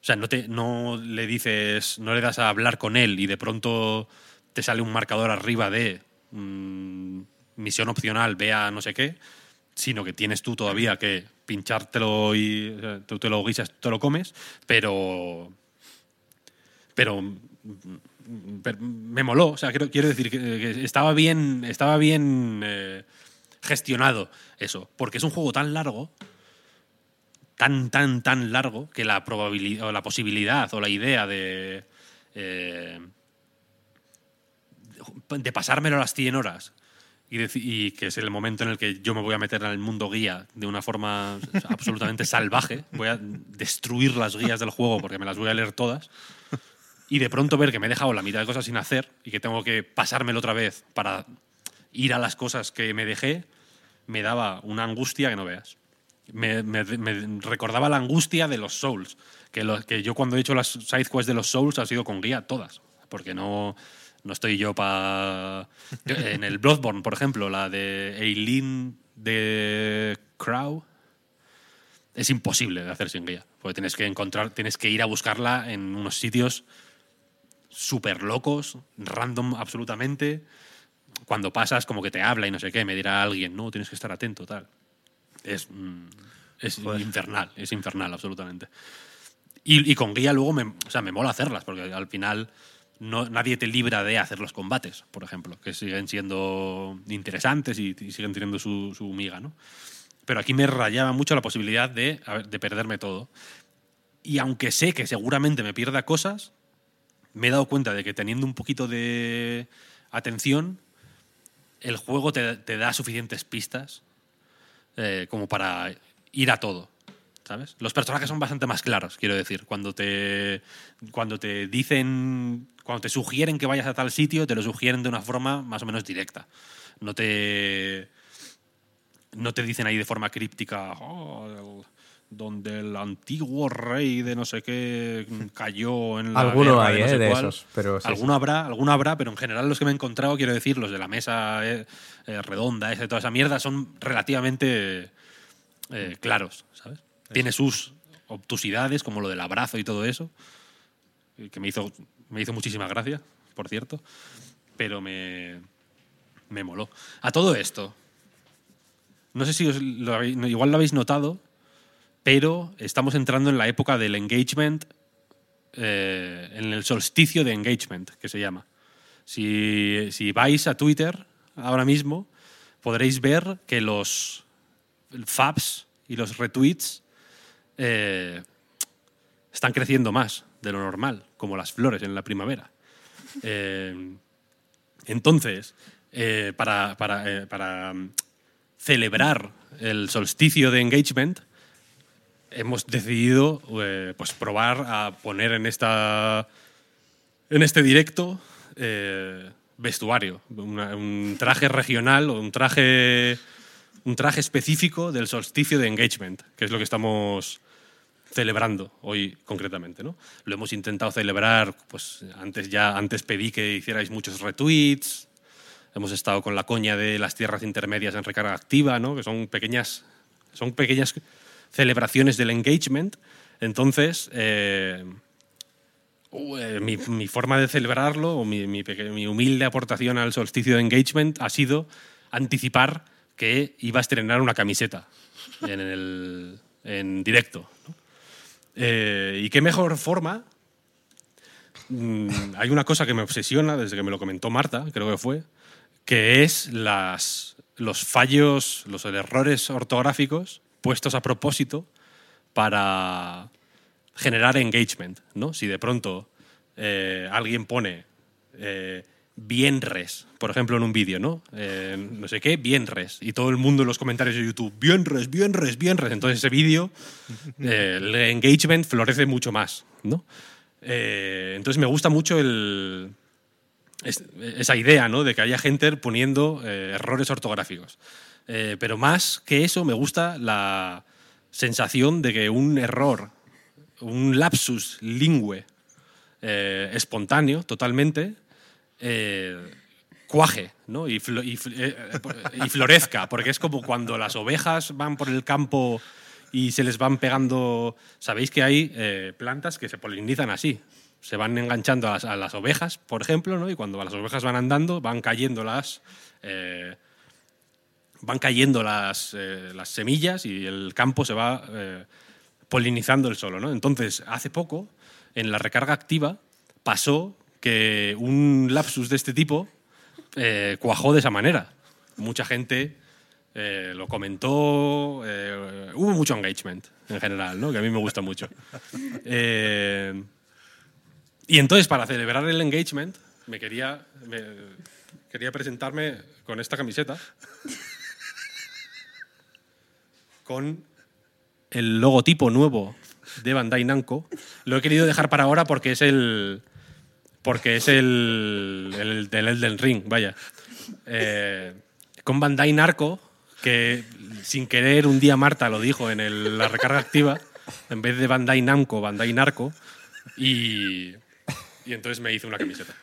O sea, no, te, no le dices, no le das a hablar con él y de pronto te sale un marcador arriba de mm, misión opcional, vea no sé qué, sino que tienes tú todavía que pinchártelo y tú te lo guisas, te lo comes, pero. Pero. me moló, o sea, quiero, quiero decir que, que estaba bien, estaba bien eh, gestionado eso, porque es un juego tan largo, tan, tan, tan largo, que la probabilidad, o la posibilidad, o la idea de, eh, de pasármelo a las 100 horas, y, que es el momento en el que yo me voy a meter en el mundo guía de una forma absolutamente salvaje, voy a destruir las guías del juego porque me las voy a leer todas, y de pronto ver que me he dejado la mitad de cosas sin hacer y que tengo que pasármelo otra vez para ir a las cosas que me dejé, me daba una angustia que no veas. Me, recordaba la angustia de los Souls, que, que yo cuando he hecho las side quests de los Souls ha sido con guía todas, porque no, no estoy yo para... En el Bloodborne, por ejemplo, la de Eileen de Crow, es imposible de hacer sin guía, porque tienes que encontrar, tienes que ir a buscarla en unos sitios súper locos, random absolutamente. Cuando pasas, como que te habla y no sé qué, me dirá alguien, no, tienes que estar atento, tal. Es, mm, es infernal, es infernal, absolutamente. Y, y con guía luego me, o sea, me mola hacerlas, porque al final no, nadie te libra de hacer los combates, por ejemplo, que siguen siendo interesantes y, siguen teniendo su, su miga, ¿no? Pero aquí me rayaba mucho la posibilidad de, de perderme todo. Y aunque sé que seguramente me pierda cosas, me he dado cuenta de que teniendo un poquito de atención, el juego te, te da suficientes pistas eh, como para ir a todo. ¿Sabes? Los personajes son bastante más claros, quiero decir. Cuando te, cuando te dicen, cuando te sugieren que vayas a tal sitio, te lo sugieren de una forma más o menos directa. No te, no te dicen ahí de forma críptica, "Oh, el- donde el antiguo rey de no sé qué cayó en la Alguno guerra hay, de, no ¿eh? sé de cuál". esos, pero sí, alguno habrá, alguno habrá, pero en general los que me he encontrado, quiero decir, los de la mesa eh, eh, redonda, esa, toda esa mierda, son relativamente eh, claros, ¿sabes? Tiene sus obtusidades, como lo del abrazo y todo eso, que me hizo, Me hizo muchísima gracia, por cierto, pero me, me moló. A todo esto, no sé si os lo habéis- igual lo habéis notado, pero estamos entrando en la época del engagement, eh, en el solsticio de engagement, que se llama. Si, si vais a Twitter ahora mismo, podréis ver que los faps y los retweets eh, están creciendo más de lo normal, como las flores en la primavera. Eh, entonces, eh, para, para, eh, para, mm, celebrar el solsticio de engagement, hemos decidido pues probar a poner en esta en este directo vestuario, un traje regional o un traje un traje específico del solsticio de engagement, que es lo que estamos celebrando hoy concretamente, ¿no? Lo hemos intentado celebrar, pues antes ya antes pedí que hicierais muchos retweets. Hemos estado con la coña de las tierras intermedias en recarga activa, ¿no? Que son pequeñas son pequeñas celebraciones del engagement. Entonces, eh, uh, eh, mi, mi forma de celebrarlo, o mi, mi humilde aportación al solsticio de engagement, ha sido anticipar que iba a estrenar una camiseta en, el, en directo. Eh, y qué mejor forma. Mm, hay una cosa que me obsesiona desde que me lo comentó Marta, creo que fue, que es las, los fallos, los errores ortográficos puestos a propósito para generar engagement, ¿no? Si de pronto eh, alguien pone eh, bienres, por ejemplo, en un vídeo, ¿no? Eh, no sé qué, bienres, y todo el mundo en los comentarios de YouTube, bienres, bienres, bienres, entonces ese vídeo, eh, el engagement florece mucho más, ¿no? Eh, entonces me gusta mucho el, es- esa idea, ¿no? De que haya gente poniendo errores ortográficos. Pero más que eso, me gusta la sensación de que un error, un lapsus lingüe espontáneo, totalmente, eh, cuaje ¿no? fl- eh, y florezca, porque es como cuando las ovejas van por el campo y se les van pegando. Sabéis que hay eh, plantas que se polinizan así. Se van enganchando a las, ovejas, por ejemplo, ¿no? y cuando las ovejas van andando, van cayendo las. eh, van cayendo las, eh, las semillas y el campo se va eh, polinizando el solo. ¿no? Entonces, hace poco, en la recarga activa, pasó que un lapsus de este tipo eh, cuajó de esa manera. Mucha gente eh, lo comentó, eh, hubo mucho engagement en general, ¿no? que a mí me gusta mucho. Y entonces, para celebrar el engagement, me quería, me- quería presentarme con esta camiseta. con el logotipo nuevo de Bandai Namco. Lo he querido dejar para ahora porque es el. Porque es el. el del Elden Ring, vaya. Eh, con Bandai Narco, que sin querer un día Marta lo dijo en el- la recarga activa, en vez de Bandai Namco, Bandai Narco. Y. Y entonces me hice una camiseta.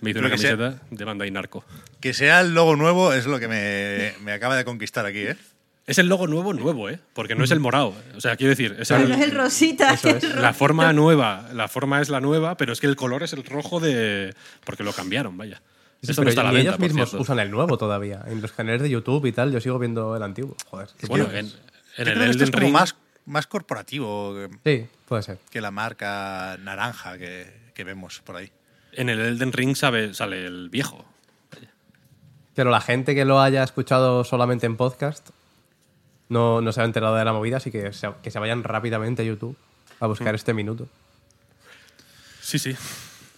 Me hice una sea- camiseta de Bandai Narco. Que sea el logo nuevo es lo que me, me acaba de conquistar aquí, ¿eh? Es el logo nuevo, nuevo, ¿eh? Porque no es el morado. O sea, quiero decir, es Pero el- no es el rosita. Eso es. el la forma nueva. La forma es la nueva, pero es que el color es el rojo de. Porque lo cambiaron, vaya. Sí, Esto pero no está a la venta, ellos mismos cierto. usan el nuevo todavía. En los canales de YouTube y tal, yo sigo viendo el antiguo. Joder. qué Bueno, en, en Yo el creo que esto Elden es como Ring. más, más corporativo que, Sí, puede ser. que la marca naranja que, que vemos por ahí. En el Elden Ring sabe- sale el viejo. Pero la gente que lo haya escuchado solamente en podcast no, no se ha enterado de la movida, así que se, que se vayan rápidamente a YouTube a Mm. buscar este minuto. Sí, sí.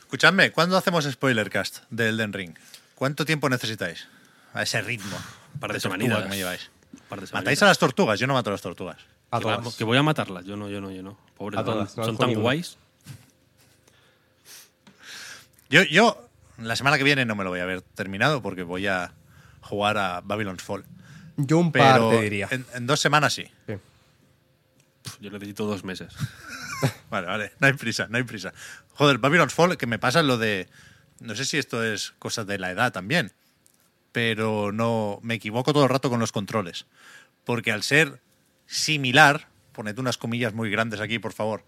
Escuchadme, ¿cuándo hacemos spoilercast de Elden Ring? ¿Cuánto tiempo necesitáis? A ese ritmo. Un par de tortuga semanitas. que me lleváis. Par de ¿Matáis a las tortugas? Yo no mato a las tortugas. A que, va- todas. que voy a matarlas. Yo no, yo no, yo no. Pobres, A todas, son tan guays. Yo, yo la semana que viene no me lo voy a haber terminado porque voy a jugar a Babylon's Fall. Yo un par Pero te diría. En, en dos semanas sí. Sí. Pf, Yo necesito dos meses. Vale, vale, no hay prisa, no hay prisa. Joder, Babylon's Fall, que me pasa lo de. No sé si esto es cosa de la edad también, pero no. Me equivoco todo el rato con los controles. Porque al ser similar, poned unas comillas muy grandes aquí, por favor,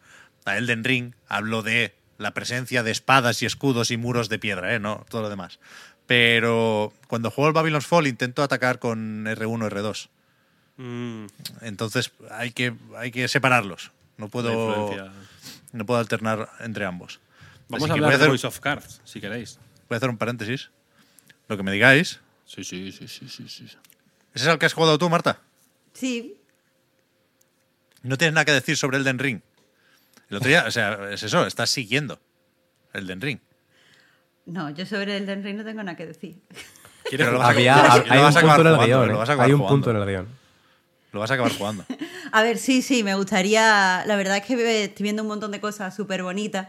a Elden Ring, hablo de la presencia de espadas y escudos y muros de piedra, ¿eh? No, todo lo demás. Pero cuando juego el Babylon's Fall intento atacar con R1, R2. Mm, Entonces hay que, hay que separarlos. No puedo, no puedo alternar entre ambos. Vamos Así a hablar voy a de hacer- Voice of Cards, si queréis. Voy a hacer un paréntesis. Lo que me digáis. Sí, sí, sí, sí, sí, sí. ¿Ese es el que has jugado tú, Marta? Sí, No tienes nada que decir sobre Elden Ring. El otro día, o sea, es eso, estás siguiendo Elden Ring. No, yo sobre el Den Ring no tengo nada que decir. Había, lo vas a hay un acabar punto en el jugando, guion. Hay un punto en el guion. Lo vas a acabar jugando. A ver, sí, sí, me gustaría. La verdad es que estoy viendo un montón de cosas súper bonitas.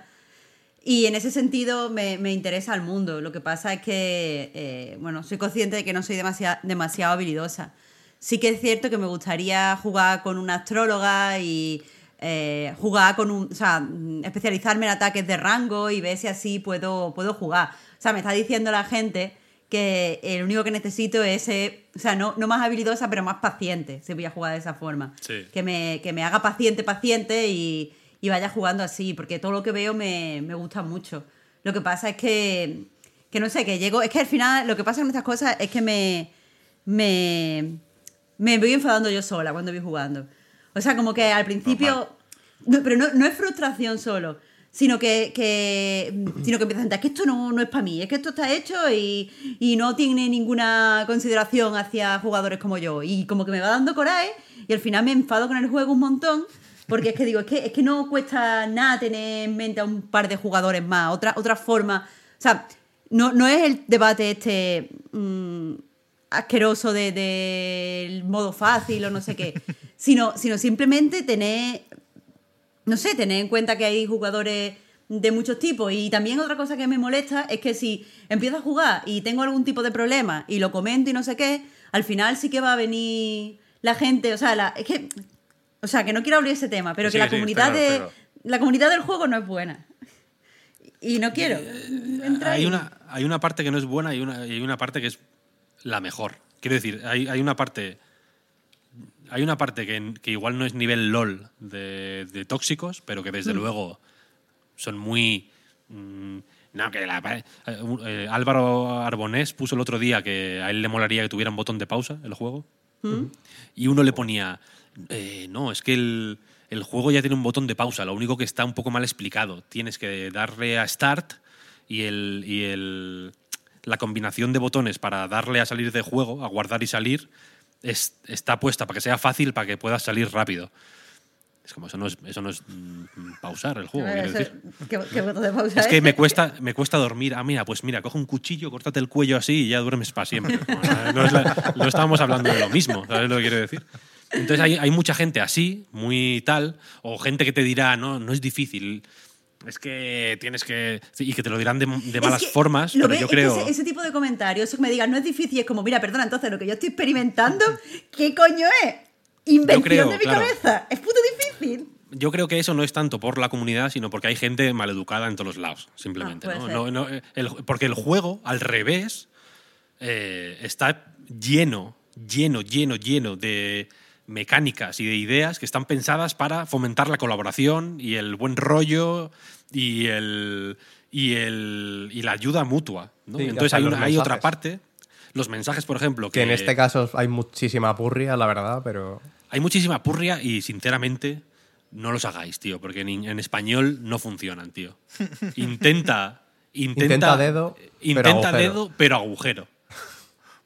Y en ese sentido me, me interesa el mundo. Lo que pasa es que, eh, bueno, soy consciente de que no soy demasiado, demasiado habilidosa. Sí que es cierto que me gustaría jugar con una astróloga y eh, jugar con un. O sea, especializarme en ataques de rango y ver si así puedo, puedo jugar. O sea, me está diciendo la gente que el único que necesito es ser, o sea, no, no más habilidosa, pero más paciente, si voy a jugar de esa forma. Sí. Que, me, que me haga paciente, paciente y, y vaya jugando así, porque todo lo que veo me, me gusta mucho. Lo que pasa es que, que no sé, que llego, es que al final lo que pasa con estas cosas es que me, me, me voy enfadando yo sola cuando voy jugando. O sea, como que al principio, no, pero no, no es frustración solo, sino que, que, sino que empiezas a sentir, es que esto no, no es para mí, es que esto está hecho y, y no tiene ninguna consideración hacia jugadores como yo. Y como que me va dando coraje y al final me enfado con el juego un montón. Porque es que digo, es que, es que no cuesta nada tener en mente a un par de jugadores más, otra, otra forma. O sea, no, no es el debate este mm, asqueroso de- del modo fácil o no sé qué, sino, sino simplemente tener no sé, tener en cuenta que hay jugadores de muchos tipos. Y también otra cosa que me molesta es que si empiezo a jugar y tengo algún tipo de problema y lo comento y no sé qué, al final sí que va a venir la gente. O sea, la- es que. O sea, que no quiero abrir ese tema, pero Sí, que la sí, comunidad claro, de. La comunidad del juego no es buena. Y no quiero. entrar Hay ahí. una, hay una parte que no es buena y una, y una parte que es la mejor. Quiero decir, hay, hay una parte. Hay una parte que, que igual no es nivel LOL de, de tóxicos, pero que desde luego son muy. mm, no, que la- eh, eh, Álvaro Arbonés puso el otro día que a él le molaría que tuviera un botón de pausa el juego. Y uno le ponía, eh, no, es que el, el juego ya tiene un botón de pausa, lo único que está un poco mal explicado. Tienes que darle a Start y, el, y el, la combinación de botones para darle a salir de juego, a guardar y salir, es- está puesta para que sea fácil, para que puedas salir rápido. Es como, eso no es, eso no es mm, pausar el juego, quiero Eso- decir. ¿Qué, qué de pausa Es que me cuesta, me cuesta dormir. Ah, mira, pues mira, coge un cuchillo, córtate el cuello así y ya duermes para siempre. No, es la- no estábamos hablando de lo mismo, ¿sabes lo que quiero decir? Entonces hay, hay mucha gente así, muy tal, o gente que te dirá, no, no es difícil. Es que tienes que. Y que te lo dirán de, de malas Es que formas, pero yo creo. ese, ese tipo de comentarios, eso que me digan, no es difícil, es como, mira, perdona, entonces lo que yo estoy experimentando, ¿qué coño es? Invención creo, de mi claro. cabeza. Es puto difícil. Yo creo que eso no es tanto por la comunidad, sino porque hay gente maleducada en todos los lados, simplemente. Ah, ¿no? No- eh, el- porque el juego, al revés, eh, está lleno, lleno, lleno, lleno de mecánicas y de ideas que están pensadas para fomentar la colaboración y el buen rollo y el y el y la ayuda mutua. ¿no? Sí, Entonces hay, otra parte, los mensajes, por ejemplo, Que en este caso hay muchísima purria, la verdad, pero. hay muchísima purria y sinceramente no los hagáis, tío, porque en, en español no funcionan, tío. Intenta, intenta, Intenta dedo, intenta dedo, pero agujero.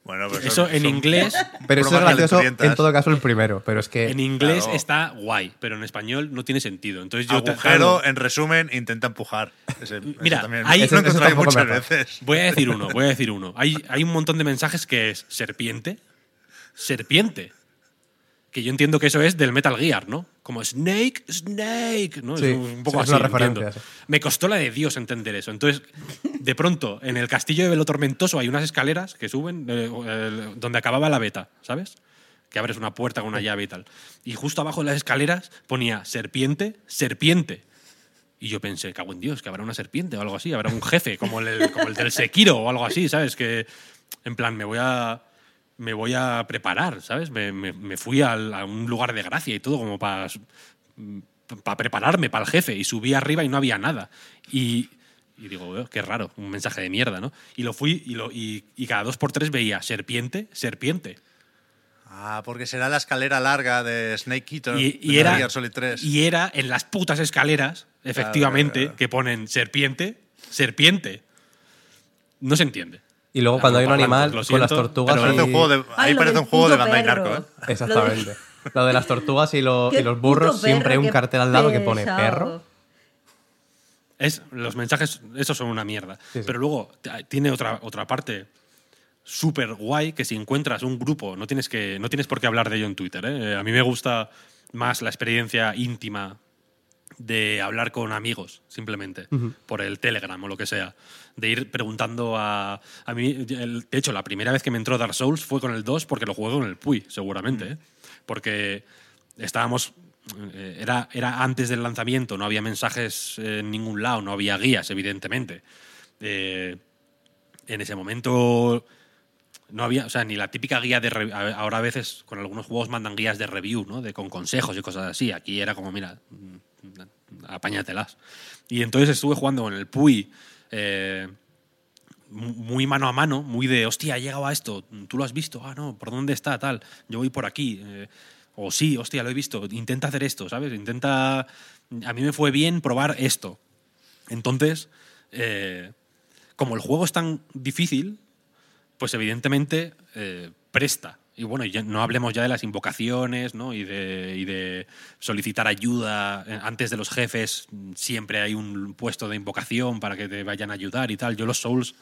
Bueno, pues Eso son- en son inglés, Pero eso es gracioso en todo caso el primero. Pero es que. en inglés claro. está guay, pero en español no tiene sentido. Entonces yo Agujero, en resumen, intenta empujar. Ese- Mira, hay- lo muchas veces. voy a decir uno, voy a decir uno. Hay, hay un montón de mensajes que es serpiente, serpiente. Que yo entiendo que eso es del Metal Gear, ¿no? Como Snake, Snake, ¿no? Sí, es un poco es así. una sí. Me costó la de Dios entender eso. Entonces, de pronto, en el castillo de Velo Tormentoso hay unas escaleras que suben eh, eh, donde acababa la beta, ¿sabes? Que abres una puerta con una llave y tal. Y justo abajo de las escaleras ponía serpiente, serpiente. Y yo pensé, cago en Dios, que habrá una serpiente o algo así, habrá un jefe como el, como el del Sekiro o algo así, ¿sabes? Que, en plan, me voy a, me voy a preparar, ¿sabes? Me, me- me fui al- a un lugar de gracia y todo como para para prepararme para el jefe y subí arriba y no había nada. Y, y digo, "Eh, qué raro, un mensaje de mierda, ¿no? Y lo fui y, lo, y, y cada dos por tres veía serpiente, serpiente. Ah, porque será la escalera larga de Snake Eater Y, era, Gear Solid 3. y era en las putas escaleras, efectivamente, claro. que ponen serpiente, serpiente. No se entiende. Y luego cuando hay un animal Lo con las siento, tortugas Pero parece y- un juego de, ahí parece un juego de Bandai. Narco, ¿eh? Exactamente. Lo de las tortugas y, lo- y los burros, siempre hay un cartel al lado que pone perro. Es, los mensajes, esos son una mierda. Sí, sí. Pero luego tiene otra, otra parte súper guay que si encuentras un grupo, no tienes, que, no tienes por qué hablar de ello en Twitter. ¿eh? A mí me gusta más la experiencia íntima de hablar con amigos, simplemente, por el Telegram o lo que sea. De ir preguntando a. A mí, el- de hecho, la primera vez que me entró Dark Souls fue con el 2 porque lo jugué con el Puy, seguramente. ¿eh? Porque estábamos. eh, Era, era antes del lanzamiento, no había mensajes en ningún lado, no había guías, evidentemente. Eh, en ese momento no había, o sea, ni la típica guía de re- ahora a veces con algunos juegos mandan guías de review, ¿no? De con consejos y cosas así. Aquí era como, mira, apáñatelas. Y entonces estuve jugando con el Puy eh, mu- muy mano a mano, muy de, hostia, ha llegado a esto, tú lo has visto, ah, no, ¿por dónde está tal? Yo voy por aquí. eh, o sí, hostia, lo he visto, intenta hacer esto, ¿sabes? Intenta, a mí me fue bien probar esto. Entonces, eh, como el juego es tan difícil, pues evidentemente presta. Y bueno, y ya no hablemos ya de las invocaciones, ¿no? Y de, y de solicitar ayuda. Eh, Antes de los jefes siempre hay un puesto de invocación para que te vayan a ayudar y tal. Yo los Souls,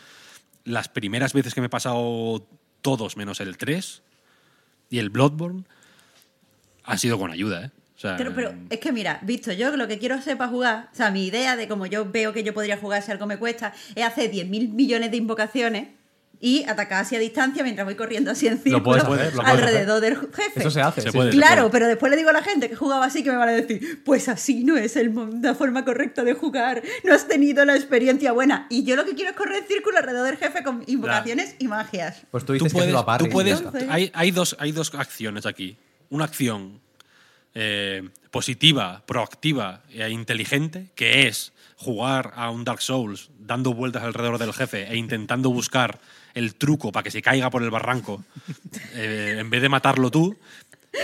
las primeras veces que me he pasado todos menos el 3 y el Bloodborne, ha sido con ayuda, ¿eh? O sea, Pero, pero es que mira, visto, yo lo que quiero hacer para jugar, o sea, mi idea de cómo yo veo que yo podría jugar si algo me cuesta, es hacer 10.000 millones de invocaciones y atacar así a distancia mientras voy corriendo así en Lo puedes círculo alrededor del jefe. Eso se hace. Se sí, puede. Claro, pero después le digo a la gente que jugaba así que me van a decir, pues así no es el, la forma correcta de jugar, no has tenido la experiencia buena. Y yo lo que quiero es correr en círculo alrededor del jefe con invocaciones y magias. Pues tú tú dices que puedes, tú puedes- hay, hay dos, hay dos acciones aquí. Una acción eh, positiva, proactiva e inteligente, que es jugar a un Dark Souls dando vueltas alrededor del jefe e intentando buscar el truco para que se caiga por el barranco eh, en vez de matarlo tú.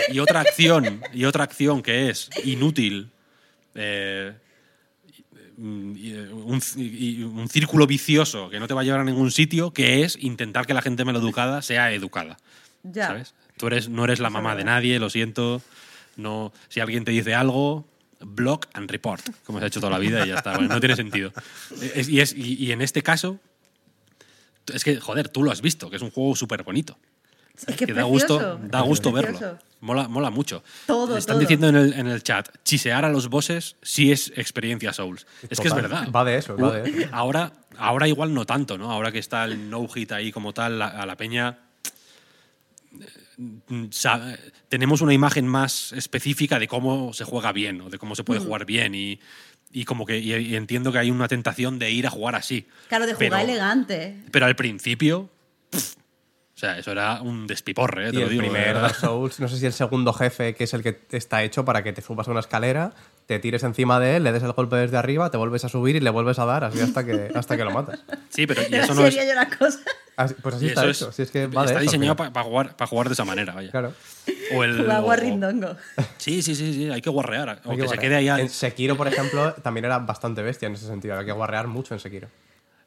Y otra acción, y otra acción que es inútil, eh, un, un círculo vicioso que no te va a llevar a ningún sitio, que es intentar que la gente maleducada sea educada. Ya. ¿Sabes? Tú eres, no eres la mamá de nadie, lo siento. No, si alguien te dice algo, block and report, como se ha hecho toda la vida y ya está. Bueno, no tiene sentido. Es- y, es, y, y en este caso, es que, joder, tú lo has visto, que es un juego súper bonito. Es que da gusto, da gusto verlo. Mola, mola mucho. Todo, Están todo. diciendo en el, en el chat, chisear a los bosses sí es experiencia Souls. Es que es verdad. Va de eso, va de eso. Ahora, ahora igual no tanto, ¿no? Ahora que está el no-hit ahí como tal, la- a la peña mm, sa- tenemos una imagen más específica de cómo se juega bien o de cómo se puede Mm. jugar bien y, y como que y- y entiendo que hay una tentación de ir a jugar así. Claro, de jugar Pero- elegante. Pero al principio, pff, o sea, eso era un despiporre, ¿eh? te Y lo el digo. primer era- Dark Souls, no sé si el segundo jefe, que es el que está hecho para que te subas a una escalera, te tires encima de él, le des el golpe desde arriba, te vuelves a subir y le vuelves a dar así hasta que, hasta que lo matas. Sí, pero y eso no es, yo las cosas. Así- pues así y está eso hecho. es- si es que va de está eso diseñado para jugar, para jugar de esa manera, vaya. Claro. O el, o- guarrindongo. Sí, sí, sí, sí, hay que guarrear. O Hay que, que se quede ahí al En Sekiro, por ejemplo, también era bastante bestia en ese sentido. Había que guarrear mucho en Sekiro.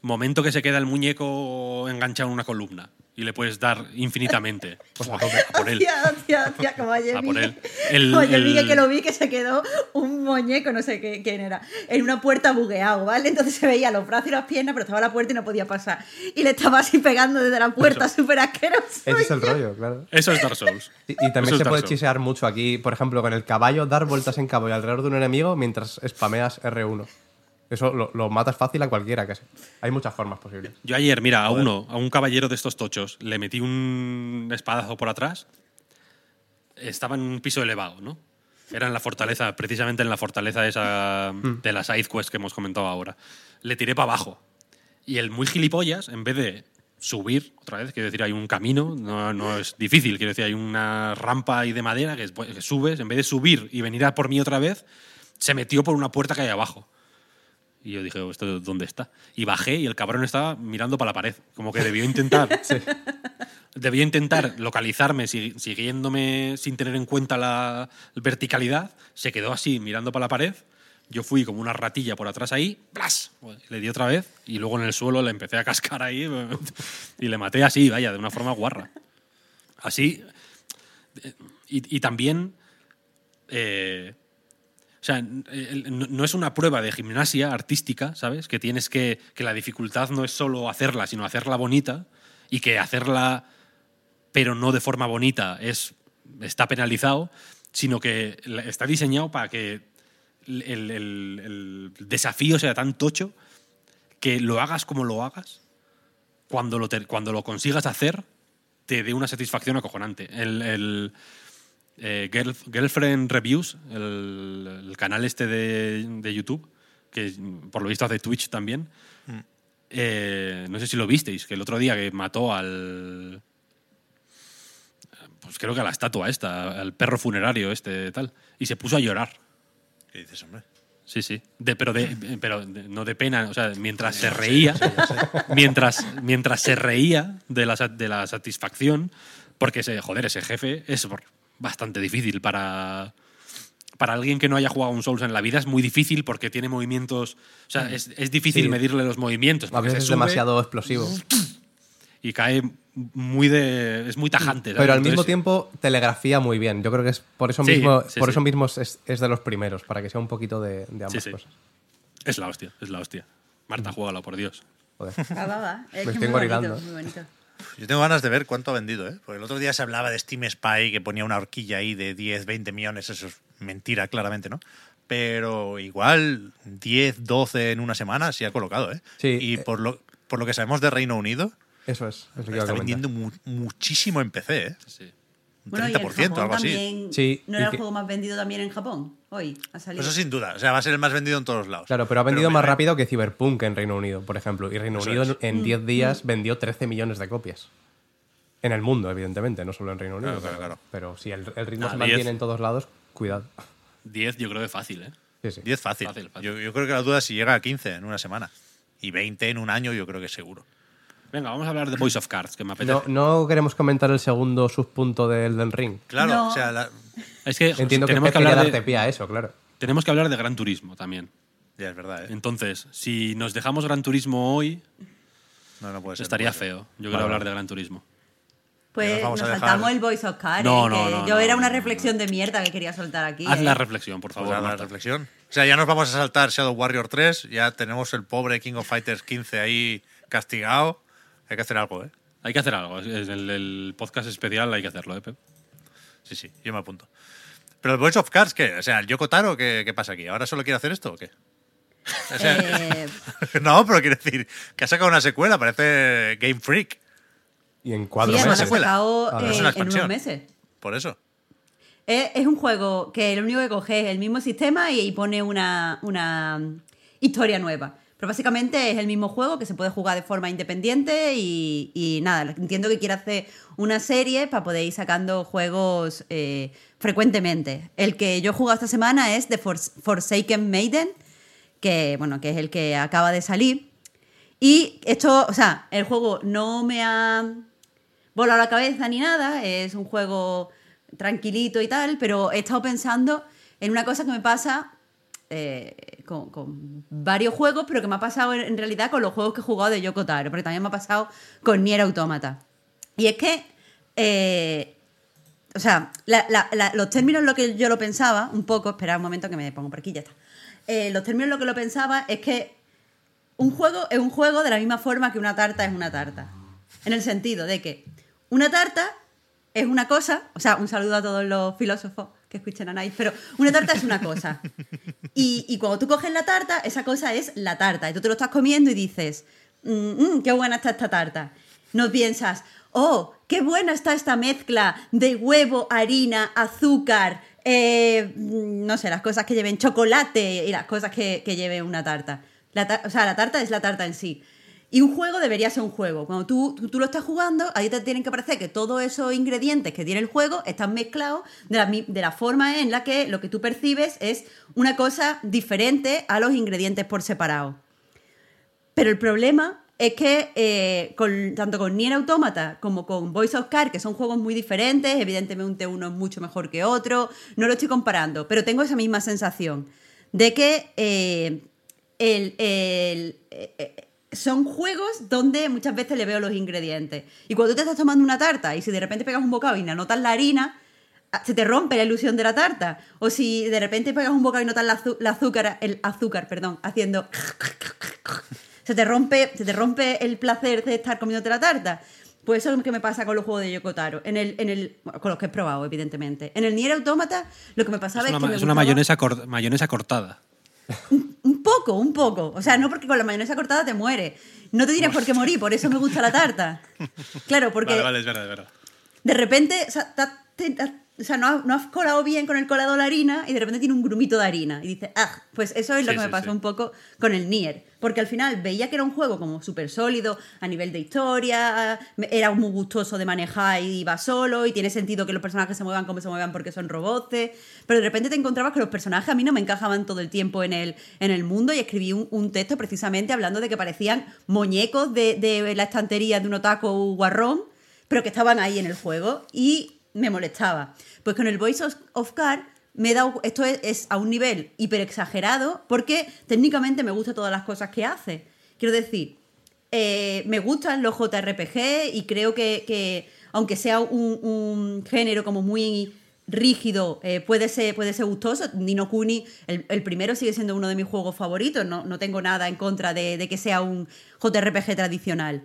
Momento que se queda el muñeco enganchado en una columna y le puedes dar infinitamente. Pues a por él. Hostia, hostia, hostia, como ayer A por él. El- como ayer el- que lo vi que se quedó un muñeco, no sé qué, quién era, en una puerta bugueado, ¿vale? Entonces se veía los brazos y las piernas, pero estaba la puerta y no podía pasar. Y le estaba así pegando desde la puerta, súper asqueroso. Ese es el rollo, claro. Eso es Dark Souls. Y, y Eso también es se puede Souls. chisear mucho aquí, por ejemplo, con el caballo, dar vueltas en caballo alrededor de un enemigo mientras spameas R1. Eso lo, lo matas fácil a cualquiera casi. Hay muchas formas posibles. Yo ayer, mira, a uno, a un caballero de estos tochos, le metí un espadazo por atrás. Estaba en un piso elevado, ¿no? Era en la fortaleza, precisamente en la fortaleza esa de la side quest que hemos comentado ahora. Le tiré para abajo. Y el muy gilipollas, en vez de subir otra vez, quiero decir, hay un camino, no, no es difícil, quiero decir, hay una rampa ahí de madera que, es- que subes, en vez de subir y venir a por mí otra vez, se metió por una puerta que hay abajo. Y yo dije, "Oh, ¿esto dónde está? Y bajé y el cabrón estaba mirando para la pared. Como que debió intentar. Debió intentar localizarme si- siguiéndome sin tener en cuenta la verticalidad. Se quedó así mirando para la pared. Yo fui como una ratilla por atrás ahí, ¡plas! Le di otra vez y luego en el suelo le empecé a cascar ahí y le maté así, vaya, de una forma guarra. Así. eh, Y, y también. eh, sea, n- el- no es una prueba de gimnasia artística, ¿sabes? Que tienes que. que la dificultad no es solo hacerla, sino hacerla bonita. Y que hacerla, pero no de forma bonita, es, está penalizado, sino que está diseñado para que el, el- desafío sea tan tocho que lo hagas como lo hagas, cuando lo, ter- cuando lo consigas hacer, te dé una satisfacción acojonante. El, eh, Girl- Girlfriend Reviews, el, el canal este de, de YouTube, que por lo visto hace Twitch también, eh, no sé si lo visteis, que el otro día que mató al... Pues creo que a la estatua esta, al perro funerario este tal, y se puso a llorar. ¿Qué dices, hombre? Sí, sí. De- pero de, pero de- no de pena, o sea, mientras se reía, mientras, mientras se reía de la, de la satisfacción, porque ese, joder, ese jefe es bastante difícil para, para alguien que no haya jugado un Souls en la vida, es muy difícil porque tiene movimientos, o sea, es, es difícil Sí. medirle los movimientos. A veces es demasiado explosivo. Y cae muy de. es muy tajante. ¿sabes? Pero al mismo Entonces, tiempo telegrafía muy bien. Yo creo que es por eso Sí, mismo, sí, por sí. eso mismo es, es de los primeros, para que sea un poquito de, de ambas Sí, sí. cosas. Es la hostia, es la hostia. Marta, juégalo, por Dios. Joder. Va, va, va. Es Me que estoy muy bonito, engorilando. muy bonito. Yo tengo ganas de ver cuánto ha vendido, ¿eh? Porque el otro día se hablaba de Steam Spy que ponía una horquilla ahí de 10, 20 millones. Eso es mentira, claramente, ¿no? Pero igual 10, 12 en una semana sí ha colocado, ¿eh? Sí, Y eh. por lo, por lo que sabemos de Reino Unido, Eso es, lo está vendiendo mu- muchísimo en PC, ¿eh? Sí. Un Bueno, y en 30%, Japón algo así. también. Sí, ¿No era que- el juego más vendido también en Japón? Hoy ha salido. Eso sin duda. O sea, va a ser el más vendido en todos lados. Claro, pero ha vendido más me- rápido que Cyberpunk en Reino Unido, por ejemplo. Y Reino Eso Unido es. en 10 días vendió 13 millones de copias. En el mundo, evidentemente, no solo en Reino Unido. Claro, claro, pero, claro. pero si el, el ritmo Ah, se 10. mantiene en todos lados, cuidado. 10 yo creo que fácil, ¿eh? Sí, sí. 10 fácil. Fácil, fácil. Yo, yo creo que la duda es si llega a 15 en una semana. Y 20 en un año, yo creo que seguro. Venga, vamos a hablar de Voice of Cards, que me apetece. No, no queremos comentar el segundo subpunto de Elden Ring. Claro, No. o sea, la- Es que Entiendo que, tenemos que, quería hablar darte de, pie a eso, claro. tenemos que hablar de Gran Turismo también. ya es verdad, ¿eh? Entonces, si nos dejamos Gran Turismo hoy, No, no puede ser. estaría puede ser. feo. Yo quiero Vale, hablar vale. de Gran Turismo. Pues nos nos, saltamos el Voice of Car. No, eh, no, que no, yo no, era una no, no. reflexión de mierda que quería soltar aquí. Haz eh. la reflexión, por Pues favor. a la reflexión. O sea, ya nos vamos a saltar Shadow Warrior 3. Ya tenemos el pobre King of Fighters 15 ahí castigado. Hay que hacer algo, ¿eh? Hay que hacer algo. El, el podcast especial hay que hacerlo, ¿eh, Pep? Sí, sí, yo me apunto. Pero el Voice of Cards, ¿qué? O sea, el Yoko Taro, ¿qué, qué pasa aquí? ¿Ahora solo quiere hacer esto o qué? O sea, Eh, no, pero quiere decir que ha sacado una secuela, parece Game Freak. Y en sí, cuatro ha sacado Ah, eh, es una en unos meses. Por eso. Es, es un juego que lo único que coge es el mismo sistema y, y pone una, una mm, historia nueva. Pero básicamente es el mismo juego que se puede jugar de forma independiente y, nada, entiendo que quiere hacer una serie para poder ir sacando juegos eh, frecuentemente. El que yo he jugado esta semana es The Fors- Forsaken Maiden, que, bueno, que es el que acaba de salir. Y esto, o sea, el juego no me ha volado la cabeza ni nada, es un juego tranquilito y tal, pero he estado pensando en una cosa que me pasa eh, con, varios juegos, pero que me ha pasado en, realidad con los juegos que he jugado de Yoko Taro, porque también me ha pasado con Nier Automata. Y es que, eh, o sea, los términos lo que yo lo pensaba, un poco, espera un momento que me pongo por aquí, ya está. Eh, los términos lo que lo pensaba es que un juego es un juego de la misma forma que una tarta es una tarta. En el sentido de que una tarta es una cosa, o sea, un saludo a todos los filósofos que escuchen a Night, pero una tarta es una cosa. Y, cuando tú coges la tarta, esa cosa es la tarta. Y tú te lo estás comiendo y dices, "Mm, mm, qué buena está esta tarta. No piensas, oh, qué buena está esta mezcla de huevo, harina, azúcar, eh, mm, no sé, las cosas que lleven chocolate y las cosas que, lleve una tarta. O sea, la tarta es la tarta en sí. Y un juego debería ser un juego. Cuando tú, tú, lo estás jugando, ahí te tienen que parecer que todos esos ingredientes que tiene el juego están mezclados de la, de la forma en la que lo que tú percibes es una cosa diferente a los ingredientes por separado. Pero el problema es que eh, tanto con Nier Automata como con Voice of Car, que son juegos muy diferentes, evidentemente uno es mucho mejor que otro, no lo estoy comparando, pero tengo esa misma sensación de que eh, el- eh, son juegos donde muchas veces le veo los ingredientes. Y cuando tú te estás tomando una tarta y si de repente pegas un bocado y no notas la harina, ah, se te rompe la ilusión de la tarta. O si de repente pegas un bocado y notas la, azúcar, el azúcar, perdón, haciendo se te rompe, se te rompe el placer de estar comiéndote la tarta. Pues eso es lo que me pasa con los juegos de Yokotaro. En el, en el, bueno, con los que he probado, evidentemente. En el Nier Automata, lo que me pasaba Es es, una, que me es una mayonesa, cor- mayonesa cortada. Un poco, un poco. O sea, no porque con la mayonesa cortada te mueres. No te tienes por qué morir, por eso me gusta la tarta. Claro, porque Vale, vale, es verdad, es verdad. de repente, o sea, te- ta- o sea, no, has, no has colado bien con el colado la harina y de repente tiene un grumito de harina. Y dices, ah, pues eso es lo Sí, que me pasó sí. un poco con el Nier. Porque al final veía que era un juego como súper sólido a nivel de historia, era muy gustoso de manejar y iba solo, y tiene sentido que los personajes se muevan como se muevan porque son robots. Pero de repente te encontrabas que los personajes a mí no me encajaban todo el tiempo en el, en el mundo y escribí un, un texto precisamente hablando de que parecían muñecos de, de la estantería de un otaku guarrón pero que estaban ahí en el juego y me molestaba. Pues con el Voice of, Car me he esto es, a un nivel hiper exagerado porque técnicamente me gustan todas las cosas que hace. Quiero decir, eh, me gustan los JRPG y creo que, que aunque sea un, género como muy rígido, eh, puede, ser, puede ser gustoso. Nino Kuni, el, el primero sigue siendo uno de mis juegos favoritos, no, no tengo nada en contra de, de que sea un JRPG tradicional.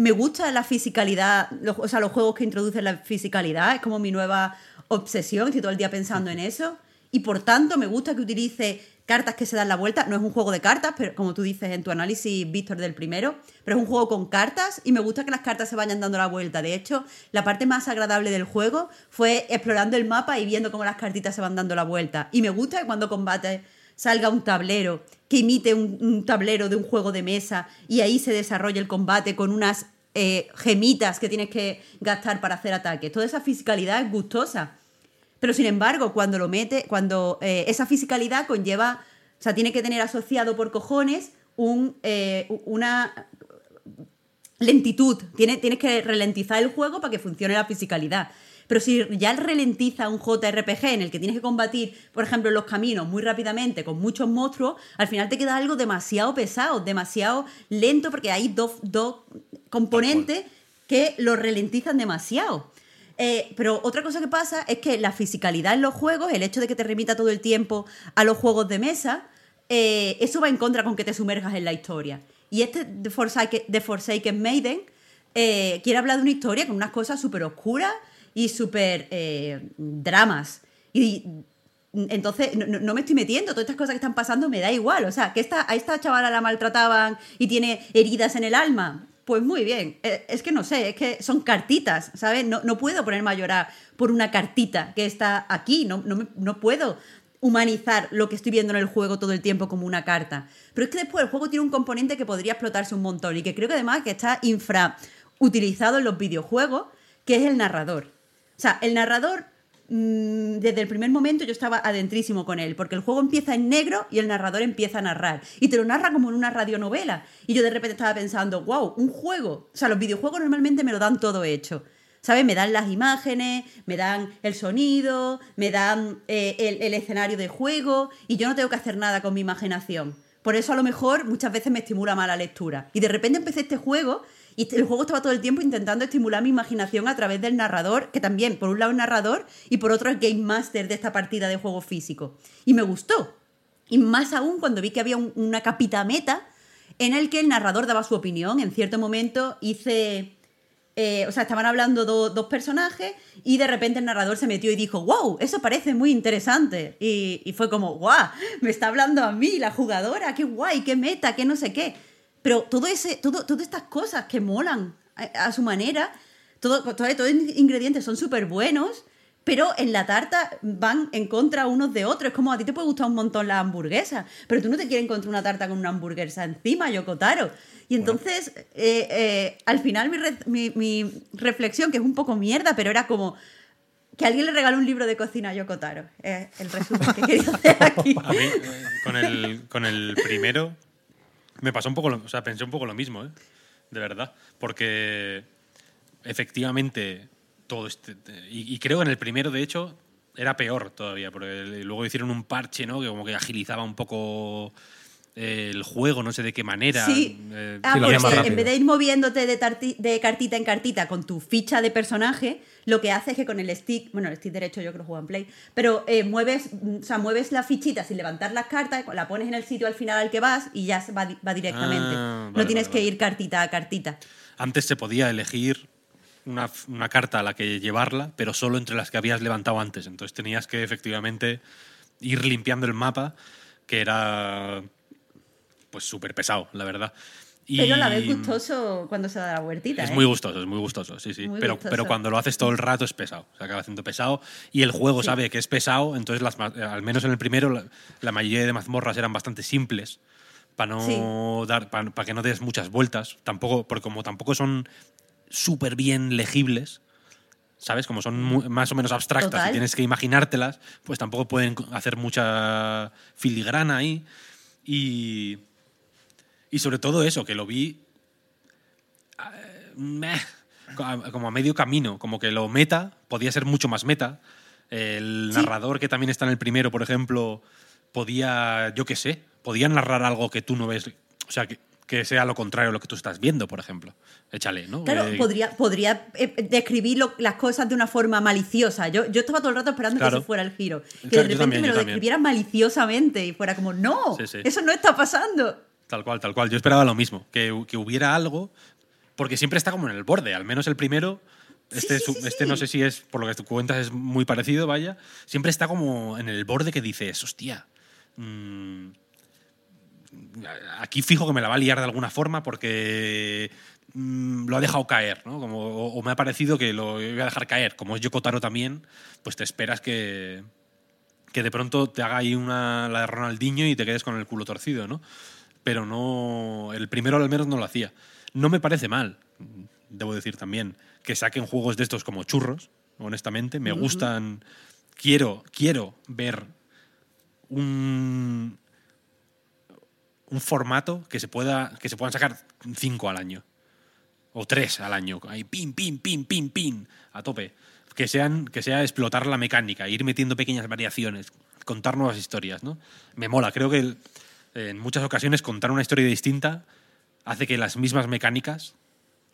Me gusta la fisicalidad, los, o sea, los juegos que introducen la fisicalidad, es como mi nueva obsesión, estoy todo el día pensando en eso. Y por tanto, me gusta que utilice cartas que se dan la vuelta. No es un juego de cartas, pero como tú dices en tu análisis, Víctor, del primero, pero es un juego con cartas y me gusta que las cartas se vayan dando la vuelta. De hecho, la parte más agradable del juego fue explorando el mapa y viendo cómo las cartitas se van dando la vuelta. Y me gusta que cuando combates salga un tablero que imite un, tablero de un juego de mesa y ahí se desarrolle el combate con unas eh, gemitas que tienes que gastar para hacer ataques. Toda esa fisicalidad es gustosa. Pero sin embargo, cuando lo mete, cuando eh, esa fisicalidad conlleva, o sea, tiene que tener asociado por cojones eh, una lentitud. Tiene, tienes que ralentizar el juego para que funcione la fisicalidad. Pero si ya ralentiza un JRPG en el que tienes que combatir, por ejemplo, los caminos muy rápidamente con muchos monstruos, al final te queda algo demasiado pesado, demasiado lento, porque hay dos, dos componentes que lo ralentizan demasiado. Eh, pero otra cosa que pasa es que la fisicalidad en los juegos, el hecho de que te remita todo el tiempo a los juegos de mesa, eh, eso va en contra con que te sumerjas en la historia. Y este The Forsaken, The Forsaken Maiden eh, quiere hablar de una historia con unas cosas súper oscuras y súper eh, dramas. Y entonces no, no- me estoy metiendo, todas estas cosas que están pasando me da igual. O sea, que esta, a esta chavala la maltrataban y tiene heridas en el alma. Pues muy bien, Eh, es que no sé, es que son cartitas, ¿sabes? No, no puedo ponerme a llorar por una cartita que está aquí, no, no, no puedo humanizar lo que estoy viendo en el juego todo el tiempo como una carta. Pero es que después el juego tiene un componente que podría explotarse un montón y que creo que además que está infrautilizado en los videojuegos, que es el narrador. O sea, el narrador, mm, desde el primer momento yo estaba adentrísimo con él, porque el juego empieza en negro y el narrador empieza a narrar. Y te lo narra como en una radionovela. Y yo de repente estaba pensando, wow, un juego. O sea, los videojuegos normalmente me lo dan todo hecho. ¿Sabes? Me dan las imágenes, me dan el sonido, me dan eh, el, escenario de juego y yo no tengo que hacer nada con mi imaginación. Por eso a lo mejor muchas veces me estimula más la lectura. Y de repente empecé este juego y el juego estaba todo el tiempo intentando estimular mi imaginación a través del narrador, que también por un lado es narrador y por otro es game master de esta partida de juego físico. Y me gustó. Y más aún cuando vi que había un- una capita meta en el que el narrador daba su opinión. En cierto momento hice... eh, o sea, estaban hablando do- dos personajes y de repente el narrador se metió y dijo, wow, eso parece muy interesante. Y, y fue como, guau, me está hablando a mí, la jugadora, qué guay, qué meta, qué no sé qué. Pero todo ese, todo, todas estas cosas que molan a, a su manera, todo, todo, todos los ingredientes son súper buenos, pero en la tarta van en contra unos de otros. Es como a ti te puede gustar un montón la hamburguesa, pero tú no te quieres encontrar una tarta con una hamburguesa encima, Yokotaro. Y entonces, eh, eh, al final mi, re- mi- mi reflexión, que es un poco mierda, pero era como que alguien le regaló un libro de cocina a Yokotaro. Es el resumen que querido hacer aquí. A mí, eh, con el, con el primero, me pasó un poco lo, o sea, pensé un poco lo mismo, ¿eh? De verdad. Porque efectivamente todo este. Y, y creo que en el primero, de hecho, era peor todavía. Porque luego hicieron un parche, ¿no? Que como que agilizaba un poco el juego, no sé de qué manera. Sí, eh, ah, hacía porque en vez de ir moviéndote de, cartita en cartita con tu ficha de personaje, lo que hace es que con el stick, bueno, el stick derecho yo creo que juego en Play, pero eh, mueves, mm, o sea, mueves la fichita sin levantar las cartas, la pones en el sitio al final al que vas y ya va, di- va directamente. Ah, no tienes vale, que vale. ir cartita a cartita. Antes se podía elegir una, una carta a la que llevarla, pero solo entre las que habías levantado antes. Entonces tenías que efectivamente ir limpiando el mapa, que era pues súper pesado, la verdad. Y Pero a la vez gustoso cuando se da la vueltita. Es ¿eh? muy gustoso, es muy gustoso, sí, sí. Muy pero, gustoso. pero cuando lo haces todo el rato es pesado. Se acaba haciendo pesado. Y el juego Sí. sabe que es pesado, entonces las, al menos en el primero la, la mayoría de mazmorras eran bastante simples. Para no dar, para, que no des muchas vueltas. Tampoco, porque como tampoco son súper bien legibles, ¿sabes? Como son mu- más o menos abstractas Total. y tienes que imaginártelas, pues tampoco pueden hacer mucha filigrana ahí. Y, y sobre todo eso, que lo vi eh, como a medio camino, como que lo meta podía ser mucho más meta. El Sí. narrador que también está en el primero, por ejemplo, podía, yo qué sé, podía narrar algo que tú no ves, o sea, que, que sea lo contrario a lo que tú estás viendo, por ejemplo. Échale, ¿no? Claro, Eh, podría, podría eh, describir lo- las cosas de una forma maliciosa. Yo, yo estaba todo el rato esperando Claro. que ese fuera el giro. Que Claro, de repente también, me lo también. describiera maliciosamente y fuera como, no, Sí, sí. eso no está pasando. Tal cual, tal cual. Yo esperaba lo mismo, que, que hubiera algo, porque siempre está como en el borde, al menos el primero. Este, sí, su- sí, este no sé si es, por lo que tú cuentas, es muy parecido, vaya. Siempre está como en el borde que dices, hostia, mm, aquí fijo que me la va a liar de alguna forma porque mm, lo ha dejado caer, ¿no? Como, o, o me ha parecido que lo voy a dejar caer. Como es Yokotaro también, pues te esperas que, que de pronto te haga ahí una, la de Ronaldinho y te quedes con el culo torcido, ¿no? Pero no. El primero al menos no lo hacía. No me parece mal, debo decir también, que saquen juegos de estos como churros, honestamente. Me gustan. Quiero, quiero ver un, un formato que se pueda que se puedan sacar cinco al año o tres al año ahí pin pin pin pin pin a tope que sean que sea explotar la mecánica ir metiendo pequeñas variaciones contar nuevas historias no me mola creo que el- en muchas ocasiones contar una historia distinta hace que las mismas mecánicas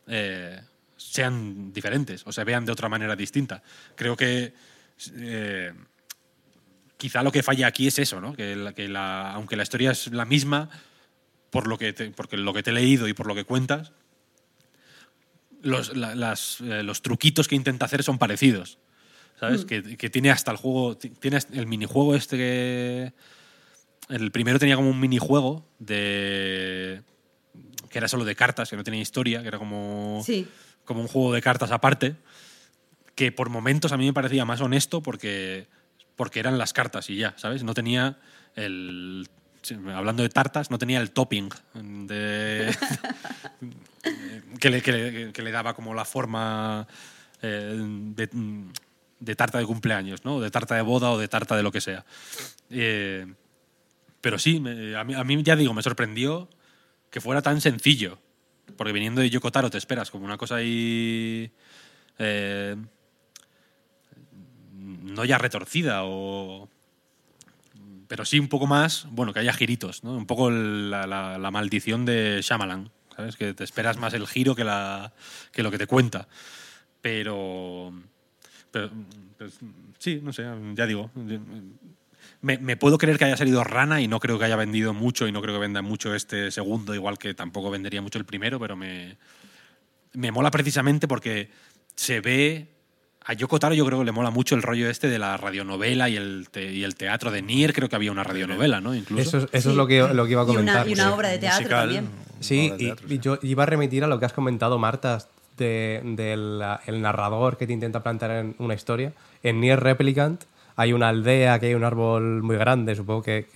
eh, sean diferentes o se vean de otra manera distinta creo que eh, quizá lo que falla aquí es eso, ¿no? Que, la- que la- aunque la historia es la misma, por lo que te, porque lo que te he leído y por lo que cuentas, los, la- las, eh, los truquitos que intenta hacer son parecidos. ¿Sabes? Que, que tiene hasta el juego. ti- Tiene el minijuego este que. El primero tenía como un minijuego de. que era solo de cartas, que no tenía historia, que era como. Sí. como un juego de cartas aparte. Que por momentos a mí me parecía más honesto porque. porque eran las cartas y ya, ¿sabes? No tenía el. Hablando de tartas, no tenía el topping de, que, le, que le- que le daba como la forma eh, de, de tarta de cumpleaños, ¿no? De tarta de boda o de tarta de lo que sea. Eh, pero sí, a, mí, ya digo, me sorprendió que fuera tan sencillo. Porque viniendo de Yokotaro te esperas como una cosa ahí. eh, no ya retorcida o. Pero sí un poco más, bueno, que haya giritos, ¿no? Un poco la maldición de Shyamalan, ¿sabes? Que te esperas más el giro que, la, que lo que te cuenta. Pero, pero, pues, sí, no sé, ya digo. Me, me puedo creer que haya salido rana y no creo que haya vendido mucho y no creo que venda mucho este segundo, igual que tampoco vendería mucho el primero, pero me, me mola precisamente porque se ve. A Yoko Taro yo creo que le mola mucho el rollo este de la radionovela y el, te- y el teatro de Nier. Creo que había una radionovela, ¿no? Incluso. Eso, es- eso Sí. es lo que, lo que iba a Y una, comentar. y una obra de teatro Musical. también. Sí, de y, teatro, y yo iba a remitir a lo que has comentado, Marta, de- del el narrador que te intenta plantear en una historia. En Nier Replicant hay una aldea que hay un árbol muy grande, supongo que,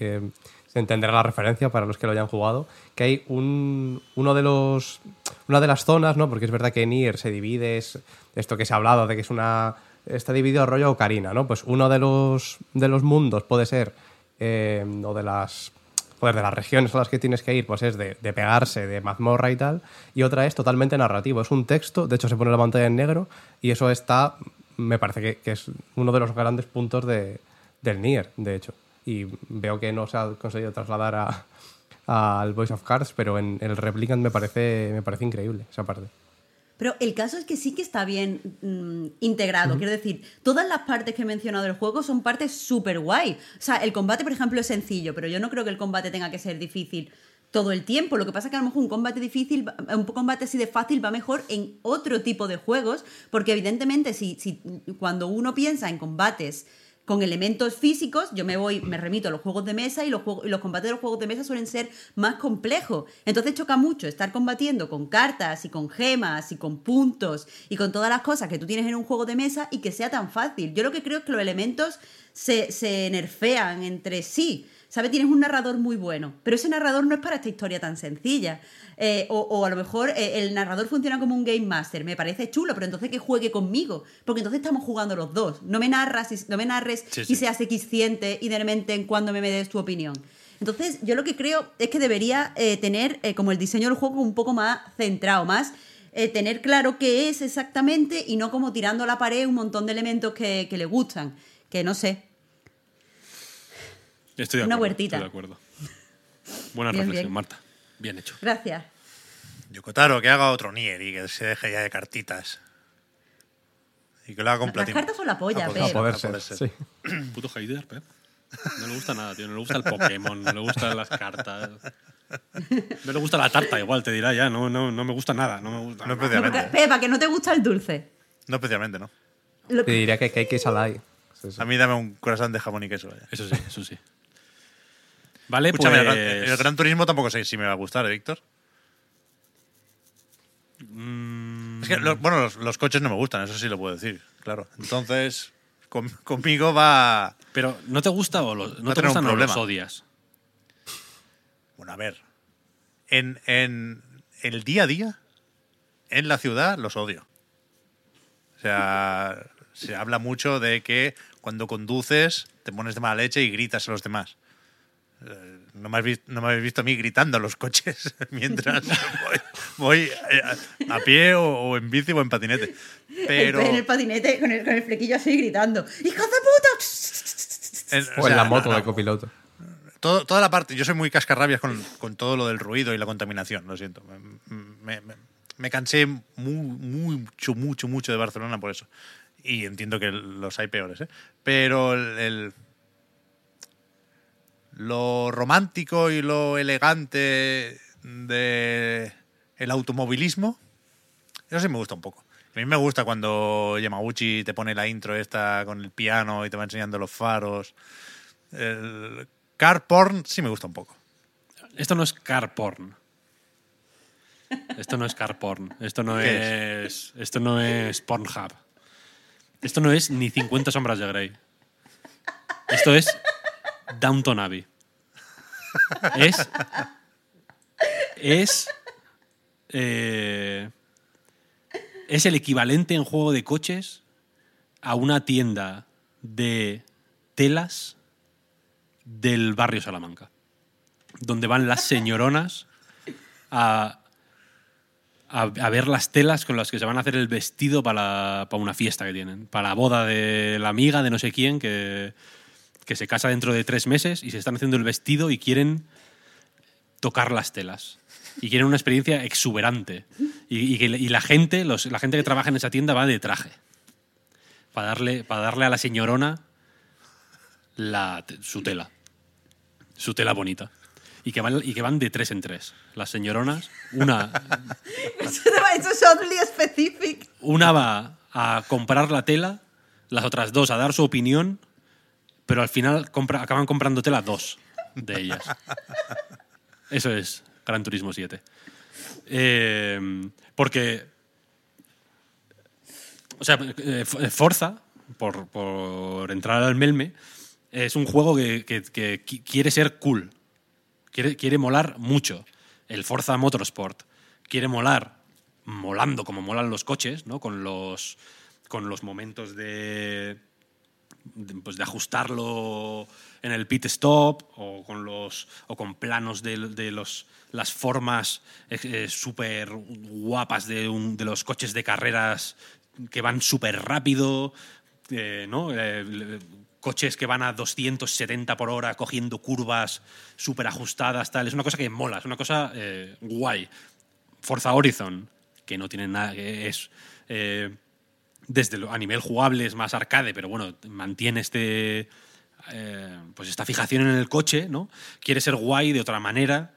se entenderá la referencia para los que lo hayan jugado, que hay un, uno de los, una de las zonas, ¿no? porque es verdad que Nier se divide, es esto que se ha hablado de que es una... Está dividido rollo Ocarina, ¿no? Pues uno de los, de los mundos puede ser, eh, o de las joder, de las regiones a las que tienes que ir, pues es de, de pegarse, de mazmorra y tal, y otra es totalmente narrativo, es un texto, de hecho se pone la pantalla en negro, y eso está, me parece que, que es uno de los grandes puntos de, del Nier, de hecho. Y veo que no se ha conseguido trasladar a- al Voice of Cards, pero en el Replicant me parece, me parece increíble esa parte. Pero el caso es que sí que está bien mm, integrado. Quiero decir, todas las partes que he mencionado del juego son partes súper guay. O sea, el combate, por ejemplo, es sencillo, pero yo no creo que el combate tenga que ser difícil todo el tiempo. Lo que pasa es que a lo mejor un combate difícil, un combate así de fácil va mejor en otro tipo de juegos, porque evidentemente si, si cuando uno piensa en combates con elementos físicos, yo me voy, me remito a los juegos de mesa y los, juegos, y los combates de los juegos de mesa suelen ser más complejos. Entonces choca mucho estar combatiendo con cartas y con gemas y con puntos y con todas las cosas que tú tienes en un juego de mesa y que sea tan fácil. Yo lo que creo es que los elementos se, se nerfean entre sí. ¿Sabes? Tienes un narrador muy bueno, pero ese narrador no es para esta historia tan sencilla. Eh, o, o a lo mejor eh, el narrador funciona como un game master, me parece chulo, pero entonces que juegue conmigo, porque entonces estamos jugando los dos. No me narras, y- no me narres Sí, y seas equisciente y de repente en cuando me des tu opinión. Entonces, yo lo que creo es que debería eh, tener como el diseño del juego un poco más centrado, más eh, tener claro qué es exactamente y no como tirando a la pared un montón de elementos que, que le gustan. Que no sé. Estoy de Una acuerdo, huertita. Estoy de acuerdo. Buena Bien, reflexión, bien. Marta. Bien hecho. Gracias. Yokotaro, que haga otro Nier y que se deje ya de cartitas. Y que lo haga con Las platino. cartas son la polla, A poder a ser, poder ser. sí. Puto Haider, Pep. No le gusta nada, tío. No le gusta el Pokémon, no le gustan las cartas. No le gusta la tarta, igual te dirá ya. No, no, no me gusta nada. No me gusta No especialmente. Pepa, que no te gusta el dulce. No especialmente, ¿no? Te diría que alay. Sí, sí. A mí dame un corazón de jamón y queso. vaya. Eso sí, eso sí. Vale, Escúchame, el pues... Gran- el Gran Turismo tampoco sé si me va a gustar, ¿eh, Víctor? Mm, Es que, lo- bueno, los, los coches no me gustan, eso sí lo puedo decir, claro. Entonces, con- conmigo va... Pero, ¿no te gusta o lo- Va no te gustan o los odias? Bueno, a ver. En, en el día a día, en la ciudad, los odio. O sea, se habla mucho de que cuando conduces te pones de mala leche y gritas a los demás. No me, has vis- no me habéis visto a mí gritando a los coches mientras voy, voy, eh, a, a pie o, o en bici o en patinete. Pero en el patinete con el, con el flequillo así gritando. ¡Hijos de puta! en- O o en sea, la no, moto no. de copiloto. Todo- toda la parte, yo soy muy cascarrabias con, con todo lo del ruido y la contaminación, lo siento. Me, me- me cansé muy, mucho, mucho, mucho de Barcelona por eso. Y entiendo que los hay peores, ¿eh? Pero el, el- lo romántico y lo elegante de el automovilismo, eso sí me gusta un poco. A mí me gusta cuando Yamaguchi te pone la intro esta con el piano y te va enseñando los faros. El car porn sí me gusta un poco. Esto no es car porn. Esto no es car porn. Esto no ¿Qué es, Esto no es Pornhub. Esto no es ni 50 sombras de Grey. Esto es Downton Abbey. Es. Es. eh, es el equivalente en juego de coches a una tienda de telas del barrio Salamanca donde van las señoronas a, a, ver las telas con las que se van a hacer el vestido para, para una fiesta que tienen, para la boda de la amiga de no sé quién que, que se casa dentro de tres meses y se están haciendo el vestido y quieren tocar las telas. Y quieren una experiencia exuberante. Y, y la, gente, los- la gente que trabaja en esa tienda va de traje. Para darle, para darle a la señorona la, su tela su tela bonita. Y que, van, y que van de tres en tres. Las señoronas, una, Eso es oddly specific. una va a comprar la tela, las otras dos a dar su opinión, pero al final compra- acaban comprando tela dos de ellas. Eso es Gran Turismo 7. Eh, porque O sea, eh, eh, Forza, por, por entrar al melme, es un juego que, que- que qui- quiere ser cool. Quiere, quiere molar mucho. El Forza Motorsport quiere molar, molando como molan los coches, ¿no? Con los, con los momentos de, pues, de ajustarlo en el pit stop o con los o con planos de, de los las formas eh, súper guapas de, de los coches de carreras que van súper rápido eh, ¿no? Eh, coches que van a 270 por hora cogiendo curvas súper ajustadas tal es una cosa que mola es una cosa eh, guay Forza Horizon que no tiene nada que es eh, desde lo- a nivel jugable es más arcade, pero bueno, mantiene este eh, pues esta fijación en el coche, ¿no? Quiere ser guay de otra manera,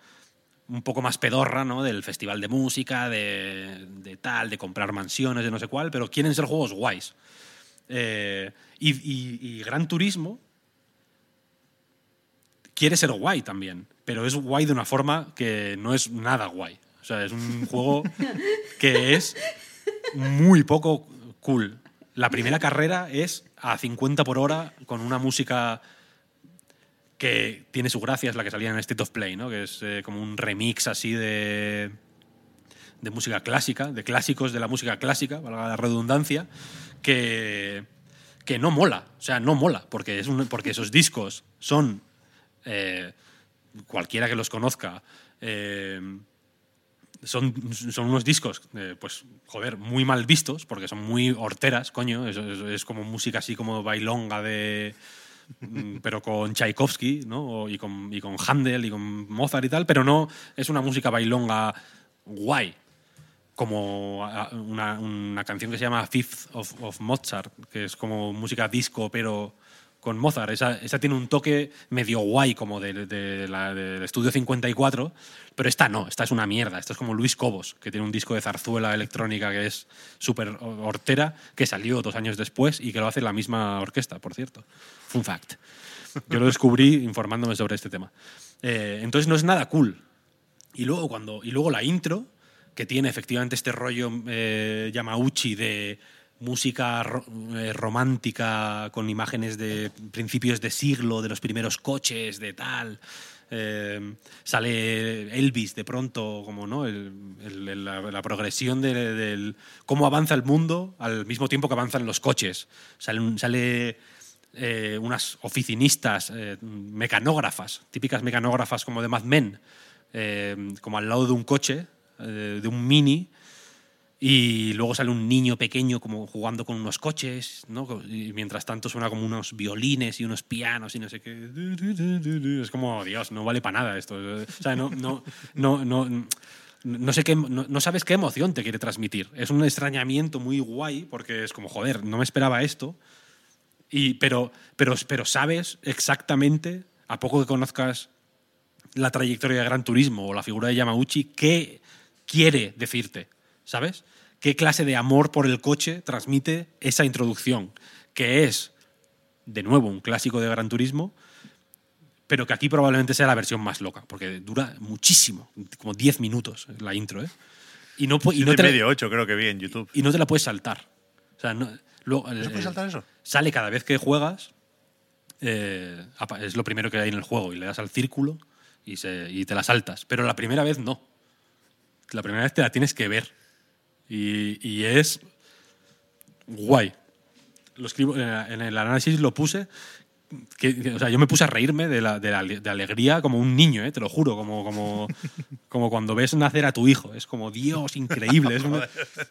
un poco más pedorra, ¿no? Del festival de música, de, de tal, de comprar mansiones, de no sé cuál, pero quieren ser juegos guays. Eh, y, y- y Gran Turismo quiere ser guay también, pero es guay de una forma que no es nada guay. O sea, es un juego que es muy poco cool. La primera carrera es a 50 por hora con una música que tiene su gracia, es la que salía en State of Play, ¿no? que es eh, como un remix así de, de música clásica, de clásicos de la música clásica, valga la redundancia, que, que no mola, o sea, no mola, porque, es un- porque esos discos son, eh, cualquiera que los conozca, eh, son, son unos discos, eh, pues, joder, muy mal vistos, porque son muy horteras, coño. Es, como música así como bailonga de. mm, pero con Tchaikovsky, ¿no? Y con, y con Handel y con Mozart y tal, pero no es una música bailonga guay. Como una, una canción que se llama Fifth of Mozart, que es como música disco, pero con Mozart. Esa, esa tiene un toque medio guay, como de, de del estudio 54, pero esta no, esta es una mierda. Esta es como Luis Cobos, que tiene un disco de zarzuela electrónica que es súper hortera, que salió dos años después y que lo hace la misma orquesta, por cierto. Fun fact. Yo lo descubrí informándome sobre este tema. Eh, entonces no es nada cool. Y luego, cuando, y luego la intro, que tiene efectivamente este rollo eh, Yamauchi de música eh, romántica con imágenes de principios de siglo, de los primeros coches, de tal. Eh, sale Elvis de pronto, como no, El- la, progresión de, del cómo avanza el mundo al mismo tiempo que avanzan los coches. Sale, sale eh, unas oficinistas, mecanógrafas, típicas mecanógrafas como de Mad Men, como al lado de un coche, de un mini, y luego sale un niño pequeño como jugando con unos coches, ¿no? Y mientras tanto suena como unos violines y unos pianos y no sé qué. Es como, Dios, no vale para nada esto. O sea, no, no, no, no, no sé qué, no, sabes qué emoción te quiere transmitir. Es un extrañamiento muy guay porque es como, joder, no me esperaba esto. Y, pero, pero, pero sabes exactamente, a poco que conozcas la trayectoria de Gran Turismo o la figura de Yamauchi, qué quiere decirte, ¿sabes? ¿Qué clase de amor por el coche transmite esa introducción? Que es, de nuevo, un clásico de Gran Turismo, pero que aquí probablemente sea la versión más loca, porque dura muchísimo, como 10 minutos la intro, ¿eh? Y no, y no te, medio, ocho creo que vi en YouTube. y no te la puedes saltar. O sea, no, luego, ¿No se puede eh, saltar eso? Sale cada vez que juegas, eh, es lo primero que hay en el juego, y le das al círculo y, se- y te la saltas. Pero la primera vez no. La primera vez te la tienes que ver. Y, y es guay. Lo escribo, en en el análisis lo puse. Que, que- o sea, yo me puse a reírme de, la, de, la- de alegría como un niño, ¿eh? te lo juro, como, como, como cuando ves nacer a tu hijo. Es como, Dios, increíble. Es un,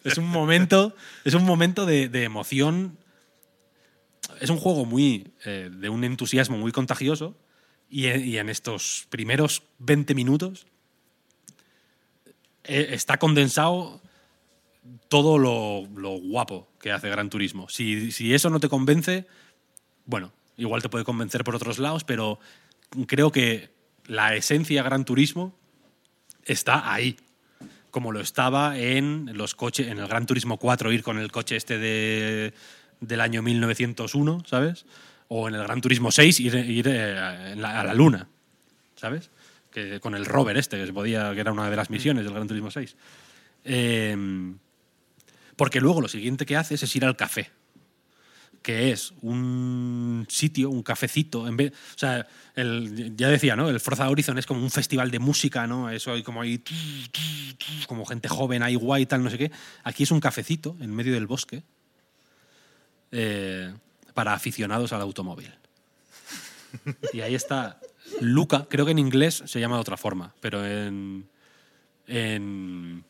es un momento, es un momento de, de emoción. Es un juego muy eh, de un entusiasmo muy contagioso. Y, en- y en estos primeros 20 minutos eh, está condensado todo lo, lo guapo que hace Gran Turismo. Si, si eso no te convence, bueno, igual te puede convencer por otros lados, pero creo que la esencia Gran Turismo está ahí. Como lo estaba en los coches, en el Gran Turismo 4, ir con el coche este de, del año 1901, ¿sabes? O en el Gran Turismo 6, ir, eh, a la luna, ¿sabes? Que, con el rover este, que se podía, que era una de las misiones del Gran Turismo 6. Eh, Porque luego lo siguiente que haces es ir al café, que es un sitio, un cafecito. En vez, o sea, ya decía, ¿no? El Forza Horizon es como un festival de música, ¿no? Eso hay como ahí, como gente joven ahí guay, tal, no sé qué. Aquí es un cafecito en medio del bosque eh, para aficionados al automóvil. Y ahí está Luca, creo que en inglés se llama de otra forma, pero en, en,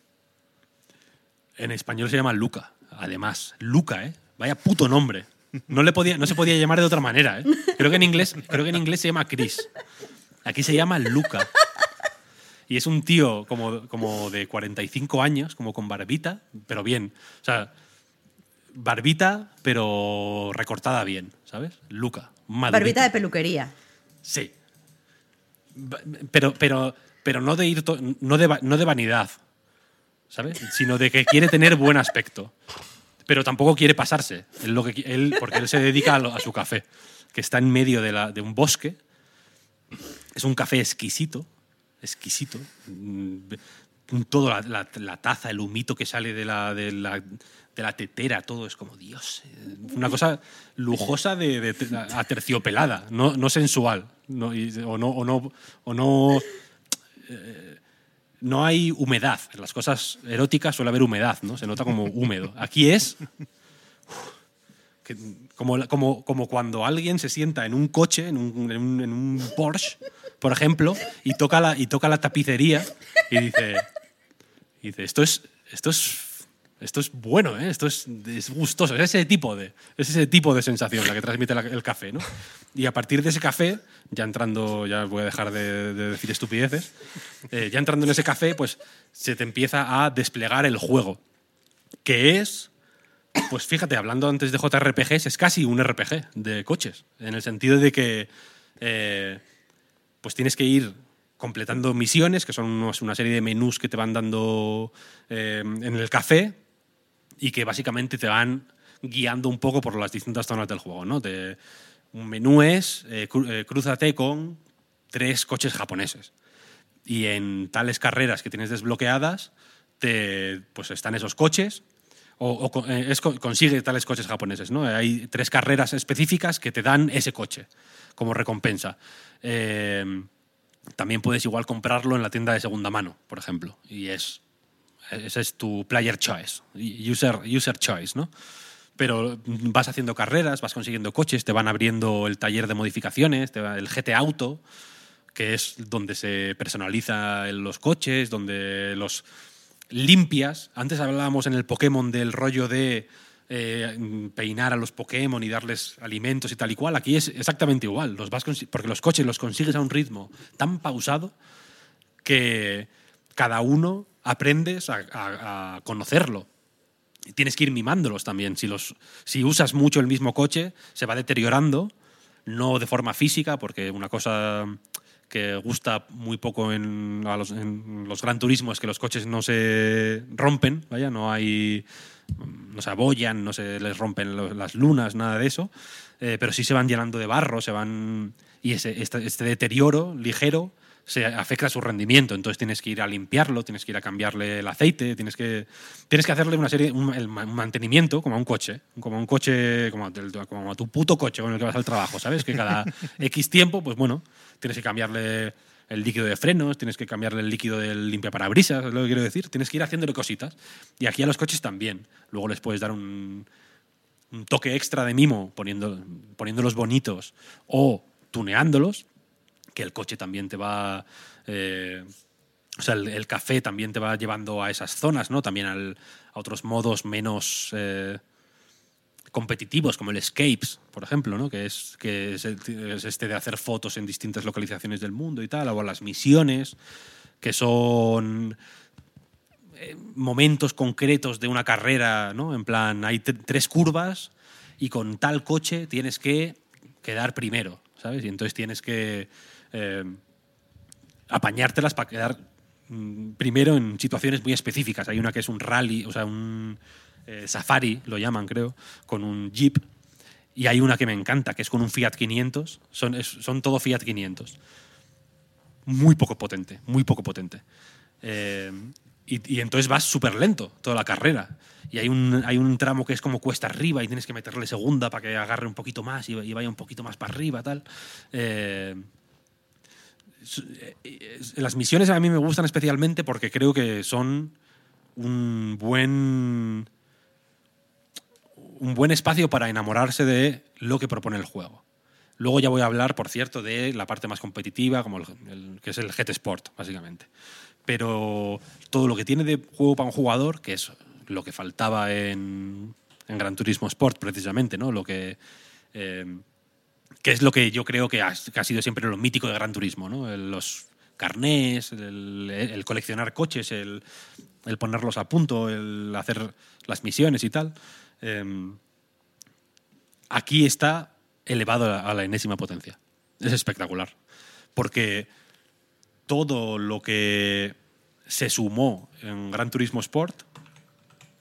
en español se llama Luca. Además, Luca, ¿eh? Vaya puto nombre. No, le podía, no se podía llamar de otra manera, ¿eh? Creo que en inglés, creo que en inglés se llama Chris. Aquí se llama Luca. Y es un tío como, como de 45 años, como con barbita, pero bien. O sea, barbita, pero recortada bien, ¿sabes? Luca. Barbita de peluquería. Sí. Pero, pero, pero no de ir no de, no de vanidad, ¿sabes? Sino de que quiere tener buen aspecto. Pero tampoco quiere pasarse. Él lo que, él, porque él se dedica a, su café, que está en medio de, la- de un bosque. Es un café exquisito, exquisito. Mm, Todo la, taza, el humito que sale de la, de la, tetera, todo es como Dios. eh, Una cosa lujosa de, de te- aterciopelada, no, no sensual. No, o no eh, no hay humedad. En las cosas eróticas suele haber humedad, ¿no? Se nota como húmedo. Aquí es como, como, como cuando alguien se sienta en un coche, en un, en un- en un Porsche, por ejemplo, y toca la, y toca la tapicería y dice, y dice esto es, esto es, esto es bueno, ¿eh? esto es, es gustoso, es ese, tipo de, es ese tipo de sensación la que transmite el café. ¿no? Y a partir de ese café, ya entrando, ya voy a dejar de, de decir estupideces, eh, ya entrando en ese café, pues se te empieza a desplegar el juego, que es pues fíjate, hablando antes de JRPGs, es casi un RPG de coches, en el sentido de que eh, pues tienes que ir completando misiones, que son una serie de menús que te van dando eh, en el café y que básicamente te van guiando un poco por las distintas zonas del juego. ¿no? Te- un menú es eh, eh, crúzate con tres coches japoneses y en tales carreras que tienes desbloqueadas, te, pues están esos coches. O, o eh, consigue tales coches japoneses, ¿no? Hay tres carreras específicas que te dan ese coche como recompensa. Eh, también puedes igual comprarlo en la tienda de segunda mano, por ejemplo. Y es. Ese es tu player choice, user, user choice, ¿no? Pero vas haciendo carreras, vas consiguiendo coches, te van abriendo el taller de modificaciones, el GT Auto, que es donde se personaliza los coches, donde los limpias. Antes hablábamos en el Pokémon del rollo de eh, peinar a los Pokémon y darles alimentos y tal y cual. Aquí es exactamente igual. Los vas porque los coches los consigues a un ritmo tan pausado que cada uno aprendes a, conocerlo. Tienes que ir mimándolos también. Si, los, si usas mucho el mismo coche, se va deteriorando, no de forma física, porque una cosa que gusta muy poco en, los, en los gran turismos es que los coches no se rompen, vaya, no hay no se abollan, no se les rompen las lunas, nada de eso, eh, pero sí se van llenando de barro, se van y ese, este, este deterioro ligero se afecta a su rendimiento, entonces tienes que ir a limpiarlo, tienes que ir a cambiarle el aceite, tienes que tienes que hacerle una serie un, el mantenimiento como a un coche, como a un coche como a, como a tu puto coche con el que vas al trabajo, ¿sabes? Que cada X tiempo, pues bueno, tienes que cambiarle el líquido de frenos, tienes que cambiarle el líquido del limpiaparabrisas, es lo que quiero decir, tienes que ir haciéndole cositas. Y aquí a los coches también. Luego les puedes dar un, un toque extra de mimo poniendo, poniéndolos bonitos o tuneándolos, que el coche también te va... eh, o sea, el, café también te va llevando a esas zonas, ¿no? También al- a otros modos menos eh, competitivos, como el Escapes, por ejemplo, ¿no? Que, es, que es, este de hacer fotos en distintas localizaciones del mundo y tal, o las misiones, que son eh, momentos concretos de una carrera, ¿no? En plan, hay tres curvas y con tal coche tienes que quedar primero, ¿sabes? Y entonces tienes que eh, apañártelas para quedar mm, primero en situaciones muy específicas. Hay una que es un rally, o sea, un eh, safari, lo llaman, creo, con un jeep. Y hay una que me encanta, que es con un Fiat 500. Son, son todo Fiat 500. Muy poco potente, muy poco potente. Eh, y, entonces vas súper lento toda la carrera. Y hay un, hay un tramo que es como cuesta arriba y tienes que meterle segunda para que agarre un poquito más y, vaya un poquito más para arriba, tal. Las misiones a mí me gustan especialmente porque creo que son un buen un buen espacio para enamorarse de lo que propone el juego. Luego ya voy a hablar, por cierto, de la parte más competitiva, como el, que es el GT Sport, básicamente. Pero todo lo que tiene de juego para un jugador, que es lo que faltaba en, en Gran Turismo Sport, precisamente, ¿no? Lo que, eh, que es lo que yo creo que ha, sido siempre lo mítico de Gran Turismo, ¿no? Los carnés, el, coleccionar coches, el, ponerlos a punto, el hacer las misiones y tal. Em, aquí está elevado a la, enésima potencia. Es espectacular. Porque todo lo que se sumó en Gran Turismo Sport,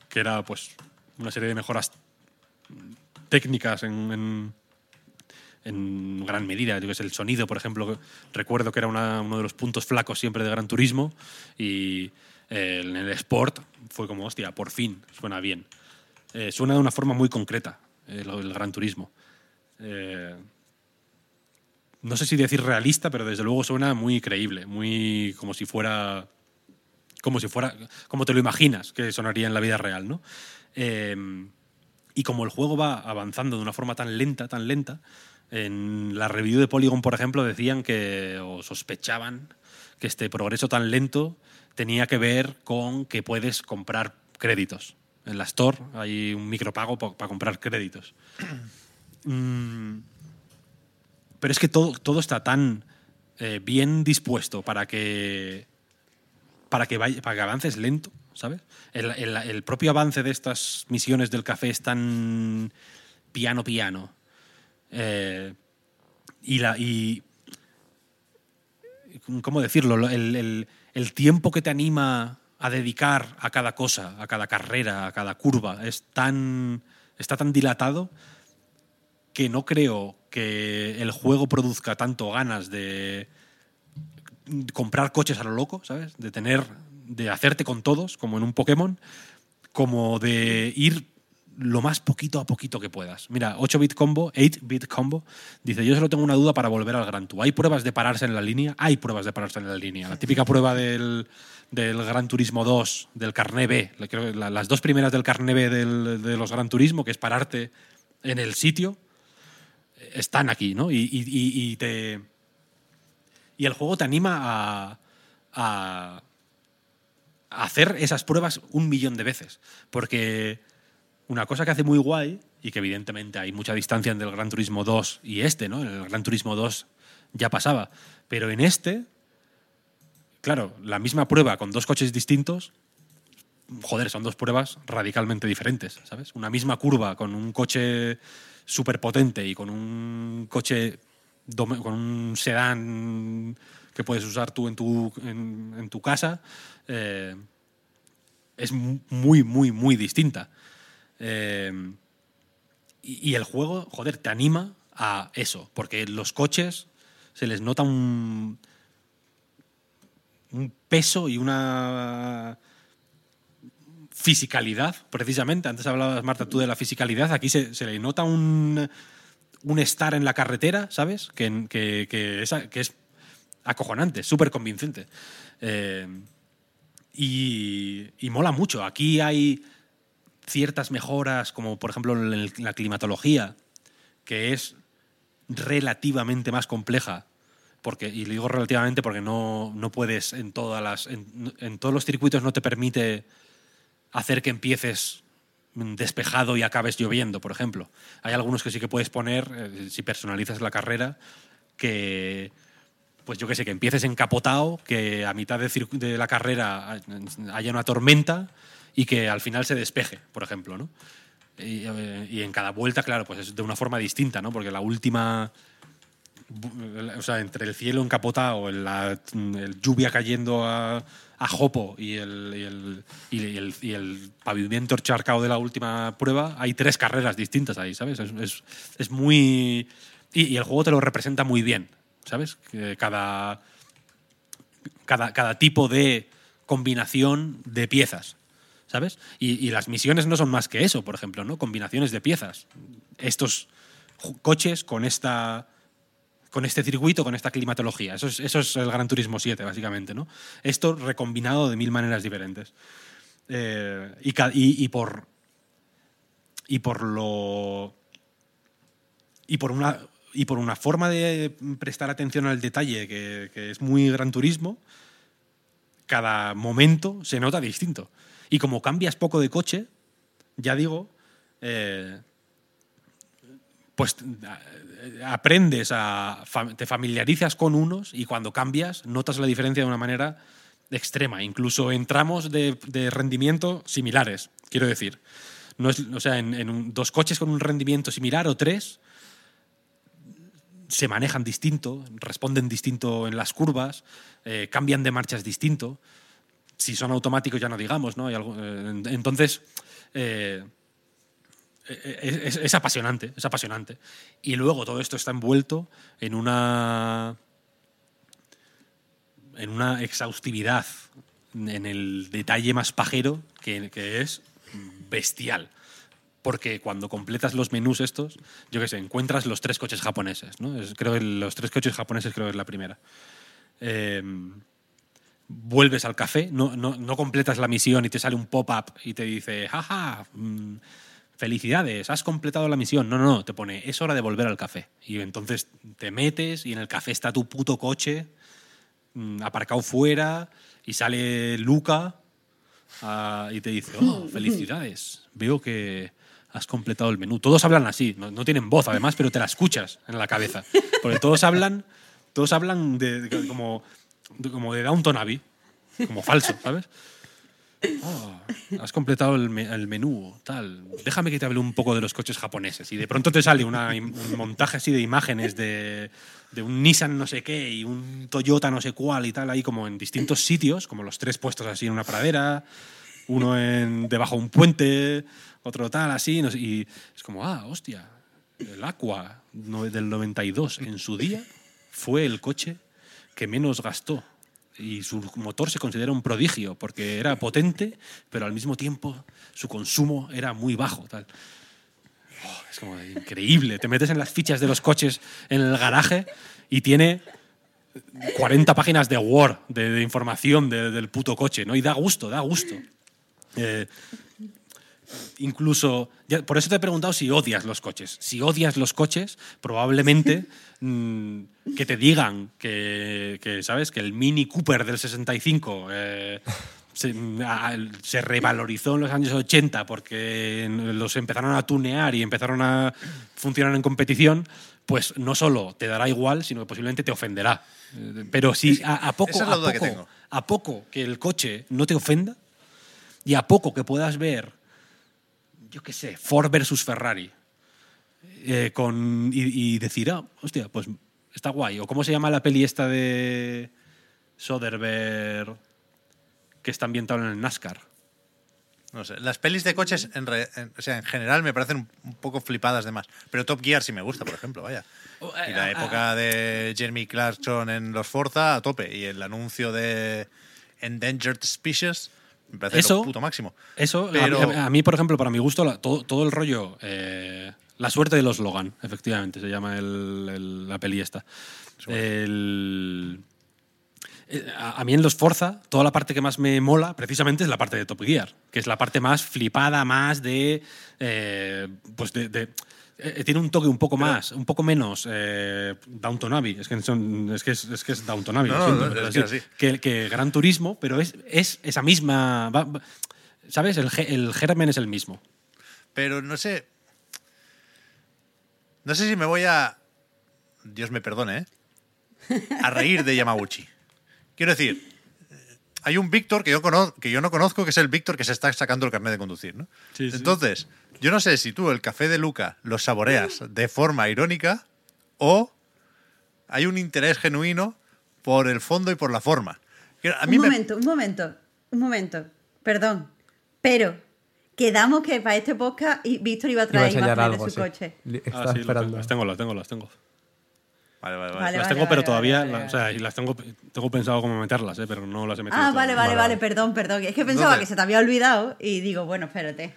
que era pues una serie de mejoras técnicas en- en gran medida. Yo que el sonido, por ejemplo, recuerdo que era uno de los puntos flacos siempre de Gran Turismo y eh, en el Sport fue como, hostia, por fin suena bien. Eh, suena de una forma muy concreta eh, del Gran Turismo. No sé si decir realista, pero desde luego suena muy creíble, muy como si fuera como si fuera como te lo imaginas que sonaría en la vida real, ¿no? Y como el juego va avanzando de una forma tan lenta, tan lenta, en la review de Polygon, por ejemplo, decían que o sospechaban que este progreso tan lento tenía que ver con que puedes comprar créditos. En la Store hay un micropago para comprar créditos. Mm, pero es que todo, todo está tan eh, bien dispuesto para que para que, vaya, para que avances lento, ¿sabes? El, el- el propio avance de estas misiones del café es tan piano piano. Eh, y la y cómo decirlo Lo- el, el- el tiempo que te anima a dedicar a cada cosa a cada carrera a cada curva es tan está tan dilatado que no creo que el juego produzca tanto ganas de comprar coches a lo loco, ¿sabes? De tener, de hacerte con todos, como en un Pokémon, como de ir lo más poquito a poquito que puedas. Mira, 8-bit combo, 8-bit combo, dice, yo solo tengo una duda para volver al Gran Tour. ¿Hay pruebas de pararse en la línea? Hay pruebas de pararse en la línea. La típica prueba del, del Gran Turismo 2, del Carné B, las dos primeras del Carné B del- de los Gran Turismo, que es pararte en el sitio, están aquí, ¿no? Y, y- y- y te... Y el juego te anima a, a hacer esas pruebas un millón de veces. Porque una cosa que hace muy guay, y que evidentemente hay mucha distancia entre el Gran Turismo 2 y este, ¿no? El Gran Turismo 2 ya pasaba. Pero en este, claro, la misma prueba con dos coches distintos, joder, son dos pruebas radicalmente diferentes, ¿sabes? Una misma curva con un coche súper potente y con un coche, con un sedán que puedes usar tú en tu, en, tu casa, eh, es mu- muy, muy, muy distinta. Eh, y, el juego, joder, te anima a eso, porque los coches se les nota un, un peso y una fisicalidad, precisamente. Antes hablabas, Marta, tú de la fisicalidad. Aquí se, se le nota un, un estar en la carretera, ¿sabes? Que, que, es, que es acojonante, súper convincente. Eh, y, y mola mucho. Aquí hay ciertas mejoras, como por ejemplo la climatología, que es relativamente más compleja. Porque, y lo digo relativamente porque no, no puedes en todas las. En, en todos los circuitos no te permite hacer que empieces despejado y acabes lloviendo, por ejemplo. Hay algunos que sí que puedes poner, eh, si personalizas la carrera, que, pues yo qué sé, que empieces encapotado, que a mitad de, de la carrera haya una tormenta y que al final se despeje, por ejemplo, ¿no? Y, eh, y en cada vuelta, claro, pues es de una forma distinta, ¿no? Porque la última bu- o sea, entre el cielo encapotado, el- la lluvia cayendo a, jopo y el, y, el, y el- pavimento encharcado de la última prueba, hay tres carreras distintas ahí, ¿sabes? Es, es- es muy... Y, el juego te lo representa muy bien, ¿sabes? Cada, cada, cada tipo de combinación de piezas, ¿sabes? Y, las misiones no son más que eso, por ejemplo, ¿no? Combinaciones de piezas. Estos coches con esta con este circuito, con esta climatología. Eso es, eso es el Gran Turismo 7, básicamente, ¿no? Esto recombinado de mil maneras diferentes. Eh, y, por. Y por lo. Y por una. Y por una forma de prestar atención al detalle que es muy Gran Turismo, cada momento se nota distinto. Y como cambias poco de coche, ya digo, eh, pues eh, aprendes a. te familiarizas con unos y cuando cambias notas la diferencia de una manera extrema, incluso en tramos de, rendimiento similares, quiero decir. No es, o sea, en, dos coches con un rendimiento similar o tres se manejan distinto, responden distinto en las curvas, eh, cambian de marchas distinto. Si son automáticos ya no digamos, ¿no? Hay algo- eh, entonces, eh, es, es- es apasionante, es apasionante. Y luego todo esto está envuelto en una en una exhaustividad, en el detalle más pajero que, que es bestial. Porque cuando completas los menús estos, yo qué sé, encuentras los tres coches japoneses, ¿no? Es- creo que los tres coches japoneses creo que es la primera. Eh, vuelves al café, no, no, no completas la misión y te sale un pop-up y te dice, jaja, mm, felicidades, has completado la misión. No, no, no, te pone, es hora de volver al café. Y entonces te metes y en el café está tu puto coche mm, aparcado fuera y sale Luca ah, y te dice, oh, felicidades, veo que has completado el menú. Todos hablan así, no, no tienen voz además, pero te la escuchas en la cabeza. Porque todos hablan, todos hablan de, de- como, como de Downton Abbey, como falso, ¿sabes? Oh, has completado el, me- el menú, tal. Déjame que te hable un poco de los coches japoneses. Y de pronto te sale un montaje así de imágenes de, de un Nissan no sé qué y un Toyota no sé cuál y tal, ahí como en distintos sitios, como los tres puestos así en una pradera, uno en, debajo de un puente, otro tal, así. no sé, y es como, ah, hostia, el Aqua del 92 en su día fue el coche que menos gastó. Y su motor se considera un prodigio porque era potente, pero al mismo tiempo su consumo era muy bajo. Tal. Oh, es como increíble. Te metes en las fichas de los coches en el garaje y tiene 40 páginas de Word, de, información de- del puto coche, ¿no? Y da gusto, da gusto. Eh, incluso, ya- por eso te he preguntado si odias los coches. Si odias los coches, probablemente mm, que te digan que, que, ¿sabes? Que el Mini Cooper del 65 eh, se, a- se revalorizó en los años 80 porque los empezaron a tunear y empezaron a funcionar en competición, pues no solo te dará igual, sino que posiblemente te ofenderá. Eh, Pero si a, a poco, es a que poco- a poco que el coche no te ofenda y a poco que puedas ver yo qué sé, Ford versus Ferrari. eh, con, y, y decir, ah, hostia, pues está guay. O cómo se llama la peli esta de Soderbergh que está ambientado en el NASCAR. No sé. Las pelis de coches, en, re- en- o sea, en general, me parecen un, poco flipadas de más. Pero Top Gear sí me gusta, por ejemplo, vaya. Oh, Y eh, la ah, época de Jeremy Clarkson en los Forza a tope. Y el anuncio de Endangered Species me parece Eso- lo puto máximo. Eso, a- Pero- a, a mí, por ejemplo, para mi gusto, la- todo, todo el rollo, eh, la suerte de los Logan, efectivamente, se llama el- el- la peli esta. El- eh, a, a mí en los Forza, toda la parte que más me mola, precisamente, es la parte de Top Gear, que es la parte más flipada, más de. eh, pues de. de- eh, tiene un toque un poco más, un poco menos eh, Downton Abbey. Es que, son- es, que es, es que es Downton Abbey. No, lo no, siento, no, pero es es que que- así. que, que Gran Turismo, pero es, es esa misma. va- va- ¿Sabes? El, ge- el germen es el mismo. Pero no sé. No sé si me voy a. Dios me perdone, ¿eh? A reír de Yamaguchi. Quiero decir, eh, hay un Víctor que yo, que yo no conozco, que es el Víctor que se está sacando el carnet de conducir, ¿no? Sí, sí. Yo no sé si tú el café de Luca lo saboreas de forma irónica o hay un interés genuino por el fondo y por la forma. A mí un me- momento, un momento, un momento. Perdón. Pero quedamos que para este podcast y Víctor iba a Iba a traer imágenes algo, de su sí. coche. Ah, sí, esperando. Las tengo, las tengo, las tengo. Vale, vale, vale. Vale, las vale, tengo, pero vale, todavía, vale, la- vale. o sea, y las tengo, tengo pensado cómo meterlas, ¿eh? pero no las he metido. Ah, todavía. vale, vale, vale, vale. perdón, perdón. Es que pensaba Entonces- que se te había olvidado y digo, bueno, espérate.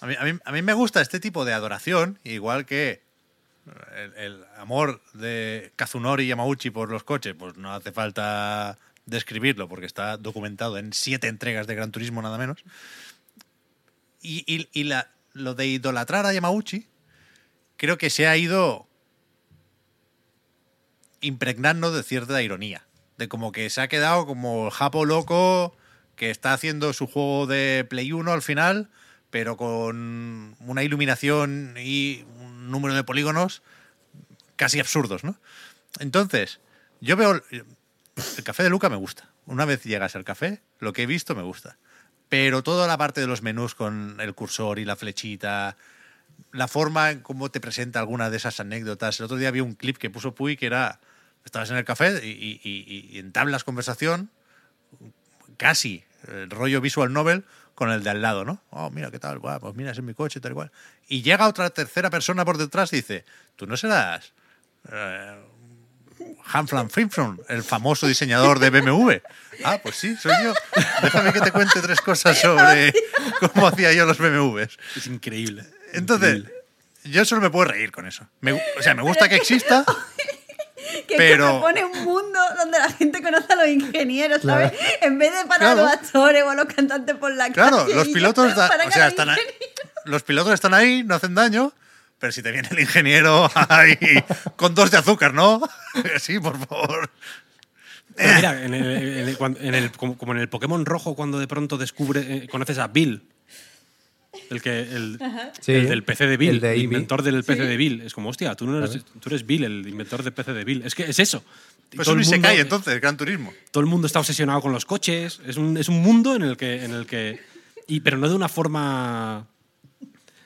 A mí, a mí- a mí me gusta este tipo de adoración, igual que el, amor de Kazunori Yamauchi por los coches, pues no hace falta describirlo porque está documentado en siete entregas de Gran Turismo nada menos. Y, y- y la- lo de idolatrar a Yamauchi creo que se ha ido impregnando de cierta ironía. De como que se ha quedado como el japo loco que está haciendo su juego de Play 1 al final, pero con una iluminación y un número de polígonos casi absurdos, ¿no? Entonces, yo veo... El café de Luca me gusta. Una vez llegas al café, lo que he visto me gusta. Pero toda la parte de los menús con el cursor y la flechita, la forma en cómo te presenta alguna de esas anécdotas. El otro día vi un clip que puso Puy que era, estabas en el café y, y- y- y entablas conversación, casi el rollo visual novel con el de al lado, ¿no? Oh, mira qué tal, Buah, pues mira, es mi coche, tal y cual. Y llega otra tercera persona por detrás y dice, tú no serás eh, Hanflan Frimson, el famoso diseñador de BMW. Ah, pues sí, soy yo. Déjame que te cuente tres cosas sobre cómo hacía yo los BMWs. Es increíble. Entonces, Increíble. yo solo me puedo reír con eso. Me o sea, me gusta que exista. Que Pero- propone un mundo donde la gente conoce a los ingenieros, ¿sabes? En vez de para Claro. los actores o a los cantantes por la Claro, calle. los y ya, pilotos, da- paran o a sea, los están ahí, los pilotos están ahí, no hacen daño, pero si te viene el ingeniero ahí con dos de azúcar, ¿no? Sí, por favor. Pero mira, en el, en el- cuando- en el- como, como en el Pokémon rojo, cuando de pronto descubre, eh, conoces a Bill, el, que, el, Sí, el del PC de Bill, el el, de inventor del PC de Bill. Es como, hostia, tú, no eres, tú eres Bill, el inventor del PC de Bill. Es que es eso. Pues Todo el mundo- Isekai entonces, Gran Turismo. todo el mundo está obsesionado con los coches. Es un, es un mundo en el que. En el que y, pero no de una forma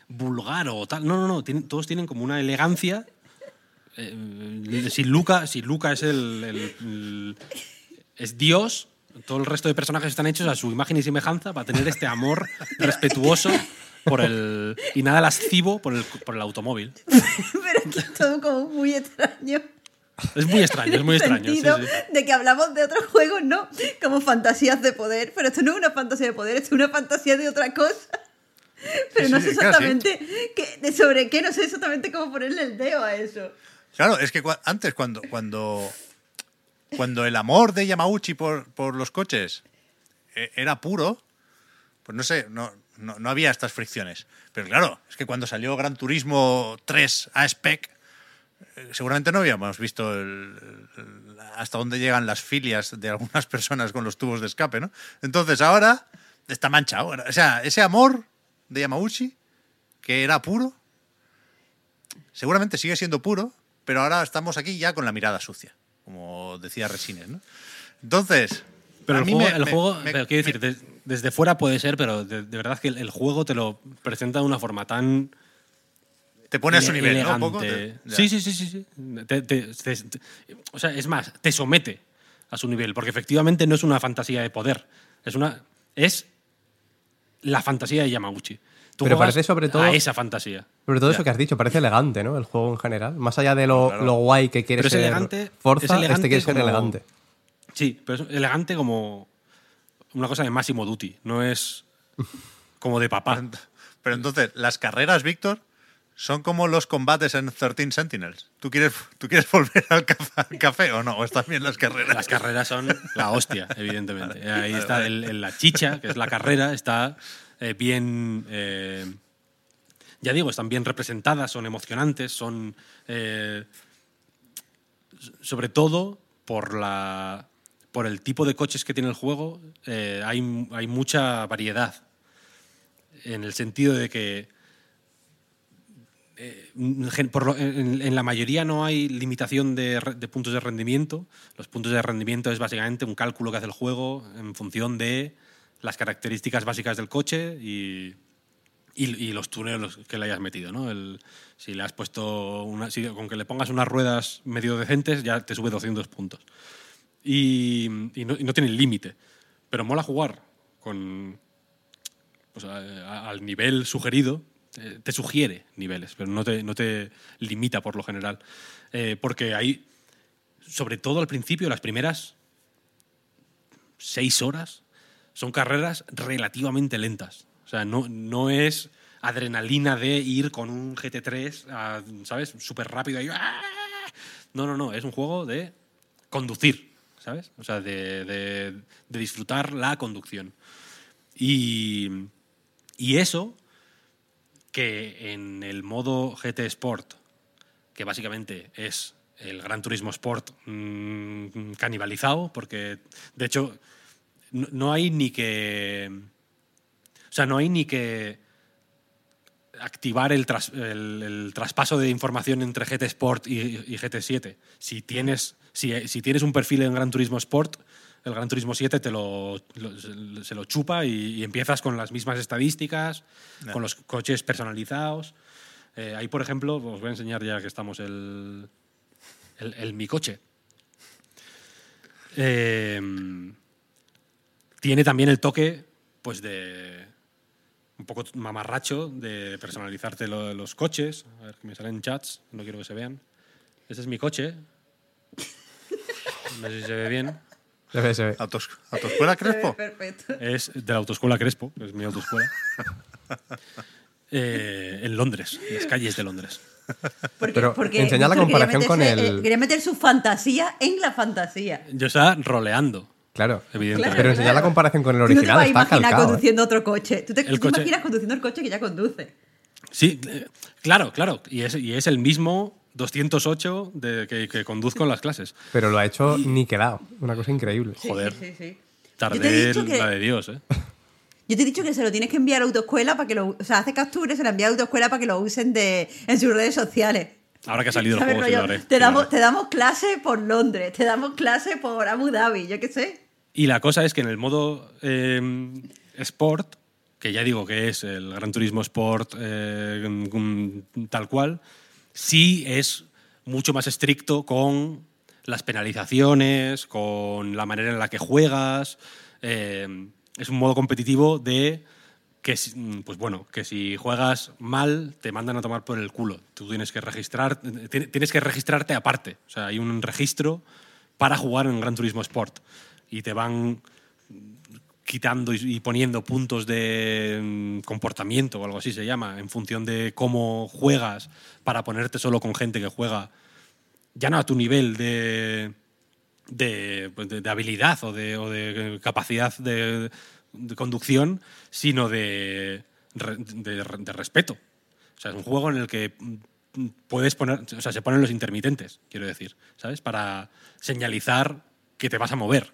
vulgar o tal. No, no, no. tienen- todos tienen como una elegancia. Eh, si, Luca, si Luca es el, el- el- es Dios, todo el resto de personajes están hechos a su imagen y semejanza para tener este amor respetuoso por el y nada lascivo por el, por el automóvil. Pero que es todo como muy extraño. Es muy extraño, es muy En el extraño. sí, sentido sí. de que hablamos de otros juegos, ¿no? Como fantasías de poder. Pero esto no es una fantasía de poder, esto es una fantasía de otra cosa. Pero Sí, no sé exactamente qué- de sobre qué, no sé exactamente cómo ponerle el dedo a eso. Claro, es que antes cuando, cuando, cuando el amor de Yamauchi por, por los coches eh, era puro, pues no sé, no, no, no había estas fricciones. Pero claro, es que cuando salió Gran Turismo 3 a spec, eh, seguramente no habíamos visto el- el- hasta dónde llegan las filias de algunas personas con los tubos de escape, ¿no? Entonces ahora está manchado. O sea, ese amor de Yamauchi, que era puro, seguramente sigue siendo puro, pero ahora estamos aquí ya con la mirada sucia, como decía Resines, ¿no? Entonces, Pero el juego, me- el me- juego me- pero quiero decir, desde fuera puede ser, pero de, de verdad que el, el juego te lo presenta de una forma tan te pone a su nivel, ¿no? Un poco, te- sí, sí, sí, sí. sí. Te- te- te- te- o sea, es más, te somete a su nivel, porque efectivamente no es una fantasía de poder, es una es la fantasía de Yamaguchi. Tú Pero parece sobre todo- a esa fantasía. Sobre todo Ya. eso que has dicho, parece elegante, ¿no? El juego en general. Más allá de lo, Claro. lo guay que quiere Pero es ser elegante- Forza, es elegante este quiere ser como- elegante. Sí, pero es elegante como una cosa de Massimo Dutti, no es como de papá. Pero entonces, las carreras, Víctor, son como los combates en 13 Sentinels. ¿Tú quieres, ¿tú quieres volver al café, al café o no? ¿O están bien las carreras? Las carreras son la hostia, evidentemente. Ahí vale, está vale. el- el- la chicha, que es la carrera, está eh, bien. eh, ya digo, están bien representadas, son emocionantes, son. eh, sobre todo por la. Por el tipo de coches que tiene el juego, eh, hay, hay mucha variedad. En el sentido de que gen- por lo- en, en la mayoría no hay limitación de, de puntos de rendimiento. Los puntos de rendimiento es básicamente un cálculo que hace el juego en función de las características básicas del coche y, y- y los túneles que le hayas metido. ¿no? El- si le has puesto una, si con que le pongas unas ruedas medio decentes ya te sube 200 puntos. Y, y no, y no tiene límite. Pero mola jugar con, pues, al nivel sugerido, eh, te sugiere niveles, pero no te, no te limita por lo general. Eh, porque hay sobre todo al principio, las primeras seis horas, son carreras relativamente lentas. O sea, no, no es adrenalina de ir con un GT3, a, ¿sabes? Súper rápido ahí. ¡ah! No, no, no. Es un juego de conducir, ¿sabes? O sea, de, de- disfrutar la conducción. Y, y eso, que en el modo GT Sport, que básicamente es el Gran Turismo Sport mm, canibalizado, porque de hecho no, hay ni que. O sea, no hay ni que activar el, tras- el- traspaso de información entre GT Sport y GT7. Si tienes, si, si tienes un perfil en Gran Turismo Sport, el Gran Turismo 7 te lo, lo- se lo chupa y, y empiezas con las mismas estadísticas, con los coches personalizados. Eh, ahí, por ejemplo, os voy a enseñar ya que estamos el, el, el Mi Coche. Eh, tiene también el toque, pues de un poco mamarracho de personalizarte lo- los coches. A ver, que me salen chats, no quiero que se vean. Ese es mi coche. No sé si se ve bien. Se ve, se ve. Autos- ¿Autoescuela Crespo? Perfecto. Es de la autoescuela Crespo, que es mi autoescuela. Eh, en Londres, en las calles de Londres. Porque, Pero porque enseña la comparación con el- Quería meter su fantasía en la fantasía. Yo estaba roleando, Claro. evidentemente. Pero enseñar la comparación con el Tú no te original vas a está imaginar calcado. ¿eh? conduciendo otro coche. Tú te, tú te coche- imaginas conduciendo el coche que ya conduce. Sí, eh, claro, claro. Y es, y es el mismo 208 de, que, que conduzco en las clases. Pero lo ha hecho niquelado. Una cosa increíble. Sí, Joder. sí, sí, Tardé que- la de Dios, ¿eh? Yo te he dicho que se lo tienes que enviar a autoescuela para que lo. O sea, hace capturas, se lo envía a autoescuela para que lo usen de, en sus redes sociales. Ahora que ha salido el ¿Sabes, juego, sí lo haré. te, damos, te damos clase por Londres, te damos clase por Abu Dhabi, yo qué sé. Y la cosa es que en el modo eh, Sport, que ya digo que es el Gran Turismo Sport eh, mm, tal cual, sí es mucho más estricto con las penalizaciones, con la manera en la que juegas. eh, es un modo competitivo de que, mm, pues bueno, que si juegas mal te mandan a tomar por el culo. Tú tienes que registrar, ti- tienes que registrarte aparte. O sea, hay un registro para jugar en Gran Turismo Sport y te van quitando y, poniendo puntos de mm, comportamiento o algo así se llama, en función de cómo juegas para ponerte solo con gente que juega ya no a tu nivel de, de, pues, habilidad o de, o de capacidad de, conducción, sino de, re- de- de respeto. O sea, es un juego en el que puedes poner, o sea, se ponen los intermitentes, quiero decir, ¿sabes? Para señalizar que te vas a mover,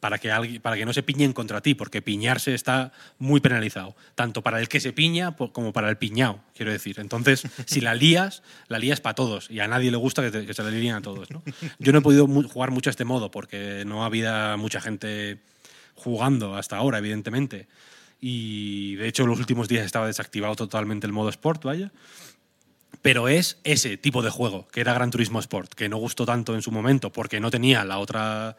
para que, alguien, para que no se piñen contra ti, porque piñarse está muy penalizado, tanto para el que se piña como para el piñao, quiero decir. Entonces, si la lías, la lías para todos, y a nadie le gusta que, te- que se la líen a todos. ¿no? Yo no he podido jugar mucho a este modo, porque no había mucha gente jugando hasta ahora, evidentemente. Y de hecho, los últimos días estaba desactivado totalmente el modo Sport, vaya. Pero es ese tipo de juego, que era Gran Turismo Sport, que no gustó tanto en su momento porque no tenía la otra,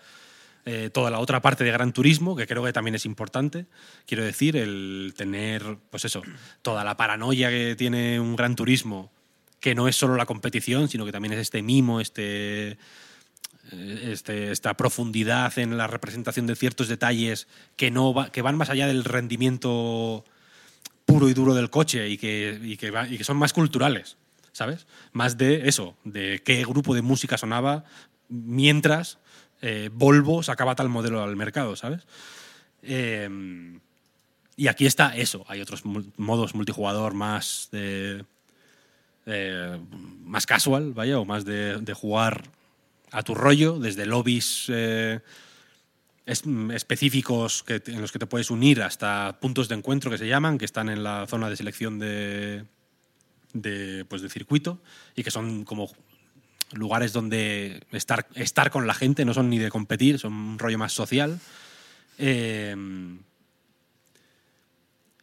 eh, toda la otra parte de Gran Turismo, que creo que también es importante. Quiero decir, el tener, pues eso, toda la paranoia que tiene un Gran Turismo, que no es solo la competición, sino que también es este mimo, este, eh, este, esta profundidad en la representación de ciertos detalles que, no que van más allá del rendimiento puro y duro del coche y que, y que son más culturales, ¿sabes? Más de eso, de qué grupo de música sonaba mientras eh, Volvo sacaba tal modelo al mercado, ¿sabes? Eh, y aquí está eso. Hay otros modos multijugador más de. eh, más casual, vaya, o más de, jugar a tu rollo, desde lobbies eh, es- específicos en los que te puedes unir hasta puntos de encuentro que se llaman, que están en la zona de selección de, de, pues de circuito y que son como lugares donde estar, estar con la gente, no son ni de competir, son un rollo más social. Eh,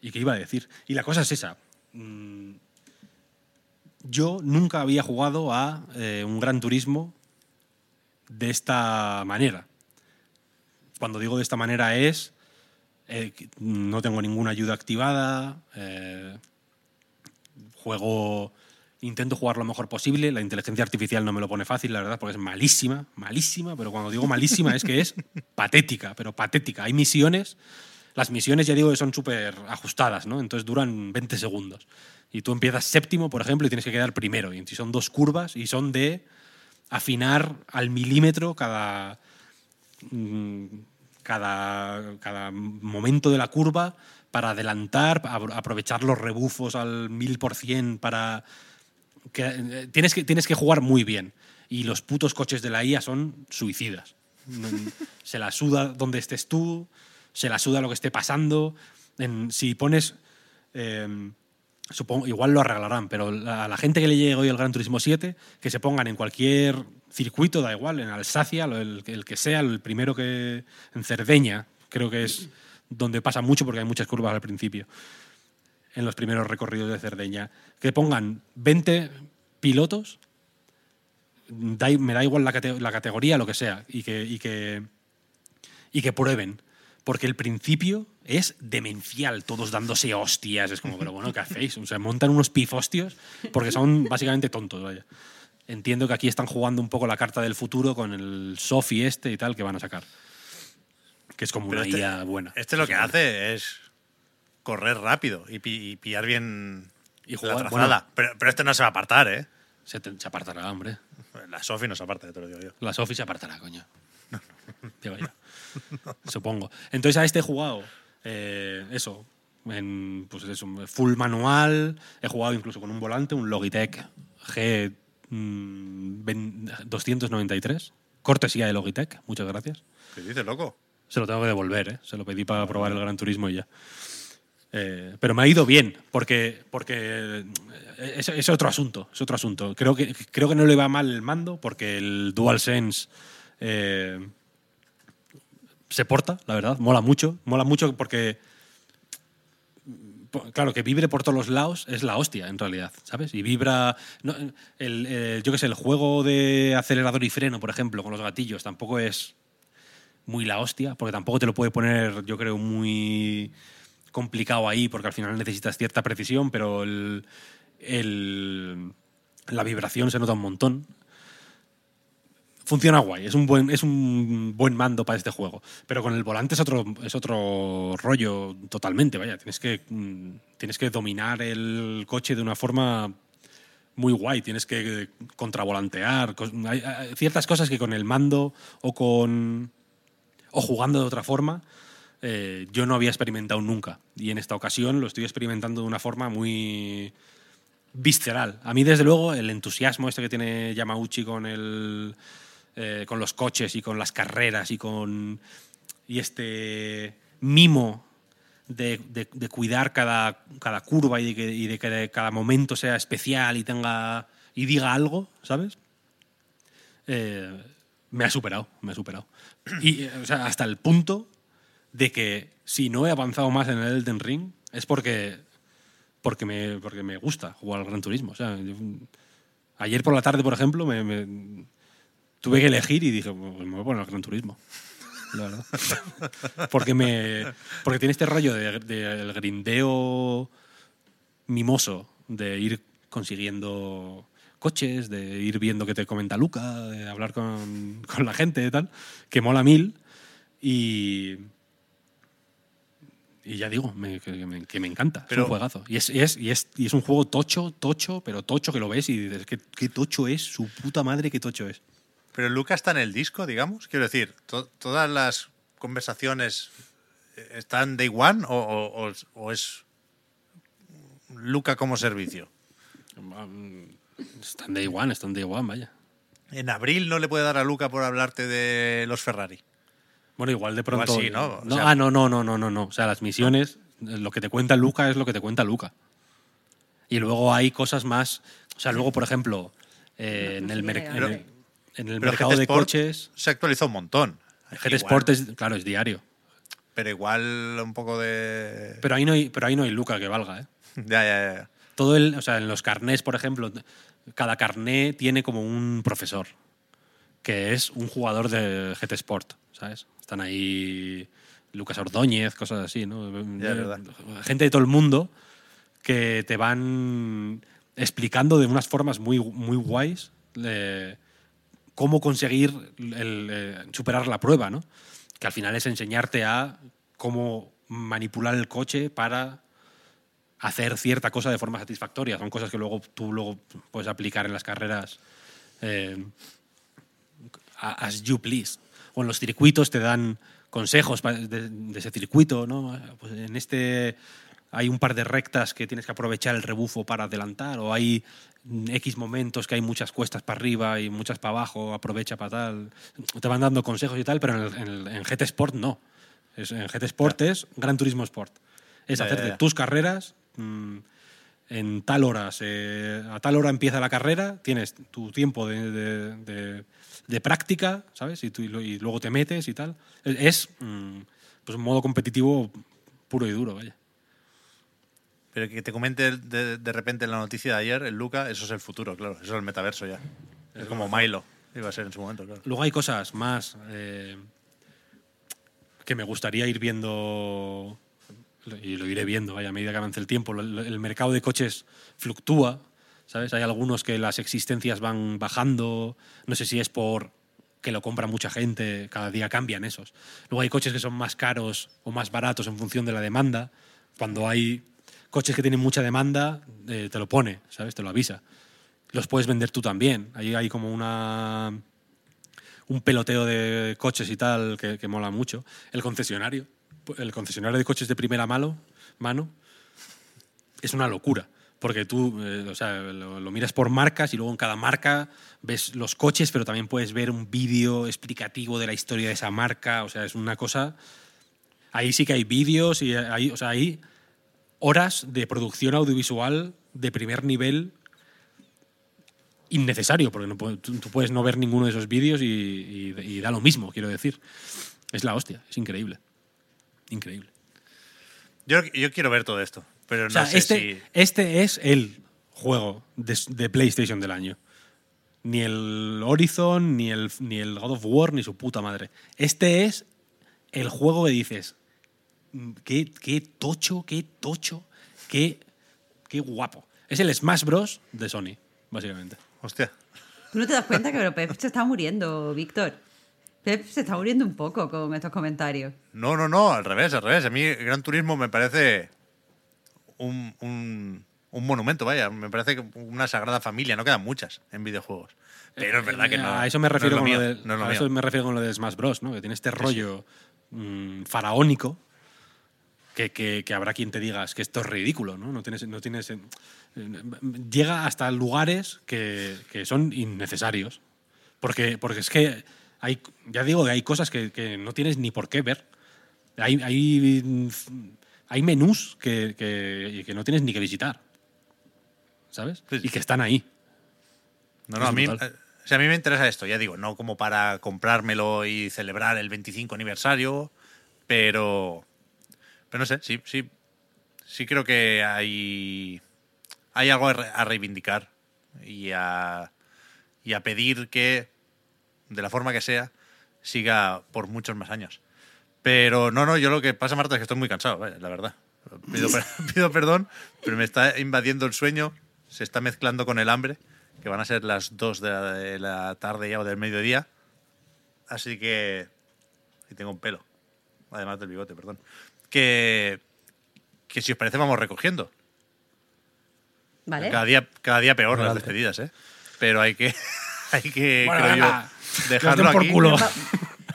¿Y qué iba a decir? Y la cosa es esa. Mm, Yo nunca había jugado a eh, un gran turismo de esta manera. Cuando digo de esta manera es, eh, no tengo ninguna ayuda activada, eh, juego Intento jugar lo mejor posible. La inteligencia artificial no me lo pone fácil, la verdad, porque es malísima, malísima, pero cuando digo malísima es que es patética, pero patética. Hay misiones, las misiones ya digo que son súper ajustadas, ¿no? Entonces duran 20 segundos. Y tú empiezas séptimo, por ejemplo, y tienes que quedar primero. Y son dos curvas y son de afinar al milímetro cada, mm, cada, cada momento de la curva para adelantar, apro- aprovechar los rebufos al mil por cien para... Que, eh, tienes, que, tienes que jugar muy bien. Y los putos coches de la IA son suicidas. Se la suda donde estés tú, se la suda lo que esté pasando. En- si pones... eh, supongo, igual lo arreglarán, pero a la gente que le llegue hoy el Gran Turismo 7, que se pongan en cualquier circuito, da igual, en Alsacia, el, el que sea, el primero que en Cerdeña, creo que es donde pasa mucho porque hay muchas curvas al principio, en los primeros recorridos de Cerdeña, que pongan 20 pilotos, da me da igual la, cate- la categoría, lo que sea, y que, y que, y que prueben. Porque el principio es demencial, todos dándose hostias. Es como, pero bueno, ¿qué hacéis? O sea, montan unos pifostios porque son básicamente tontos, vaya. Entiendo que aquí están jugando un poco la carta del futuro con el Sofi este y tal que van a sacar. Que es como Pero una este- IA buena. Este lo que hace es correr rápido y, pi- y pillar bien Y jugar, la trazada. bueno. pero, pero este no se va a apartar, ¿eh? Se, te- se apartará, hombre. La Sofi no se aparta, te lo digo yo. La Sofi se apartará, coño. Digo yo. Supongo. Entonces a este he jugado eh, eso, en pues eso, full manual. He jugado incluso con un volante, un Logitech G mm, ven- 293. Cortesía de Logitech, muchas gracias. ¿Qué dices, loco? Se lo tengo que devolver, ¿eh? se lo pedí para probar el Gran Turismo y ya. Eh, pero me ha ido bien, porque, porque eh, es, otro asunto, es otro asunto. Creo que, creo que no le va mal el mando, porque el DualSense eh, se porta, la verdad, mola mucho. Mola mucho porque, po- claro, que vibre por todos los lados es la hostia, en realidad, ¿sabes? Y vibra... eh, yo qué sé, el juego de acelerador y freno, por ejemplo, con los gatillos, tampoco es muy la hostia, porque tampoco te lo puede poner, yo creo, muy complicado ahí, porque al final necesitas cierta precisión, pero el, la vibración se nota un montón. Funciona guay, es un buen, es un buen mando para este juego. Pero con el volante es otro, es otro rollo totalmente, vaya. Tienes que, mm, tienes que dominar el coche de una forma muy guay. Tienes que contravolantear. hay ciertas cosas que con el mando o con o jugando de otra forma, eh, yo no había experimentado nunca. Y en esta ocasión lo estoy experimentando de una forma muy visceral. A mí, desde luego, el entusiasmo este que tiene Yamauchi con, el, eh, con los coches y con las carreras y con y este mimo de, cuidar cada, cada curva y de, que, cada momento sea especial y tenga y diga algo, ¿sabes? Eh, me ha superado, me ha superado. Y hasta el punto de que si no he avanzado más en el Elden Ring es porque porque me, porque me gusta jugar al Gran Turismo. O sea, yo- ayer por la tarde, por ejemplo, me, me- tuve que elegir y dije, "Pues me voy a poner al Gran Turismo. La verdad. porque, me, porque tiene este rollo del de, del grindeo mimoso, de ir consiguiendo coches, de ir viendo qué te comenta Luca, de hablar con, con la gente y tal, que mola mil. Y, y ya digo, me- que, me, que me encanta. es Pero- un juegazo. Y es, y, es, y, es, y es un juego tocho, tocho, pero tocho que lo ves y dices, ¿qué, qué tocho es? Su puta madre, qué tocho es. Pero Luca está en el disco, digamos. Quiero decir, to- todas las conversaciones eh, están day one o, o- o- o es Luca como servicio. Están de igual, están de igual, vaya. En abril no le puede dar a Luca por hablarte de los Ferrari. Bueno, igual de pronto. sí, ¿no? O sea- ah, no, no, no, no, no, no. O sea, las misiones, lo que te cuenta Luca es lo que te cuenta Luca. Y luego hay cosas más. O sea, luego, por ejemplo, eh, en el, mer- en Pero- el, en el Pero mercado GT de Sport coches, se actualizó un montón. GT Igual- Sport es, claro, es diario. Pero igual un poco de. Pero ahí no hay, pero ahí no hay Luca que valga, ¿eh? Ya, ya, ya. Todo el, o sea, en los carnés, por ejemplo, cada carné tiene como un profesor, que es un jugador de GT Sport, ¿sabes? Están ahí Lucas Ordóñez, cosas así, ¿no? Ya, verdad. Gente de todo el mundo que te van explicando de unas formas muy, muy guays eh, cómo conseguir el, eh, superar la prueba, ¿no? Que al final es enseñarte a cómo manipular el coche para hacer cierta cosa de forma satisfactoria. Son cosas que luego tú luego puedes aplicar en las carreras eh, as you please. O en los circuitos te dan consejos de, de ese circuito, ¿no? Pues en este hay un par de rectas que tienes que aprovechar el rebufo para adelantar, o hay X momentos que hay muchas cuestas para arriba y muchas para abajo, aprovecha para tal. Te van dando consejos y tal, pero en, el- en el- en GT Sport no. Es- en GT Sport es Gran Turismo Sport. Es Ya, hacerte ya. tus carreras mm, en tal hora. se- a tal hora empieza la carrera, tienes tu tiempo de, de- de- de práctica, ¿sabes? Y, tú- y luego te metes y tal. Es, mm, pues un modo competitivo puro y duro, vaya. Pero que te comente de, de repente en la noticia de ayer, el Luca, eso es el futuro, claro. Eso es el metaverso ya. Es como Milo, iba a ser en su momento, claro. Luego hay cosas más eh, que me gustaría ir viendo y lo iré viendo vaya, a medida que avance el tiempo. El mercado de coches fluctúa, ¿sabes? Hay algunos que las existencias van bajando, no sé si es por que lo compra mucha gente, cada día cambian esos. Luego hay coches que son más caros o más baratos en función de la demanda. Cuando hay coches que tienen mucha demanda, eh, te lo pone, ¿sabes? Te lo avisa. Los puedes vender tú también. Hay como una un peloteo de coches y tal que, mola mucho. El concesionario, el concesionario de coches de primera mano es una locura. Porque tú eh, o sea, lo, miras por marcas y luego en cada marca ves los coches, pero también puedes ver un vídeo explicativo de la historia de esa marca. O sea, es una cosa. Ahí sí que hay vídeos y hay, o sea, hay horas de producción audiovisual de primer nivel innecesario, porque no tú, puedes no ver ninguno de esos vídeos y, y- y da lo mismo, quiero decir. Es la hostia, es increíble. Increíble. Yo, yo quiero ver todo esto, pero no O sea, sé este, si... este es el juego de, de PlayStation del año. Ni el Horizon, ni el, ni el God of War, ni su puta madre. Este es el juego que dices, "Mm, qué, qué tocho, qué tocho, qué, qué guapo. Es el Smash Bros. de Sony, básicamente. Hostia. ¿Tú no te das cuenta que Pep se está muriendo, Víctor? Pep se está muriendo un poco con estos comentarios. No, no, no, al revés, al revés. A mí Gran Turismo me parece un, un, un monumento, vaya. Me parece que una sagrada familia. No quedan muchas en videojuegos. Pero es verdad que no. A eso me refiero, no con, lo lo de, no es lo a eso me refiero con lo de Smash Bros, ¿no? que tiene este rollo mm, faraónico que, que- que habrá quien te diga es que esto es ridículo, ¿no? No tienes, no tienes, eh, llega hasta lugares que, que son innecesarios. Porque, porque es que hay, ya digo que hay cosas que, que no tienes ni por qué ver. Hay, hay, hay menús que, que- que no tienes ni que visitar. ¿Sabes? Sí, sí. Y que están ahí. No, no, a mí, eh, o sea, a mí me interesa esto, ya digo, no como para comprármelo y celebrar el 25 aniversario, pero. Pero no sé, sí, sí. Sí creo que hay. Hay algo a re- a reivindicar y a, y a pedir que, de la forma que sea, siga por muchos más años. Pero no, no, yo lo que pasa, Marta, es que estoy muy cansado, vaya, la verdad. Pido, per- pido perdón, pero me está invadiendo el sueño, se está mezclando con el hambre, que van a ser las 2 de la, de la tarde ya o del mediodía. Así que. Y tengo un pelo, además del bigote, perdón. Que, que si os parece, vamos recogiendo. ¿Vale? Cada día, cada día peor las despedidas, ¿eh? Pero hay que, hay que Bueno, creo yo, dejarlo por aquí. culo.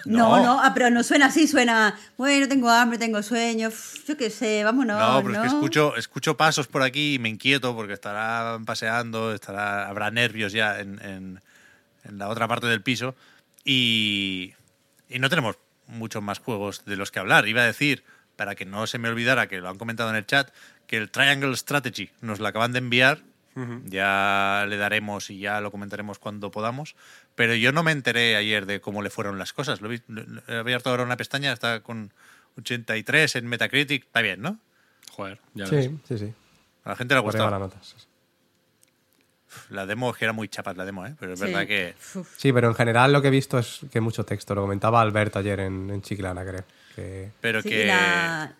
No, No. no, ah, pero no suena así, suena, bueno, tengo hambre, tengo sueño, uf, yo qué sé, vámonos. No, pero es que ¿no? escucho, escucho pasos por aquí y me inquieto porque estarán paseando, estará, habrá nervios ya en, en- en la otra parte del piso y, y no tenemos muchos más juegos de los que hablar. Iba a decir, para que no se me olvidara, que lo han comentado en el chat, que el Triangle Strategy nos lo acaban de enviar. Ya le daremos y ya lo comentaremos cuando podamos. Pero yo no me enteré ayer de cómo le fueron las cosas. Lo he, lo- abierto ahora una pestaña, está con 83 en Metacritic. Está bien, ¿no? Joder, ya ves. Sí, sí, sí. A la gente le ha gustado. nota. sí, sí. La demo es que era muy chapas la demo, ¿eh? Pero es Sí. verdad que. Sí, pero en general lo que he visto es que mucho texto. Lo comentaba Albert ayer en, en Chiclana, creo. Que Pero Sí, que. la,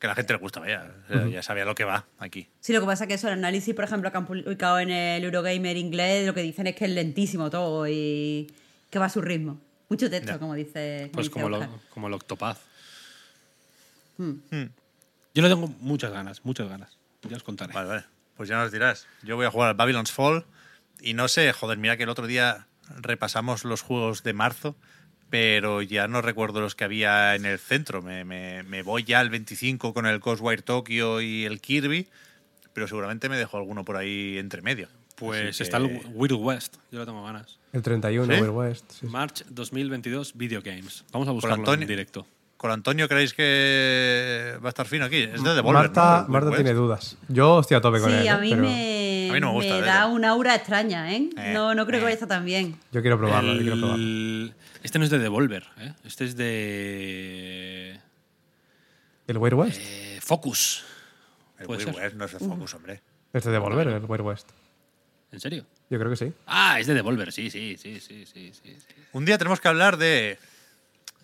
que a la gente le gustaba ya. Ya sabía lo que va aquí. Sí, lo que pasa es que eso, el análisis, por ejemplo, que han publicado en el Eurogamer inglés, lo que dicen es que es lentísimo todo y que va a su ritmo. Mucho texto, Ya. como dice. Pues dice como, lo, como el Octopath. Hmm. Yo le tengo muchas ganas, muchas ganas. Ya os contaré. Vale, vale. Pues ya nos dirás. Yo voy a jugar al Babylon's Fall y no sé, joder, mira que el otro día repasamos los juegos de marzo, pero ya no recuerdo los que había en el centro. Me, me- me voy ya al 25 con el Ghostwire Tokyo y el Kirby, pero seguramente me dejo alguno por ahí entre medio. Pues Así está que- el Wild West. Yo le tengo ganas. El 31, ¿Sí? Wild West. sí, sí. March 2022 Video Games. Vamos a buscarlo Antonio. en directo. ¿Con Antonio creéis que va a estar fino aquí? Es de Devolver, Marta, ¿no? El Marta tiene dudas. Yo estoy a tope con Sí, él. a ¿eh? mí, Pero me, A mí no me gusta, me da una aura extraña, ¿eh? Eh, no, no creo eh. que vaya a estar tan bien. Yo quiero probarlo, yo quiero probarlo. Este no es de Devolver, ¿eh? Este es de ¿El Wild West? eh, Focus. El ser. West no es de Focus, hombre. Es de Devolver, el Wild West. ¿En serio? Yo creo que sí. Ah, es de Devolver, sí, sí, sí, sí, sí, sí. sí. Un día tenemos que hablar de...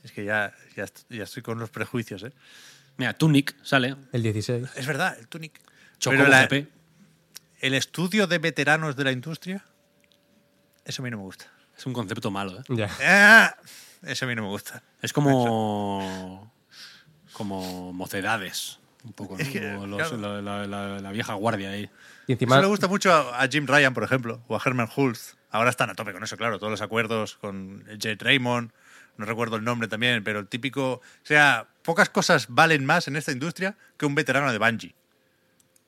Es que ya, ya, ya estoy con los prejuicios, ¿eh? Mira, Tunic sale. El 16. Es verdad, el Tunic. Chocobo Pero la- GP. el estudio de veteranos de la industria, eso a mí no me gusta. Es un concepto malo, ¿eh? Ya. Ah, Eso a mí no me gusta. Es como. como mocedades. Un poco, ¿no? Es que, Como los- claro. la, la- la- la vieja guardia ahí. Y Eso encima, le gusta mucho a, a Jim Ryan, por ejemplo, o a Herman Hulst. Ahora están a tope con eso, claro. Todos los acuerdos con Jade Raymond. No recuerdo el nombre también, pero el típico. O sea, pocas cosas valen más en esta industria que un veterano de Bungie.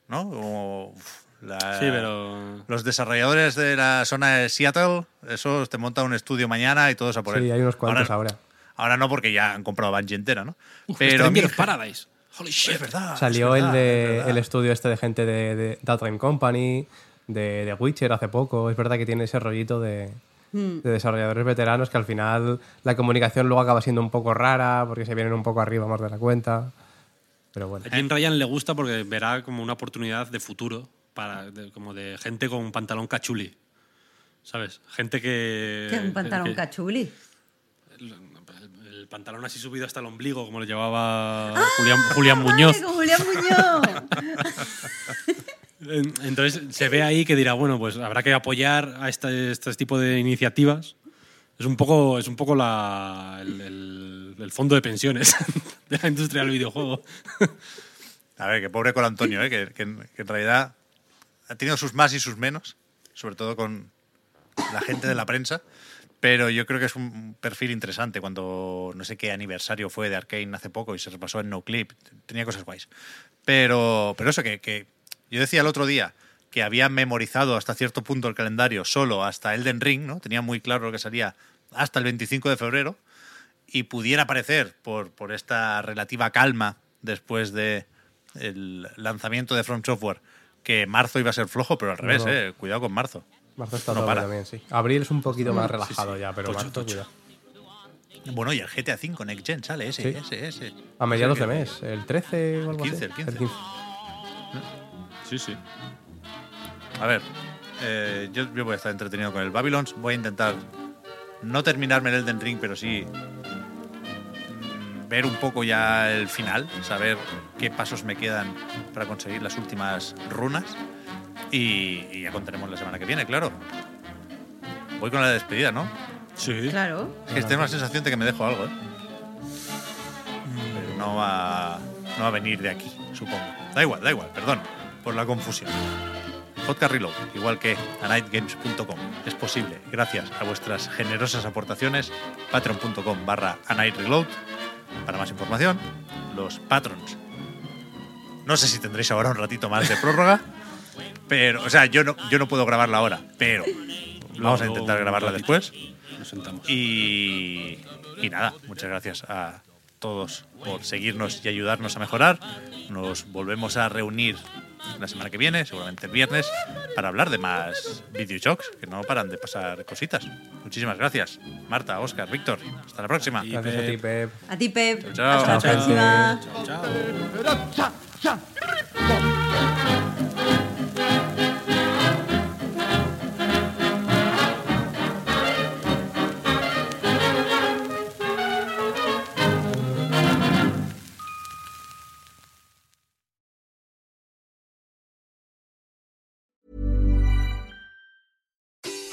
¿No? Como, uf, la- Sí, pero. Los desarrolladores de la zona de Seattle, esos te montan un estudio mañana y todos a por él. sí, hay unos cuantos ahora. Ahora no, porque ya han comprado Bungie entera, ¿no? Pero a mí- Paradise. Holy shit. Es verdad. Salió es verdad, el de verdad. el estudio este de gente de, de Data Time Company, de, de Witcher hace poco. Es verdad que tiene ese rollito de, Hmm. de desarrolladores veteranos que al final la comunicación luego acaba siendo un poco rara porque se vienen un poco arriba más de la cuenta. Pero bueno. A Jim Ryan le gusta porque verá como una oportunidad de futuro para de- como de gente con pantalón cachuli. ¿Sabes? Gente que. Es un pantalón que- cachuli. el, el pantalón así subido hasta el ombligo, como lo llevaba Julián, Julián Muñoz. ¡Ay, con Julián Muñoz! En- Entonces se ve ahí que dirá, bueno, pues habrá que apoyar a este, este tipo de iniciativas. Es un poco, es un poco la, el, el- el fondo de pensiones de la industria del videojuego. A ver, que pobre con Antonio, ¿eh? que, que- que en realidad ha tenido sus más y sus menos, sobre todo con la gente de la prensa. Pero yo creo que es un perfil interesante cuando no sé qué aniversario fue de Arkane hace poco y se repasó en No Clip. Tenía cosas guays. Pero, pero eso, que, que yo decía el otro día que había memorizado hasta cierto punto el calendario solo hasta Elden Ring, ¿no? Tenía muy claro lo que salía hasta el 25 de febrero y pudiera parecer, por, por esta relativa calma después de el lanzamiento de From Software, que marzo iba a ser flojo, pero al revés, no. eh, cuidado con marzo. Marzo está No todo para. también, sí. Abril es un poquito más relajado ya, pero Tocho, marzo, tocho. cuidado. Bueno, y el GTA V Next Gen sale ese, Sí. ese, ese. A mediados Ese de que- mes, el 13 o algo 15, así. el 15. Sí, sí. A ver, eh, yo, yo voy a estar entretenido con el Babylons. Voy a intentar no terminarme el Elden Ring, pero sí mm, ver un poco ya el final, saber qué pasos me quedan para conseguir las últimas runas. Y, y ya contaremos la semana que viene, claro. Voy con la despedida, ¿no? Sí. Claro. Es que tengo la sensación de que me dejo algo, ¿eh? Pero no va, no va a venir de aquí, supongo. Da igual, da igual, perdón por la confusión. Podcast Reload, igual que anightgames.com, es posible gracias a vuestras generosas aportaciones. Patreon.com barra anightreload. Para más información, los patrons. No sé si tendréis ahora un ratito más de prórroga, pero, o sea, yo no, yo no puedo grabarla ahora, pero vamos a intentar grabarla después. Nos sentamos. Y, y nada, muchas gracias a todos por seguirnos y ayudarnos a mejorar. Nos volvemos a reunir la semana que viene, seguramente el viernes, para hablar de más videojuegos, que no paran de pasar cositas. Muchísimas gracias, Marta, Oscar, Víctor. Hasta la próxima. Gracias a ti, Pep. A ti, Pep. Chao, chao. Hasta la próxima. Chao.